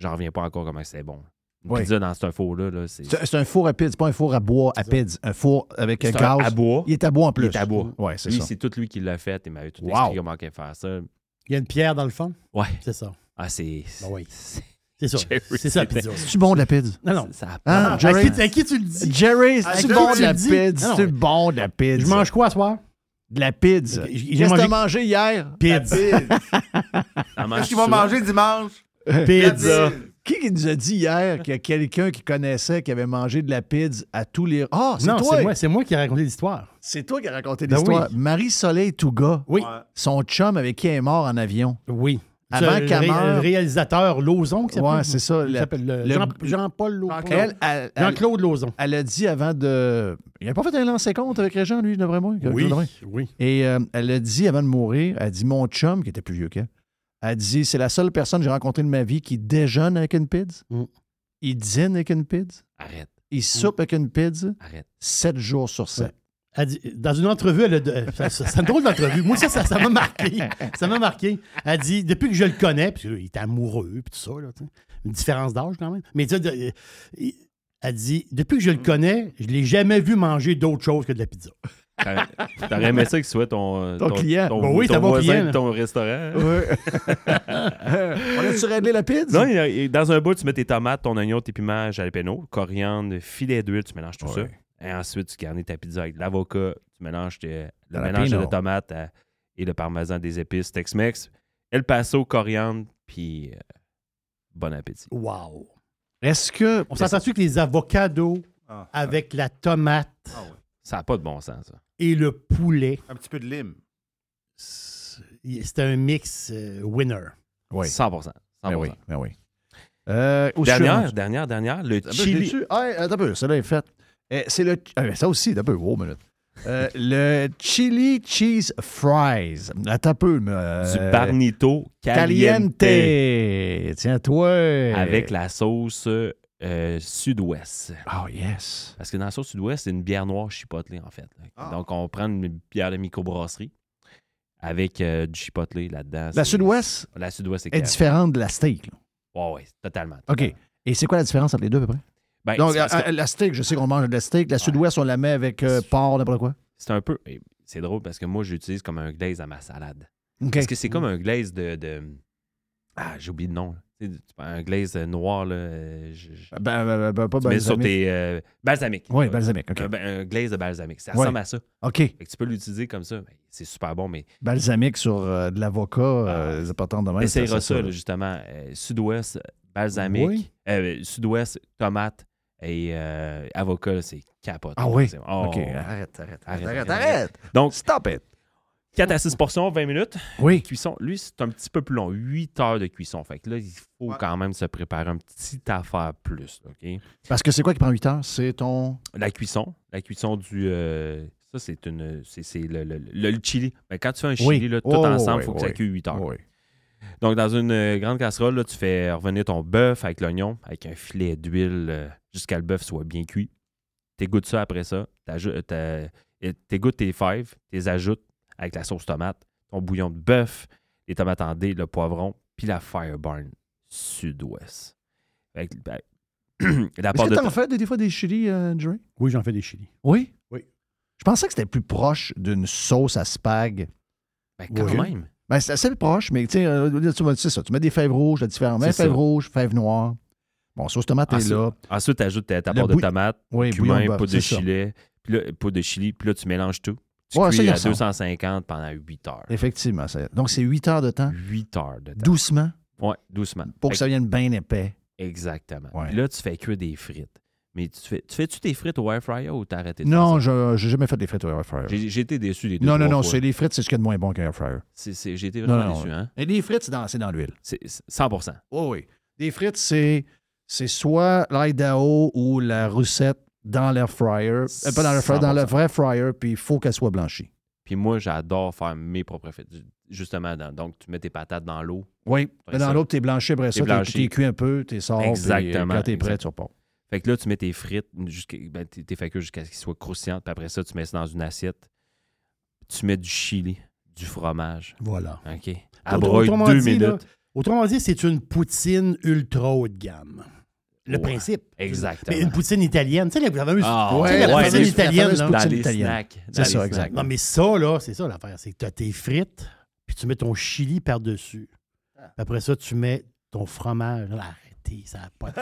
J'en reviens pas encore comment c'est bon. Une Ouais. pizza dans ce four-là, là, c'est. C'est c'est un four à pizza, c'est pas un four à bois à pizza. Un four avec un gaz. un à bois. Il est à bois en plus. Il est à bois. Oui, c'est Lui, ça. c'est tout lui qui l'a fait. Il m'avait tout Wow. expliqué comment il faire ça. Il y a une pierre dans le fond? Ouais. C'est ça. Ah, c'est. Ben oui. C'est- C'est ça. Jerry, C'est ça, la pizza. C'est-tu bon de la pizza? Non, non. Ça Hein, À Jerry? qui, à qui tu le dis? Jerry, À c'est qui bon de la pizza? Non, C'est bon de la pizza? Je mange quoi à soir? de la pizza. J'ai- j'ai Qu'est-ce que mangé- t'as mangé hier? Pizza. Qu'est-ce qu'ils vont manger dimanche? Pizza. Qui qui nous a dit hier qu'il y a quelqu'un qui connaissait qui avait mangé de la pizza à tous les. Ah, c'est Non, toi! c'est moi, c'est moi qui ai raconté l'histoire. C'est toi qui as raconté Ben l'histoire. oui. Marie-Soleil Touga, Oui. son chum avec qui elle est mort en avion. Oui. Avant C'est le qu'elle ré- meure. le réalisateur Lozon qui s'appelle? Ouais, c'est ça. Il Le- s'appelle le- le- Jean- Jean-Paul Lozon. Elle, elle- elle- Jean-Claude Lozon. elle a dit avant de. Il n'a pas fait un lancer compte avec Régent, lui, d'après moi. Oui, oui. Et euh, elle a dit avant de mourir, elle a dit Mon chum, qui était plus vieux qu'elle, a dit C'est la seule personne que j'ai rencontrée de ma vie qui déjeune avec une pizza. Mm. Il dîne avec une pizza. Arrête, Il soupe avec une pizza. arrête. Sept jours sur sept. Elle dit- dans une entrevue, elle a de- euh, ça- ça- c'est une drôle d'entrevue. Moi, ça, ça, ça m'a marqué. Ça m'a marqué. Elle dit, depuis que je le connais, puis il était amoureux, puis tout ça, là, tu sais, une différence d'âge quand même. Mais tu sais, euh, elle dit, depuis que je le connais, je ne l'ai jamais vu manger d'autre chose que de la pizza. T'aurais aimé ça qu'il soit ton, Ton client. ton, Ben oui, bon voisin client, de ton restaurant. On a-tu réglé la pizza? Non, dans un bout, tu mets tes tomates, ton oignon, tes piments, jalapeno, coriandre, filet d'huile, tu mélanges tout ça. Et ensuite, tu garnis ta pizza avec de l'avocat, tu mélanges tes- le mélange de tomates euh, et le parmesan des épices Tex-Mex, El Paso, coriandre, puis euh, bon appétit. Wow. Est-ce que. On s'entend-tu que les avocados Ah. avec la tomate Ah ouais. Ça n'a pas de bon sens, ça. et le poulet, Un petit peu de lime. c'est un mix euh, winner. Oui. 100 100 Ben oui, ben oui. Euh, Dernière, dernière, dernière, le Ah, chili. Ah, attends un peu, celle-là est faite. Euh, c'est le. ah, ça aussi, attends un peu, wow, minute. Euh, le chili cheese fries. Attends un peu. euh, du barnito caliente, Caliente. Tiens-toi. avec la sauce euh, sud-ouest. Oh, yes. Parce que dans la sauce sud-ouest, c'est une bière noire chipotlée, en fait. Ah. Donc, on prend une bière de microbrasserie avec du chipotlé là-dedans. La sud-ouest La sud-ouest, est clair. différente de la steak. là. Ouais, ouais, totalement. OK. Et c'est quoi la différence entre les deux, à peu près? Ben, Donc, c'est euh, que- la steak, je sais qu'on mange de la steak. La sud-ouest, on la met avec euh, porc, n'importe quoi. c'est un peu. eh, C'est drôle parce que moi, j'utilise comme un glaze à ma salade. Parce que c'est comme un glaze de. de- Ah, j'ai oublié le nom. Un glaze noir, là. euh, je- je- Ben, ben, ben, pas tu mets sur tes. euh, balsamique. Oui, balsamique. Un, un glaze de balsamique. Ça Ouais. ressemble à ça. OK. Fait que tu peux l'utiliser comme ça. Ben, c'est super bon, mais Balsamique sur euh, de l'avocat, euh, les importants de même. Essayera c'est ça, là, justement. Euh, Sud-ouest, balsamique. Oui. Euh, Sud-ouest, tomate et euh, avocat, c'est capote. Ah oui? C'est- oh, OK, arrête, arrête, Arrête, arrête, arrête. Donc, Stop it. 4 à 6 portions, 20 minutes. Oui. Cuisson, lui, c'est un petit peu plus long. 8 heures de cuisson. Fait que là, il faut Ouais. quand même se préparer un petit affaire plus. OK? Parce que c'est quoi qui prend 8 heures? C'est ton. La cuisson. La cuisson du. euh, ça, c'est une. C'est le, le, le- le chili. Ben, quand tu fais un chili, Oui. là, tout Oh, ensemble, il oui, faut que ça cuise 8 heures. Donc, dans une euh, grande casserole, là, tu fais revenir ton bœuf avec l'oignon, avec un filet d'huile euh, jusqu'à le bœuf soit bien cuit. T'égouttes ça après ça. et T'égouttes tes fèves, t'es ajoutes avec la sauce tomate, ton bouillon de bœuf, les tomates en dés, le poivron, puis la Fireburn sud-ouest. Ben, Est-ce que t'en fais des, des fois des chili, euh, Jerry? Oui, j'en fais des chilis. Oui? Oui. Je pensais que c'était plus proche d'une sauce à spag. Ben, quand Oui. même. Ben, c'est assez proche, mais tu sais, euh, ça. Tu mets des fèves rouges, de différents. Mets fèves rouges, fèves noires. Bon, sauce tomate est Ensuite, là. ensuite tu ajoutes ta, part de tomate, Oui, cumin, bœuf, poudre de chili, puis là, de chili, puis là, tu mélanges tout. Tu Ouais, ça, cuis à ressemble. 250 pendant 8 heures. Effectivement. ça- Donc, c'est 8 heures de temps, 8 heures de temps. doucement, Ouais, doucement. pour que ça vienne bien épais. Exactement. Ouais. Puis là, tu fais cuire des frites. Mais tu fais, tu fais-tu tes frites au air fryer ou t'as arrêté de Non, faire ça? je n'ai jamais fait des frites au air fryer. J'ai j'ai été déçu les deux Non, non, non, c'est les frites, c'est ce qu'il y a de moins bon qu'un air fryer. C'est- c'est- J'ai été vraiment non, déçu, hein? Et les frites, c'est dans, c'est dans l'huile. C'est c'est 100 Oui, oui. Des frites, c'est, c'est soit l'Idaho ou la roussette dans l'air fryer. Euh, pas dans l'air fryer, dans le 100%. vrai fryer, puis il faut qu'elle soit blanchie. Puis moi, j'adore faire mes propres frites. Justement, dans- donc tu mets tes patates dans l'eau. Oui. Dans ça, l'autre, t'es blanchi après t'es ça, blanchi. t'es cuit un peu, t'es sors, puis, Exactement, quand t'es prêt, exact. tu repars. Fait que là, tu mets tes frites, jusqu'à, ben, t'es cuire jusqu'à ce qu'ils soient croustillantes. Puis après ça, tu mets ça dans une assiette. Tu mets du chili, du fromage. Voilà. OK? Autrement deux dit, là, minutes. autrement dit, c'est une poutine ultra haut de gamme. Le Ouais, principe. exactement. Mais une poutine italienne. Tu sais, la fameuse, Ah, tu sais, la ouais, poutine les- italienne. la. Dans poutine italienne. C'est ça, exact. Non, mais ça, là, c'est ça l'affaire. C'est que tu as tes frites, puis tu mets ton chili par-dessus. Puis après ça, tu mets ton fromage. Arrêtez, ça n'a pas de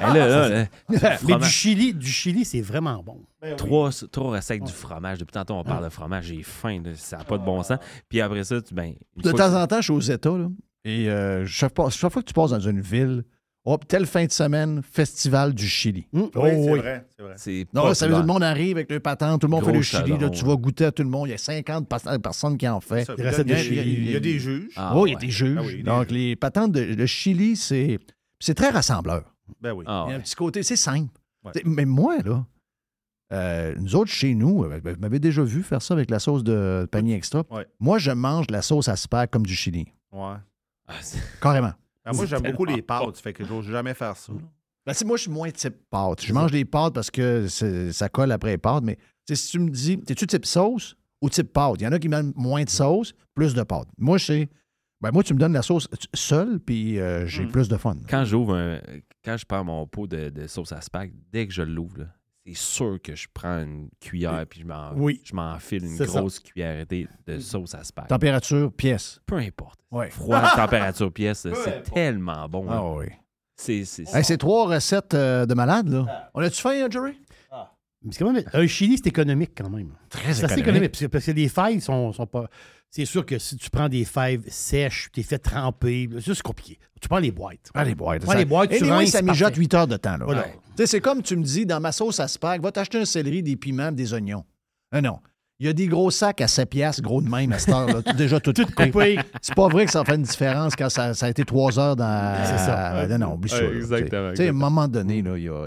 Là, là, là, Mais du chili, du chili, c'est vraiment bon. Trois, trois recettes avec du fromage. Depuis tantôt, on parle de fromage. J'ai faim. là. Ça n'a pas de bon sens. Puis après ça, tu, ben, De temps que- en temps, je suis aux États, là, et euh, chaque, fois- chaque fois que tu passes dans une ville, oh, telle fin de semaine, festival du Chili. Oui, oh, c'est oui. vrai. C'est vrai. Non, ça veut dire populaire. que le monde arrive avec le patent, tout le monde Gros fait le chili, là, tu ouais. vas goûter à tout le monde. Il y a 50 pas- personnes qui en fait. Ça, Des recettes il, y a, de il y a- chili. il y a des juges. Ah, oh, il y a des juges. Ah oui, des Donc, juges. les patentes de le chili, c'est, c'est très rassembleur. Ben oui. Ah, Il y a ouais. un petit côté, c'est simple. Ouais. Mais moi, là, euh, nous autres, chez nous, euh, vous m'avez déjà vu faire ça avec la sauce de panier extra. Ouais. Moi, je mange de la sauce à spag comme du chili. Ouais. Ah, Carrément. Ben, moi, j'aime beaucoup les pâtes, fait que j'ose jamais faire ça. Ben, tu sais, moi, je suis moins type pâte. Je mange des pâtes parce que ça colle après les pâtes, mais tu sais, si tu me dis, t'es-tu type sauce ou type pâte? Il y en a qui mettent moins de sauce, plus de pâte. Moi, c'est. Ben, moi, tu me donnes la sauce seule, puis euh, Hmm. j'ai plus de fun. Quand j'ouvre un- Quand je prends mon pot de, de sauce à spag, dès que je l'ouvre, c'est sûr que je prends une cuillère puis je m'en, Oui. je m'enfile une C'est ça. grosse cuillère de, de sauce à spag. Température, pièce. Peu importe. Ouais. Froid, température, pièce, c'est tellement bon. Ah oui. C'est, c'est, Hey, c'est trois recettes euh, de malade, là. On a-tu faim, hein, Jerry? Mais c'est quand même, un chili, c'est économique quand même. Très C'est assez économique. économique. Parce que, parce que les fèves sont, sont pas. C'est sûr que si tu prends des fèves sèches, tu les fais tremper, là, c'est compliqué. Tu prends les boîtes. Ah, les boîtes. Prends les boîtes, tu Anyway, rinces, ça mijote parfait. 8 heures de temps. Là. Voilà. C'est comme tu me dis, dans ma sauce à spag, va t'acheter un céleri, des piments, des oignons. Ah non. Il y a des gros sacs à 7 piastres, gros de même à cette heure-là. tout- Déjà tout, coupé. coupé. C'est pas vrai que ça fait une différence quand ça, ça a été 3 heures dans... C'est ça. Non, non, oublie ça. Ouais, là. exactement, Tu sais, à un moment donné, là, il y a...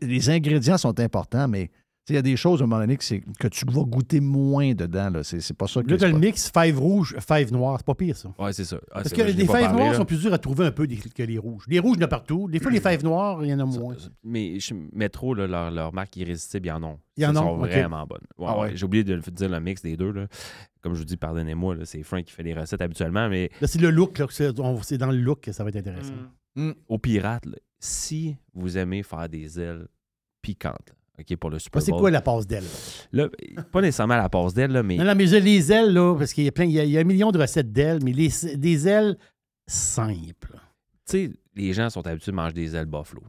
les ingrédients sont importants, mais il y a des choses, à un moment donné, que, que tu vas goûter moins dedans. Là. C'est, c'est pas ça que... Là, tu as le mix fèves rouges, fèves noires. C'est pas pire, ça. Ouais, c'est ça. Ah, Parce que vrai, les fèves noires là. sont plus dures à trouver un peu que les rouges. Les rouges, il y en a partout. Des fois, les fèves noires, il y en a moins. Mais je- Métro, là, leur, leur marque irrésistible, ils en ont. Ils en Ils ont, sont vraiment bonnes. Ouais, Ah ouais. ouais. J'ai oublié de le- dire le mix des deux. Là. Comme je vous dis, pardonnez-moi, là, c'est Frank qui fait les recettes habituellement, mais Là, c'est le look. là, c'est, on- c'est dans le look que ça va être intéressant. au pirate, là, si vous aimez faire des ailes piquantes, là, OK, pour le Super Là, c'est quoi la passe d'aile? Là, pas nécessairement la passe d'aile, là, mais Non, non, mais les ailes, là, parce qu'il y a plein, il y a, il y a un million de recettes d'ailes, mais les, des ailes simples. tu sais, les gens sont habitués de manger des ailes buffalo.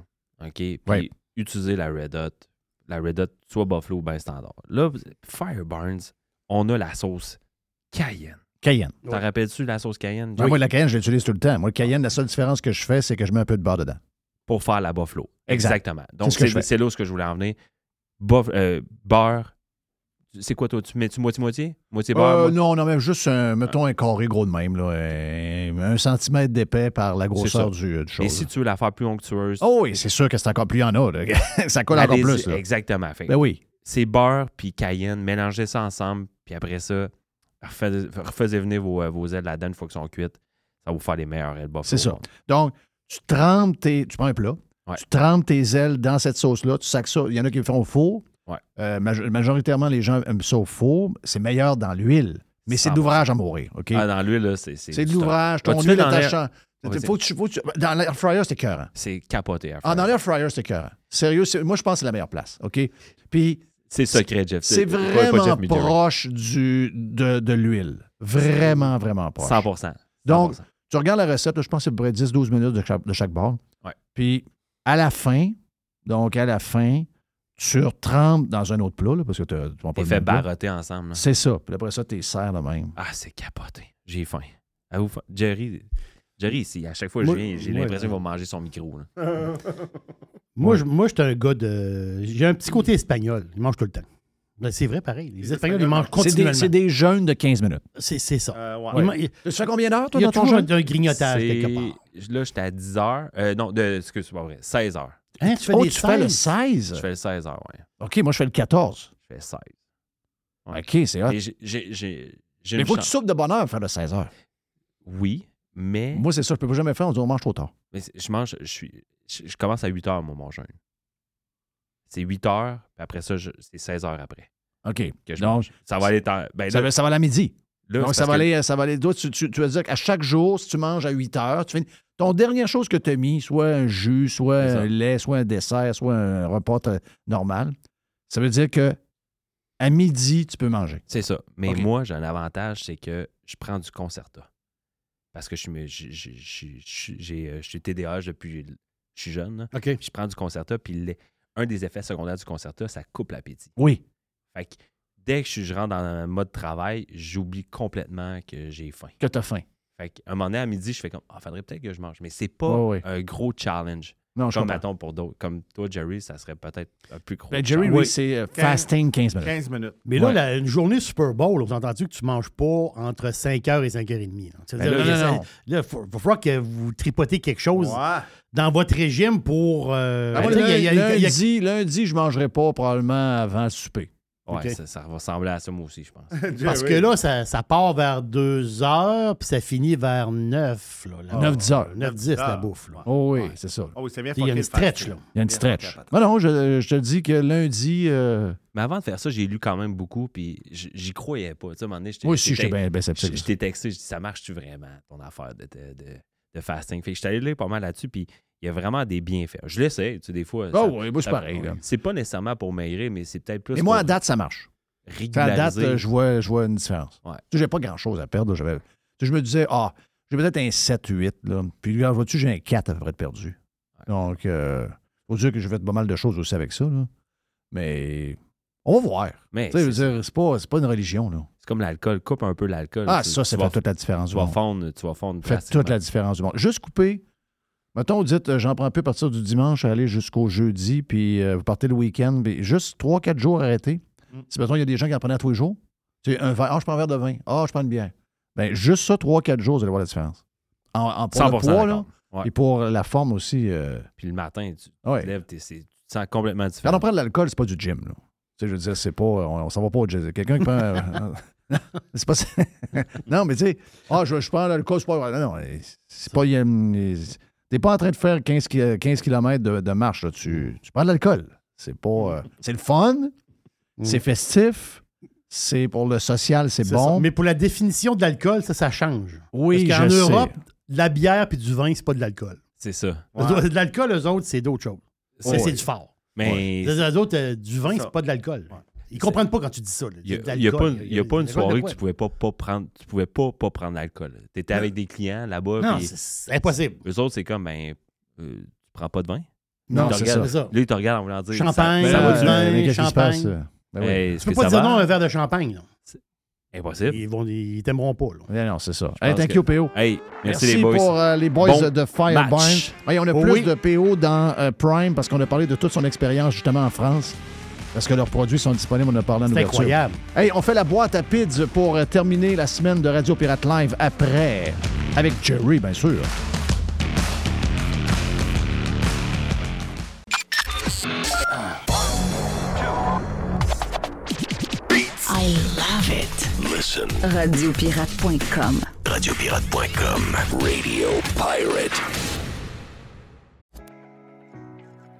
OK? Puis Ouais. utiliser la Red Hot. La Red Hot, soit buffalo ou bien standard. Là, Fire Barnes, on a la sauce Cayenne. Cayenne. T'en rappelles-tu la sauce Cayenne? Ah, Moi, la cayenne, je l'utilise tout le temps. Moi, le cayenne, la seule différence que je fais, c'est que je mets un peu de beurre dedans. Pour faire la buffalo. Exact. Exactement. Donc, C'est là où ce que je voulais en venir. Euh, beurre. C'est quoi, toi? Tu mets-tu moitié-moitié? Moitié beurre? Euh, moitié- non, non, mais juste, un, mettons, un carré gros de même, là, un, un centimètre d'épais par la grosseur du, du chose. Et si tu veux la faire plus onctueuse, Oh oui, c'est sûr que c'est encore plus en a. là. ça colle encore plus. Là. Exactement. Fait Ben oui. c'est beurre puis cayenne, mélangez ça ensemble, puis après ça, refais- refaisez venir vos, euh, vos ailes là-dedans une fois qu'elles sont cuites. Ça va vous faire les meilleures ailes buffalo. C'est ça. Donc, tu trempes tes. Tu prends un plat, Ouais. tu trempes tes ailes dans cette sauce-là, tu sacs ça. Il y en a qui le font au four. Ouais. Euh, maj- majoritairement, les gens aiment ça au four. C'est meilleur dans l'huile. Mais c'est de 100%. l'ouvrage à mourir. OK? Ah, dans l'huile, là, c'est. c'est de l'ouvrage. Ton huile est dans l'air- attachant. Faut tu- faut que tu- Dans l'air fryer, c'est écœurant. C'est capoté. à Ah, dans l'air fryer, c'est écœurant. Sérieux, moi, je pense que c'est la meilleure place. OK? Puis. C'est secret, Jeff. C'est vraiment Jeff, proche du, de, de l'huile. Vraiment, vraiment proche. 100 Donc, 100%. tu regardes la recette, là, je pense que c'est à peu près 10-12 minutes de chaque, de chaque bord. Ouais. Puis, à la fin, donc à la fin, tu retrempes dans un autre plat, là, parce que tu vas pas fait barotter ensemble. C'est ça. Puis après ça, tu serres de même. Ah, c'est capoté. J'ai faim. À vous, Jerry, Jerry, ici, à chaque fois que Moi- je viens, j'ai l'impression là. qu'il va manger son micro. là. Moi, je, moi, j'étais un gars de. J'ai un petit côté espagnol. Ils mangent tout le temps. Ben, c'est vrai, pareil. Les, Espagnols, ils mangent C'est des, continuellement. c'est des jeûnes de 15 minutes. C'est c'est ça. Euh, ouais. Ils- Tu fais combien d'heures, toi, Il y a dans ton toujours jeûne? un, un grignotage quelque part. Là, j'étais à 10 heures. Euh, non, de, excuse, c'est pas vrai. 16 heures. Hein, tu fais Oh, des tu fais le 16? 16? Je fais le 16 heures, ouais. OK, moi, je fais le 14. Je fais 16. OK, c'est hot. J'ai- Mais faut que tu soupes de bonne heure pour faire le 16 heures. Oui, mais, Moi, c'est ça, je peux pas jamais faire. On dit, on mange trop tard. mais je mange, je suis, je, je commence à 8 heures, moi, mon jeûne. C'est 8 heures, puis après ça, je- c'est 16 heures après OK. que je Donc, mange. Ça va aller en- ben ça, va, ça va aller à midi. là, Donc, ça va, que- aller, ça va aller. Toi, tu, tu, tu vas dire qu'à chaque jour, si tu manges à 8 heures, tu finis. Ton dernière chose que tu as mis, soit un jus, soit un lait, soit un dessert, soit un repas normal, ça veut dire que à midi, tu peux manger. C'est ça. Mais moi, j'ai un avantage, c'est que je prends du Concerta. Parce que je suis, j'ai- j'ai, euh, je suis TDAH depuis je suis jeune. là. OK. Puis je prends du Concerta, puis le- un des effets secondaires du Concerta, ça coupe l'appétit. Oui. Fait que dès que je, rentre dans un mode travail, j'oublie complètement que j'ai faim. Que tu as faim. Fait qu'à un moment donné, à midi, je fais comme, ah, faudrait peut-être que je mange. Mais c'est pas un gros challenge. Non, je comme, mettons, pour d'autres. Comme toi, Jerry, ça serait peut-être un plus gros. Ben, Jerry, oui, c'est euh, fasting 15 minutes. 15 minutes. Mais là, Ouais. la- une journée Super Bowl, vous avez entendu que tu ne manges pas entre 5h et 5h30. là. Ben là, là, non, il non. là, faut- va falloir que vous tripotez quelque chose Ouais. dans votre régime pour. euh, Ben, moi, tu sais, il y a- il y a- il y a- lundi, lundi, je ne mangerai pas probablement avant le souper. Ouais, ça, ça va ressembler à ça, moi aussi, je pense. Parce que là, ça, ça part vers 2 heures, puis ça finit vers 9. Là, là. 9-10 heures. 9-10, la heures. bouffe. Là. Oh oui, c'est ça. Oh oui, c'est bien Il y a une stretch, là. Il y a une stretch. fucké, Non, je, je te dis que lundi. euh, Mais avant de faire ça, j'ai lu quand même beaucoup, puis j'y croyais pas. Tu sais, à un moment donné, j'étais- Moi aussi, j'étais- bien Je t'ai texté, je dis ça marche-tu vraiment ton affaire de, de, de- de fasting? Fait que je suis allé lire pas mal là-dessus, puis il y a vraiment des bienfaits. Je l'essaie, tu sais, des fois. Ça- oui, moi, pareil. C'est pas nécessairement pour maigrir, mais c'est peut-être plus. Et moi, à date, ça marche. À régulariser. date, euh, je vois, je vois une différence. Ouais. Tu sais, j'ai pas grand-chose à perdre. là. Je me disais, ah, j'ai peut-être un 7-8. Là. Puis, là, vois-tu, j'ai un 4 à peu près de perdu. Donc, euh, faut dire que j'ai fait pas mal de choses aussi avec ça. Là. Mais on va voir. Mais Tu sais, c'est pas, une religion. Là. C'est comme l'alcool. Coupe un peu l'alcool. Ah, ça, ça fait toute la différence. Tu vas fondre, tu vas fondre fait toute la différence du monde. Juste couper. Mettons, vous dites, euh, j'en prends un peu à partir du dimanche, aller jusqu'au jeudi, puis euh, vous partez le week-end, puis juste 3-4 jours arrêtés. Mm. Si, mettons, il y a des gens qui en prenaient à tous les jours, tu sais, un verre, ah, je prends un verre de vin, ah, je prends une bière. Ben, juste ça, 3-4 jours, vous allez voir la différence. En, en pour le 100% poids, là. Ouais. et pour la forme aussi. euh, Puis le matin, tu Ouais. te lèves, c'est- tu te sens complètement quand différent. on prend de l'alcool, c'est pas du gym. Là. Tu sais, je veux dire, c'est pas. On, on s'en va pas au jazz. Quelqu'un qui prend. euh, c'est pas ça. non, mais tu sais, ah, je, je prends l'alcool, c'est pas. Non, non, c'est pas. il T'es pas en train de faire 15, ki- 15 km de, de marche. Là. Tu, tu prends de l'alcool. C'est pas. euh, c'est le fun, c'est festif, c'est pour le social, c'est bon. ça. Mais pour la définition de l'alcool, ça, ça change. Oui, Parce qu'en. Europe, de la bière puis du vin, c'est pas de l'alcool. C'est ça. De l'alcool, eux autres, c'est d'autres choses. C'est Ouais. du fort. Mais- Les autres, euh, du vin, c'est pas de l'alcool. Ils comprennent pas quand tu dis ça. Il n'y a, il y a pas, une- a pas soirée que tu pouvais pas, pas prendre. Tu pouvais pas, pas prendre l'alcool. Tu étais Non. avec des clients là-bas. Non, c'est- impossible. Eux autres, c'est comme, ben, euh, tu prends pas de vin? Non, c'est regardent- ça. Là, ils te regardent en voulant dire. Champagne, ça, ça va du vin, mais qu'est-ce qui se champagne. passe? Ben oui. Hey, Tu peux pas dire non à un verre de champagne. là. Impossible. Ils, vont, ils t'aimeront pas. Là. Non, c'est ça. Hey, thank que- you, PO. Hey, merci, les boys. pour euh, les boys Bon de match. Hey, on a Oh plus oui. de PO dans euh, Prime parce qu'on a parlé de toute son expérience justement en France. Parce que leurs produits sont disponibles, on a parlé en C'est ouverture. incroyable. Hey, on fait la boîte à PIDS pour euh, terminer la semaine de Radio Pirate Live après. Avec Jerry, bien sûr. I love it. Listen. Radiopirate.com. Radiopirate.com. Radio Pirate.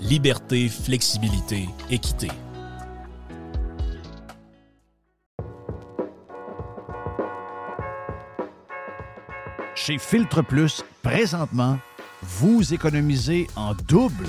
liberté, flexibilité, équité. Chez Filtre Plus, présentement, vous économisez en double.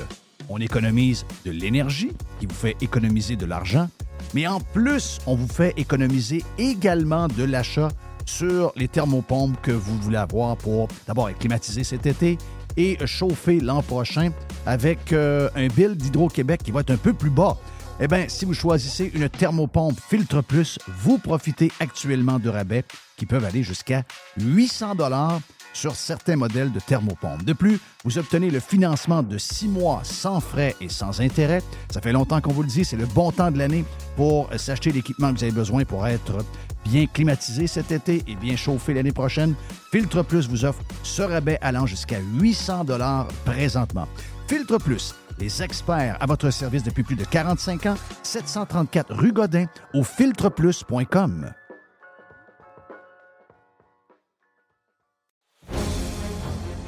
On économise de l'énergie, qui vous fait économiser de l'argent, mais en plus, on vous fait économiser également de l'achat sur les thermopompes que vous voulez avoir pour d'abord être climatisé cet été et chauffer l'an prochain avec euh, un bill d'Hydro-Québec qui va être un peu plus bas. Eh bien, si vous choisissez une thermopompe Filtre Plus, vous profitez actuellement de rabais qui peuvent aller jusqu'à 800 dollars sur certains modèles de thermopompe. De plus, vous obtenez le financement de six mois sans frais et sans intérêt. Ça fait longtemps qu'on vous le dit, c'est le bon temps de l'année pour s'acheter l'équipement que vous avez besoin pour être bien climatisé cet été et bien chauffé l'année prochaine. Filtre Plus vous offre ce rabais allant jusqu'à 800 dollars présentement. Filtre Plus, les experts à votre service depuis plus de 45 ans, 734 rue Godin au filtreplus.com.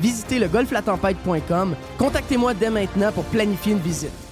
Visitez le golflatempête.com. Contactez-moi dès maintenant pour planifier une visite.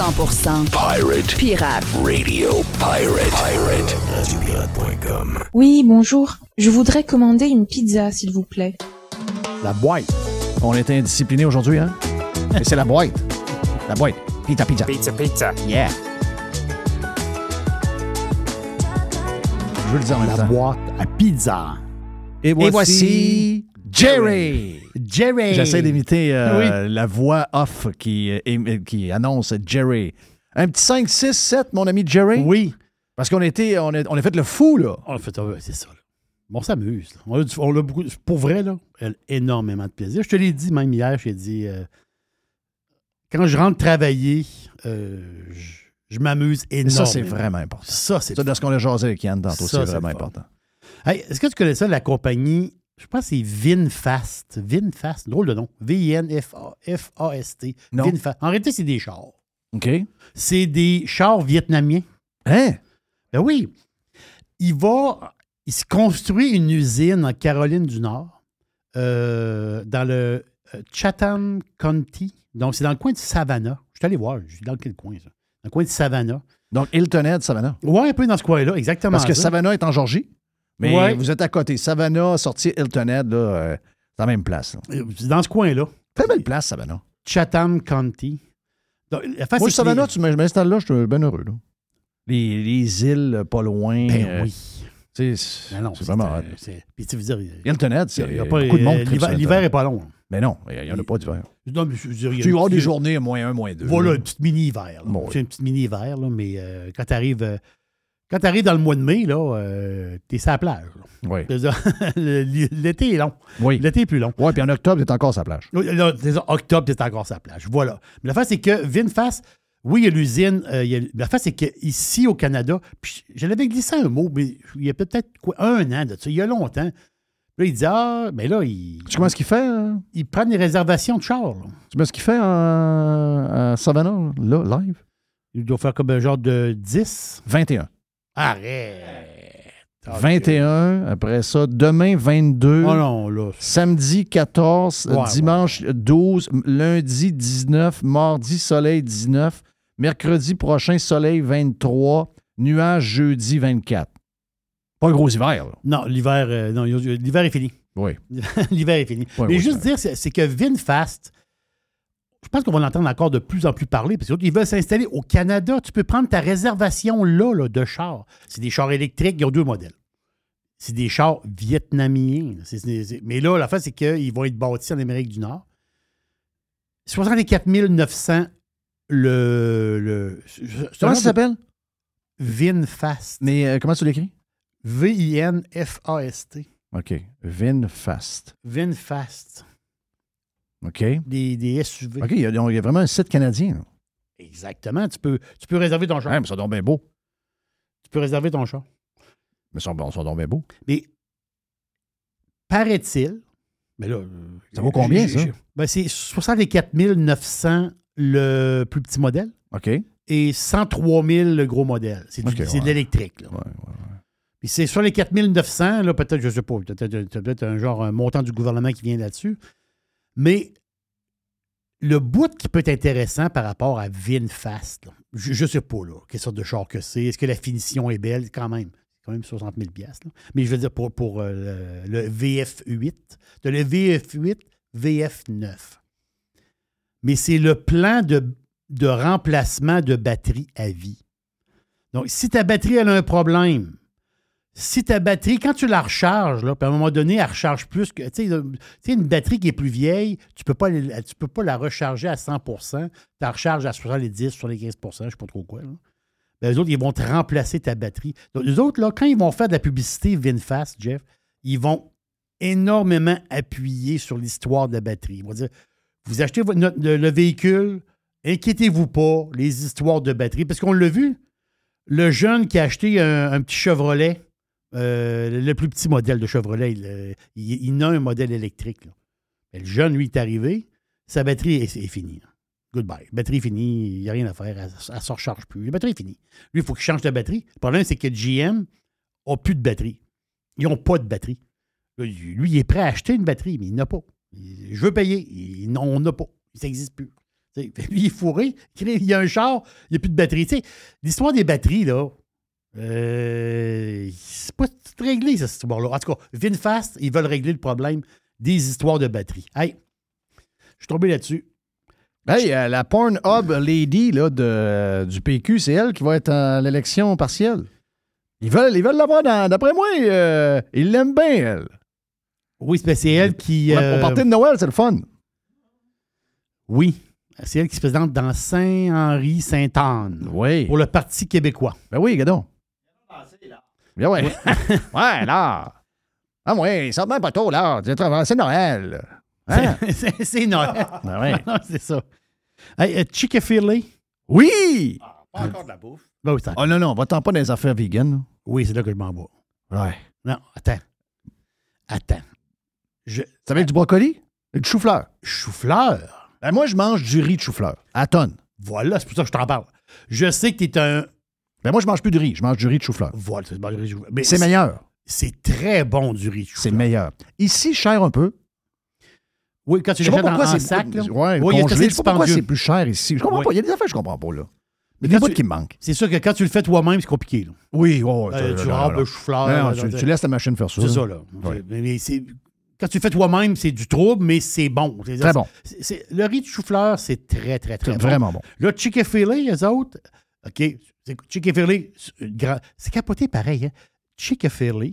100% Pirate. Pirate. Radio Pirate. Pirate. RadioPirate.com. Oui, bonjour. Je voudrais commander une pizza, s'il vous plaît. La boîte. On était indiscipliné aujourd'hui, hein? Mais c'est la boîte. La boîte. Pizza, pizza. Pizza, pizza. Yeah. Je veux le dire en même La temps. boîte à pizza. Et voici, voici Jerry. Jerry. J'essaie d'imiter euh, Oui. la voix off qui, euh, qui annonce Jerry. Un petit 5, 6, 7, mon ami Jerry? Oui. Parce qu'on était, on a, on a fait le fou, là. On a fait, ah c'est ça. là. Bon, on s'amuse. On a, on a beaucoup, pour vrai, là, énormément de plaisir. Je te l'ai dit même hier, j'ai dit, euh, quand je rentre travailler, euh, je, je m'amuse énormément. ça, c'est vraiment important. Ça, c'est Ça, dans ce qu'on a jasé avec Yann tantôt, Ça, c'est vraiment important. Hey, Est-ce que tu connais ça, la compagnie, je pense que c'est VinFast. VinFast, drôle de nom. V-I-N-F-A-S-T. Non. VinFast. En réalité, c'est des chars. OK. C'est des chars vietnamiens. Hein? Ben oui. Il va. Il se construit une usine en Caroline du Nord, euh, dans le euh, Chatham County. Donc, c'est dans le coin de Savannah. Je suis allé voir. Je suis dans quel coin, ça? Dans le coin de Savannah. Donc, Hilton Head, Savannah. Ouais, un peu dans ce coin-là, exactement. Parce que ça. Savannah est en Georgie, mais Ouais. vous êtes à côté. Savannah, sorti Hilton Head, là, euh, c'est la même place. là. C'est dans ce coin-là. Très belle place, Savannah. Chatham County. Donc, Moi, Savannah, les- tu m- je m'installe là, je suis bien heureux. Là. Les, les îles euh, pas loin. Ben euh, oui. C'est Ben non, c'est vraiment. euh, Puis tu veux dire. il- Hilton Head, c'est il y a- pas- beaucoup de monde euh, L'hiver sur l'hiver Hilton est pas long. Mais non, il n'y en a pas d'hiver. Non, mais je veux dire, il y a Tu vas avoir des journées moins un, moins deux. Voilà, là. une petite mini-hiver. C'est une petite mini-hiver, là, mais euh, quand tu arrives. Quand tu arrives dans le mois de mai, là, euh, t'es sur la plage. Oui. L'été est long. Oui. L'été est plus long. Oui, puis en octobre, t'es encore sur la plage. Là, octobre, t'es encore sur la plage. Voilà. Mais la face, c'est que VinFast, oui, il y a l'usine. euh, la face, c'est qu'ici, au Canada, puis je l'avais glissé un mot, mais il y a peut-être quoi, un an de ça, il y a longtemps. Là, il dit Ah, mais là, il. Tu sais comment ce qu'il fait? hein? Il prend des réservations de char. là. Tu sais ce qu'il fait en, à Savannah, là, live? Il doit faire comme un genre de 10. 21. Arrête. Ah, 21, après ça, demain 22. Oh non, là. Samedi 14, Ouais, dimanche 12, lundi 19, mardi soleil 19, mercredi prochain soleil 23, nuage jeudi 24. Pas un gros hiver, là. Non, l'hiver, euh, l'hiver est fini. Oui. l'hiver est fini. Ouais, Mais juste dire, c'est c'est que VinFast, je pense qu'on va en entendre encore de plus en plus parler, parce qu'ils veulent s'installer au Canada. Tu peux prendre ta réservation là, là, de chars. C'est des chars électriques, ils ont deux modèles. C'est des chars vietnamiens. Mais là, la fin, c'est qu'ils vont être bâtis en Amérique du Nord. 64 900 le. le Comment ça s'appelle? VinFast. Mais euh, comment tu l'écris? V-I-N-F-A-S-T. OK. VinFast. VinFast. OK? Des, des SUV. OK, il y, a, il y a vraiment un site canadien. là. Exactement. Tu peux, tu peux réserver ton char. Ouais, mais ça donne bien beau. Tu peux réserver ton char. Mais ça, ça donne bien beau. Mais paraît-il, mais là. euh, Ça vaut combien, ça? Ben, c'est 64 900 le plus petit modèle OK. et 103 000 le gros modèle. C'est du- Ok, c'est de ouais. l'électrique. là. Puis c'est sur les 4 900, là, peut-être, je ne sais pas, peut-être peut un genre un montant du gouvernement qui vient là-dessus. Mais le bout qui peut être intéressant par rapport à VinFast, je ne sais pas là, quelle sorte de char que c'est. Est-ce que la finition est belle? Quand même. Quand même 60 000 piastres, là. Mais je veux dire, pour, euh, le, le VF8, tu as le VF8 VF9. Mais c'est le plan de, de remplacement de batterie à vie. Donc, si ta batterie a un problème, si ta batterie, quand tu la recharges, puis à un moment donné, elle recharge plus que. Tu sais, une batterie qui est plus vieille, tu ne peux, pas la- recharger à 100 Tu la recharges à 70, 75% je ne sais pas trop quoi. Là. Ben, autres, ils vont te remplacer ta batterie. Donc, les autres, quand ils vont faire de la publicité VinFast, Jeff, ils vont énormément appuyer sur l'histoire de la batterie. Ils vont dire vous achetez le, le véhicule, inquiétez-vous pas, les histoires de batterie. Parce qu'on l'a vu, le jeune qui a acheté un petit Chevrolet, euh, le plus petit modèle de Chevrolet, il, euh, il- il a un modèle électrique. le jeune, lui, est arrivé, sa batterie est, est finie. Goodbye. Batterie finie, il n'y a rien à faire, elle ne se recharge plus. La batterie est finie. Lui, il faut qu'il change de batterie. Le problème, c'est que GM n'a plus de batterie. Ils n'ont pas de batterie. Lui, il est prêt à acheter une batterie, mais il n'a pas. Je veux payer. Non, on n'a pas. Ça n'existe plus. Lui, il est fourré. Il y a un char, il n'y a plus de batterie. L'histoire des batteries, là, euh, c'est pas tout réglé, cette histoire-là. En tout cas, VinFast, ils veulent régler le problème des histoires de batterie. Hey, je suis tombé là-dessus. Hey, euh, la Pornhub Lady là, de, du PQ, c'est elle qui va être à l'élection partielle. Ils veulent ils veulent l'avoir D'après moi, euh, ils l'aiment bien, elle. Oui, c'est c'est elle qui. On- partait de Noël, c'est le fun. Oui. C'est elle qui se présente dans Saint-Henri-Sainte-Anne. Oui. Pour le Parti québécois. Ben oui, gadon. Bien ouais. ouais, là. Ah ouais, pas tôt, là. C'est Noël. Hein? C'est- Noël. Ben ouais. c'est ça. Hey, Chick-fil-A. Oui! Pas encore de la bouffe. Ben oui, ça- Oh non, non, va-t'en pas dans les affaires vegan. oui, c'est là que je m'en vais. Ouais. Non, attends. Attends. Je... Ça avec du brocoli? Et du chou-fleur? Chou-fleur? Ben moi, je mange du riz de chou-fleur. À tonne. Voilà, c'est pour ça que je t'en parle. Je sais que tu es un. Ben moi, je mange plus de riz. Je mange du riz de chou-fleur. Voilà, c'est bon, je- mais C'est meilleur. C'est très bon du riz. C'est meilleur. Ici, cher un peu. Oui, quand tu l'achètes en, en c'est sac. Là. Ouais, oui, congelé. Je sais pas pourquoi c'est plus cher ici. Je comprends Oui. pas. Il y a des affaires que je comprends pas, là. Mais des bouts tu- qui me manquent. C'est sûr que quand tu le fais toi-même, c'est compliqué. Là. Oui, ouais, ouais, Euh, ça, tu non, râpes le chou-fleur. Là, tu, laisses ta machine faire ça. C'est ça, là. Ouais. Mais- quand tu le fais toi-même, c'est du trouble, mais c'est bon. Très bon. le riz de chou-fleur, c'est très, très, très bon. vraiment bon. Là, Chick-fil-A, eux autres, OK, Chick-fil-A, c'est gra- c'est capoté pareil. Hein? Chick-fil-A,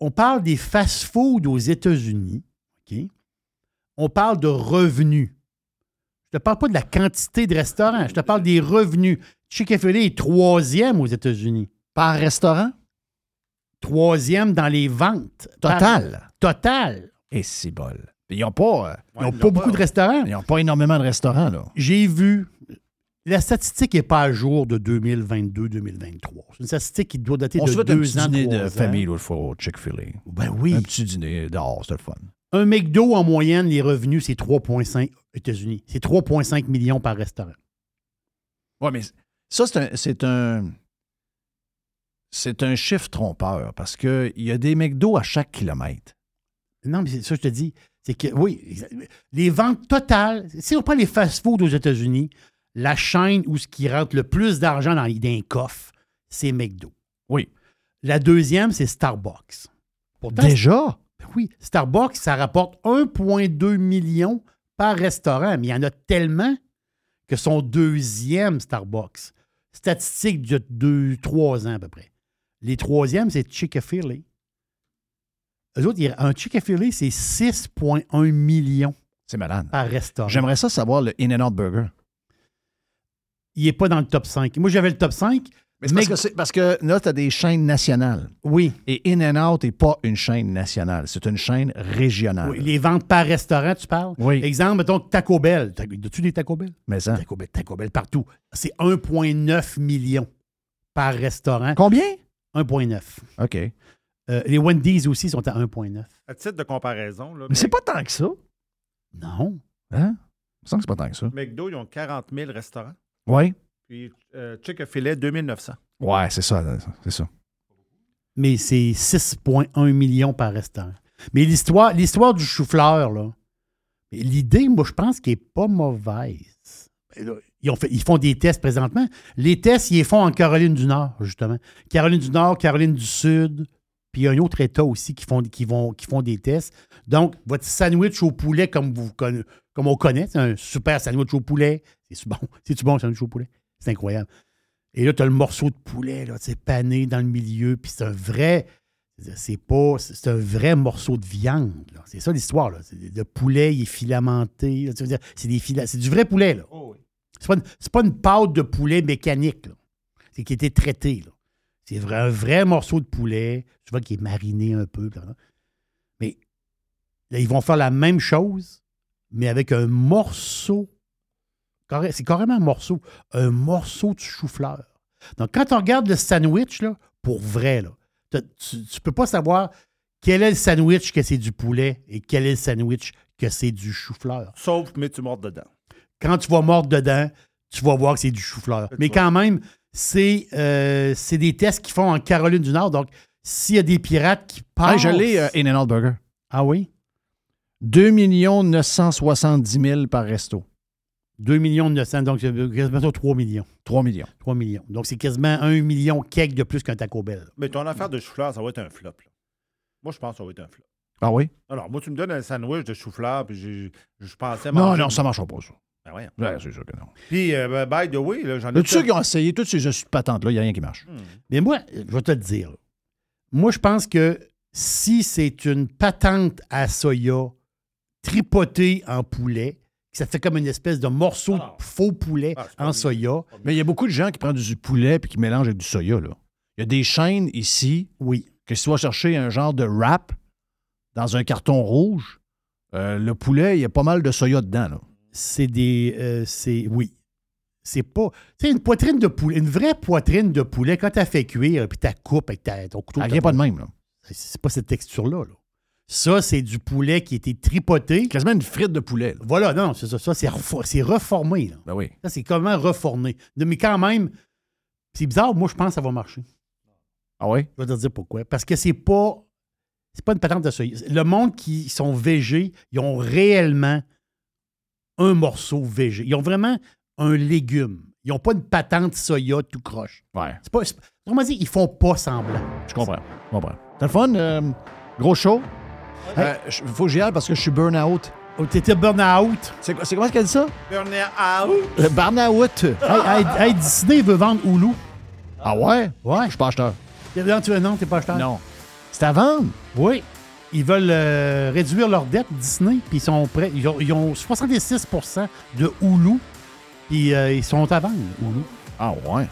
on parle des fast-foods aux États-Unis? On parle de revenus. Je te parle pas de la quantité de restaurants, je te parle des revenus. Chick-fil-A est troisième aux États-Unis. Par restaurant? Troisième dans les ventes. Total. Par- Total. Et c'est bol. Ils n'ont pas, euh, Ils n'ont pas beaucoup de restaurants. ils n'ont pas énormément de restaurants. J'ai vu. La statistique n'est pas à jour de 2022-2023. C'est une statistique qui doit dater On de se fait un deux petit ans, dîner de ans. famille l'autre fois au Chick-fil-A. Ben oui. Un petit dîner dehors, c'était le fun. Un McDo, en moyenne, les revenus, c'est 3,5 États-Unis. C'est 3,5 millions par restaurant. Oui, mais ça, c'est un. C'est un, c'est un chiffre trompeur parce qu'il y a des McDo à chaque kilomètre. Non, mais c'est ça je te dis. C'est que, oui, les ventes totales, si on prend les fast-foods aux États-Unis, la chaîne où ce qui rentre le plus d'argent dans, les- dans les coffres, c'est McDo. Oui. La deuxième, c'est Starbucks. Pourtant, Déjà? Ben Oui, Starbucks, ça rapporte 1,2 million par restaurant, mais il y en a tellement que son deuxième Starbucks, statistique de 2-3 ans à peu près. Les troisièmes, c'est Chick-fil-A. Eux autres, un Chick-fil-A, c'est 6,1 millions C'est malade. par restaurant. J'aimerais ça savoir le In-N-Out Burger. Il n'est pas dans le top 5. Moi, j'avais le top 5. Mais c'est parce, que parce que là, tu as des chaînes nationales. Oui. Et In-N-Out n'est pas une chaîne nationale, c'est une chaîne régionale. Oui, les ventes par restaurant, tu parles? Oui. Exemple, mettons Taco Bell. As-tu des Taco Bell? Mais ça. Taco Bell, Taco Bell partout. C'est 1,9 millions par restaurant. Combien? 1,9. OK. Euh, les Wendy's aussi sont à 1,9. À titre de comparaison, là, Mais c'est pas tant que ça. Non. Hein? Je sens que c'est pas tant que ça. McDo, ils ont 40 000 restaurants. Oui. Puis euh, Chick-fil-A, 2900. Ouais, c'est ça. C'est ça. Mais c'est 6,1 millions par restaurant. Mais l'histoire, l'histoire du chou-fleur, là, l'idée, moi, je pense qu'elle n'est pas mauvaise. Ils, ont fait- ils font des tests présentement. Les tests, ils les font en Caroline du Nord, justement. Caroline du Nord, Caroline du Sud, puis il y a un autre État aussi qui font, qui, vont, qui font des tests. Donc, votre sandwich au poulet, comme, vous, comme on connaît, c'est un super sandwich au poulet. C'est bon. C'est-tu bon, le sandwich au poulet? C'est incroyable. Et là, tu as le morceau de poulet, là, tu sais, pané dans le milieu, puis c'est un vrai. C'est pas. C'est un vrai morceau de viande. là. C'est ça l'histoire. là. C'est- Le poulet, il est filamenté. là. Tu veux dire, C'est des fila- c'est du vrai poulet. là. C'est pas, une- c'est pas une pâte de poulet mécanique. là. C'est qui a été traité. là. C'est vrai, un vrai morceau de poulet. Tu vois qui est mariné un peu. là. Mais là, ils vont faire la même chose, mais avec un morceau. C'est carrément un morceau. Un morceau de chou-fleur. Donc, quand on regarde le sandwich, là, pour vrai, là, tu ne peux pas savoir quel est le sandwich que c'est du poulet et quel est le sandwich que c'est du chou-fleur. Sauf, mais tu mords dedans. Quand tu vas mordre dedans, tu vas voir que c'est du chou-fleur. Mais quand même, c'est euh, c'est des tests qu'ils font en Caroline du Nord. Donc, s'il y a des pirates qui Ah, passent... je l'ai, euh, In-N-Out Burger. Ah oui? 2 970 000 par resto. 2 millions 900, donc c'est quasiment 3 millions. 3 millions. 3 millions. Donc, c'est quasiment 1 million cake de plus qu'un Taco Bell. Mais ton affaire de chou-fleur, ça va être un flop. là. Moi, je pense que ça va être un flop. Ah oui? Alors, moi, tu me donnes un sandwich de chou-fleur, puis j'ai- je pensais Non, manger- non, ça ne marchera pas, ça. Ben voyons. Ouais, c'est sûr que non. Puis, euh, ben, by the way, là, j'en ai... De tous ceux qui ont essayé toutes ces astuces de patentes-là, il n'y a rien qui marche. Mais moi, je vais te le dire. là. Moi, je pense que si c'est une patente à soya tripotée en poulet, ça fait comme une espèce de morceau de faux poulet en soya. Mais il y a beaucoup de gens qui prennent du poulet et qui mélangent avec du soya. Là. Il y a des chaînes ici oui. que si tu vas chercher un genre de wrap dans un carton rouge, euh, le poulet, il y a pas mal de soya dedans. C'est des. euh, c'est. Oui. C'est pas. Tu sais, une poitrine de poulet, une vraie poitrine de poulet, quand tu as fait cuire puis tu coupes avec ta, ton couteau. Elle vient pas de même. Là. C'est pas cette texture-là. là. Ça, c'est du poulet qui a été tripoté. Quasiment une frite de poulet. là. Voilà, non, c'est ça. Ça, c'est refo- c'est reformé. là. Ben oui. Ça, c'est comment reformé? Mais quand même, c'est bizarre, moi, je pense que ça va marcher. Ah oui? Je vais te dire pourquoi. Parce que c'est pas. C'est pas une patente de soya. Le monde qui sont végés, ils ont réellement un morceau végé. Ils ont vraiment un légume. Ils n'ont pas une patente soya tout croche. Ouais. C'est pas. c'est- Autrement dit, ils font pas semblant. Je comprends. Je comprends. T'as le fun? euh, gros show? Euh, je- faut que j'y aille parce que je suis burn-out. Oh, t'étais burn-out? C'est quoi- c'est comment qu'elle dit ça? Burn-out. Euh, burn-out. Hey, hey, hey, Disney veut vendre Hulu. Ah ouais? Ouais. Je suis pas acheteur. Non, tu veux, non, t'es pas acheteur? Non. C'est à vendre? Oui. Ils veulent euh, réduire leur dette, Disney, puis ils sont prêts. Ils ont, ils ont 66 de Hulu, puis euh, ils sont à vendre, Hulu. Ah ouais.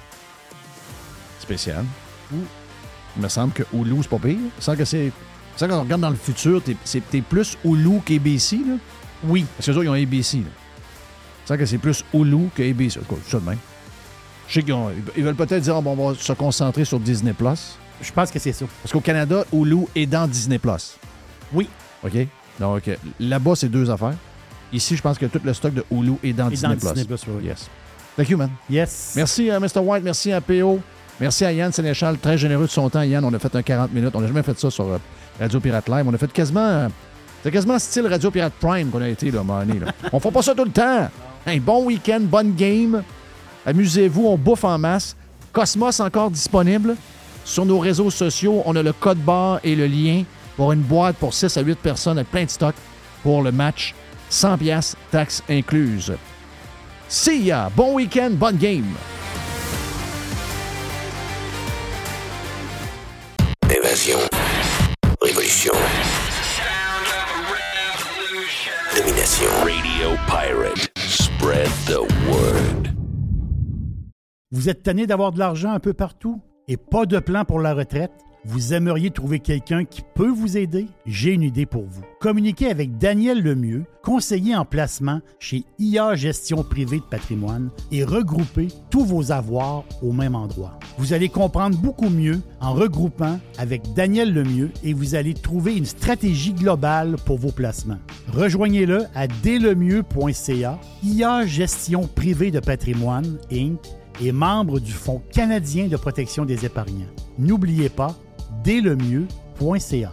Spécial. Il me semble que Hulu, c'est pas pire. Il me semble que c'est. Ça, quand on regarde dans le futur, t'es, c'est- t'es plus Hulu qu'ABC, là? Oui. Parce que eux autres, ils ont ABC, là. C'est que c'est plus Hulu qu'ABC. En tout ça de même. Je sais qu'ils ont- ils veulent peut-être dire, Ah, bon, on va se concentrer sur Disney+. Je pense que c'est ça. Parce qu'au Canada, Hulu est dans Disney+. Oui. OK? Donc, euh, là-bas, c'est deux affaires. Ici, je pense que tout le stock de Hulu est dans Et Disney+. dans Disney+, oui. Yes. Thank you, man. Yes. Merci à Mr. White, merci à PO, merci à Yann Sénéchal, très généreux de son temps. Yann, on a fait un 40 minutes. On n'a jamais fait ça sur euh, Radio Pirate Live. On a fait quasiment. c'est quasiment style Radio Pirate Prime qu'on a été, là, donné, là. On fait pas ça tout le temps. Un bon week-end, bonne game. Amusez-vous, on bouffe en masse. Cosmos encore disponible. Sur nos réseaux sociaux, on a le code barre et le lien pour une boîte pour 6 à 8 personnes avec plein de stock pour le match. 100 pièces taxes incluses. See ya! Bon week-end, bonne game! Vous êtes tanné d'avoir de l'argent un peu partout et pas de plan pour la retraite? Vous aimeriez trouver quelqu'un qui peut vous aider? J'ai une idée pour vous. Communiquez avec Daniel Lemieux, conseiller en placement chez IA Gestion Privée de Patrimoine et regroupez tous vos avoirs au même endroit. Vous allez comprendre beaucoup mieux en regroupant avec Daniel Lemieux et vous allez trouver une stratégie globale pour vos placements. Rejoignez-le à delemieux.ca, IA Gestion Privée de Patrimoine, Inc et membre du Fonds canadien de protection des épargnants. N'oubliez pas, delemieux.ca.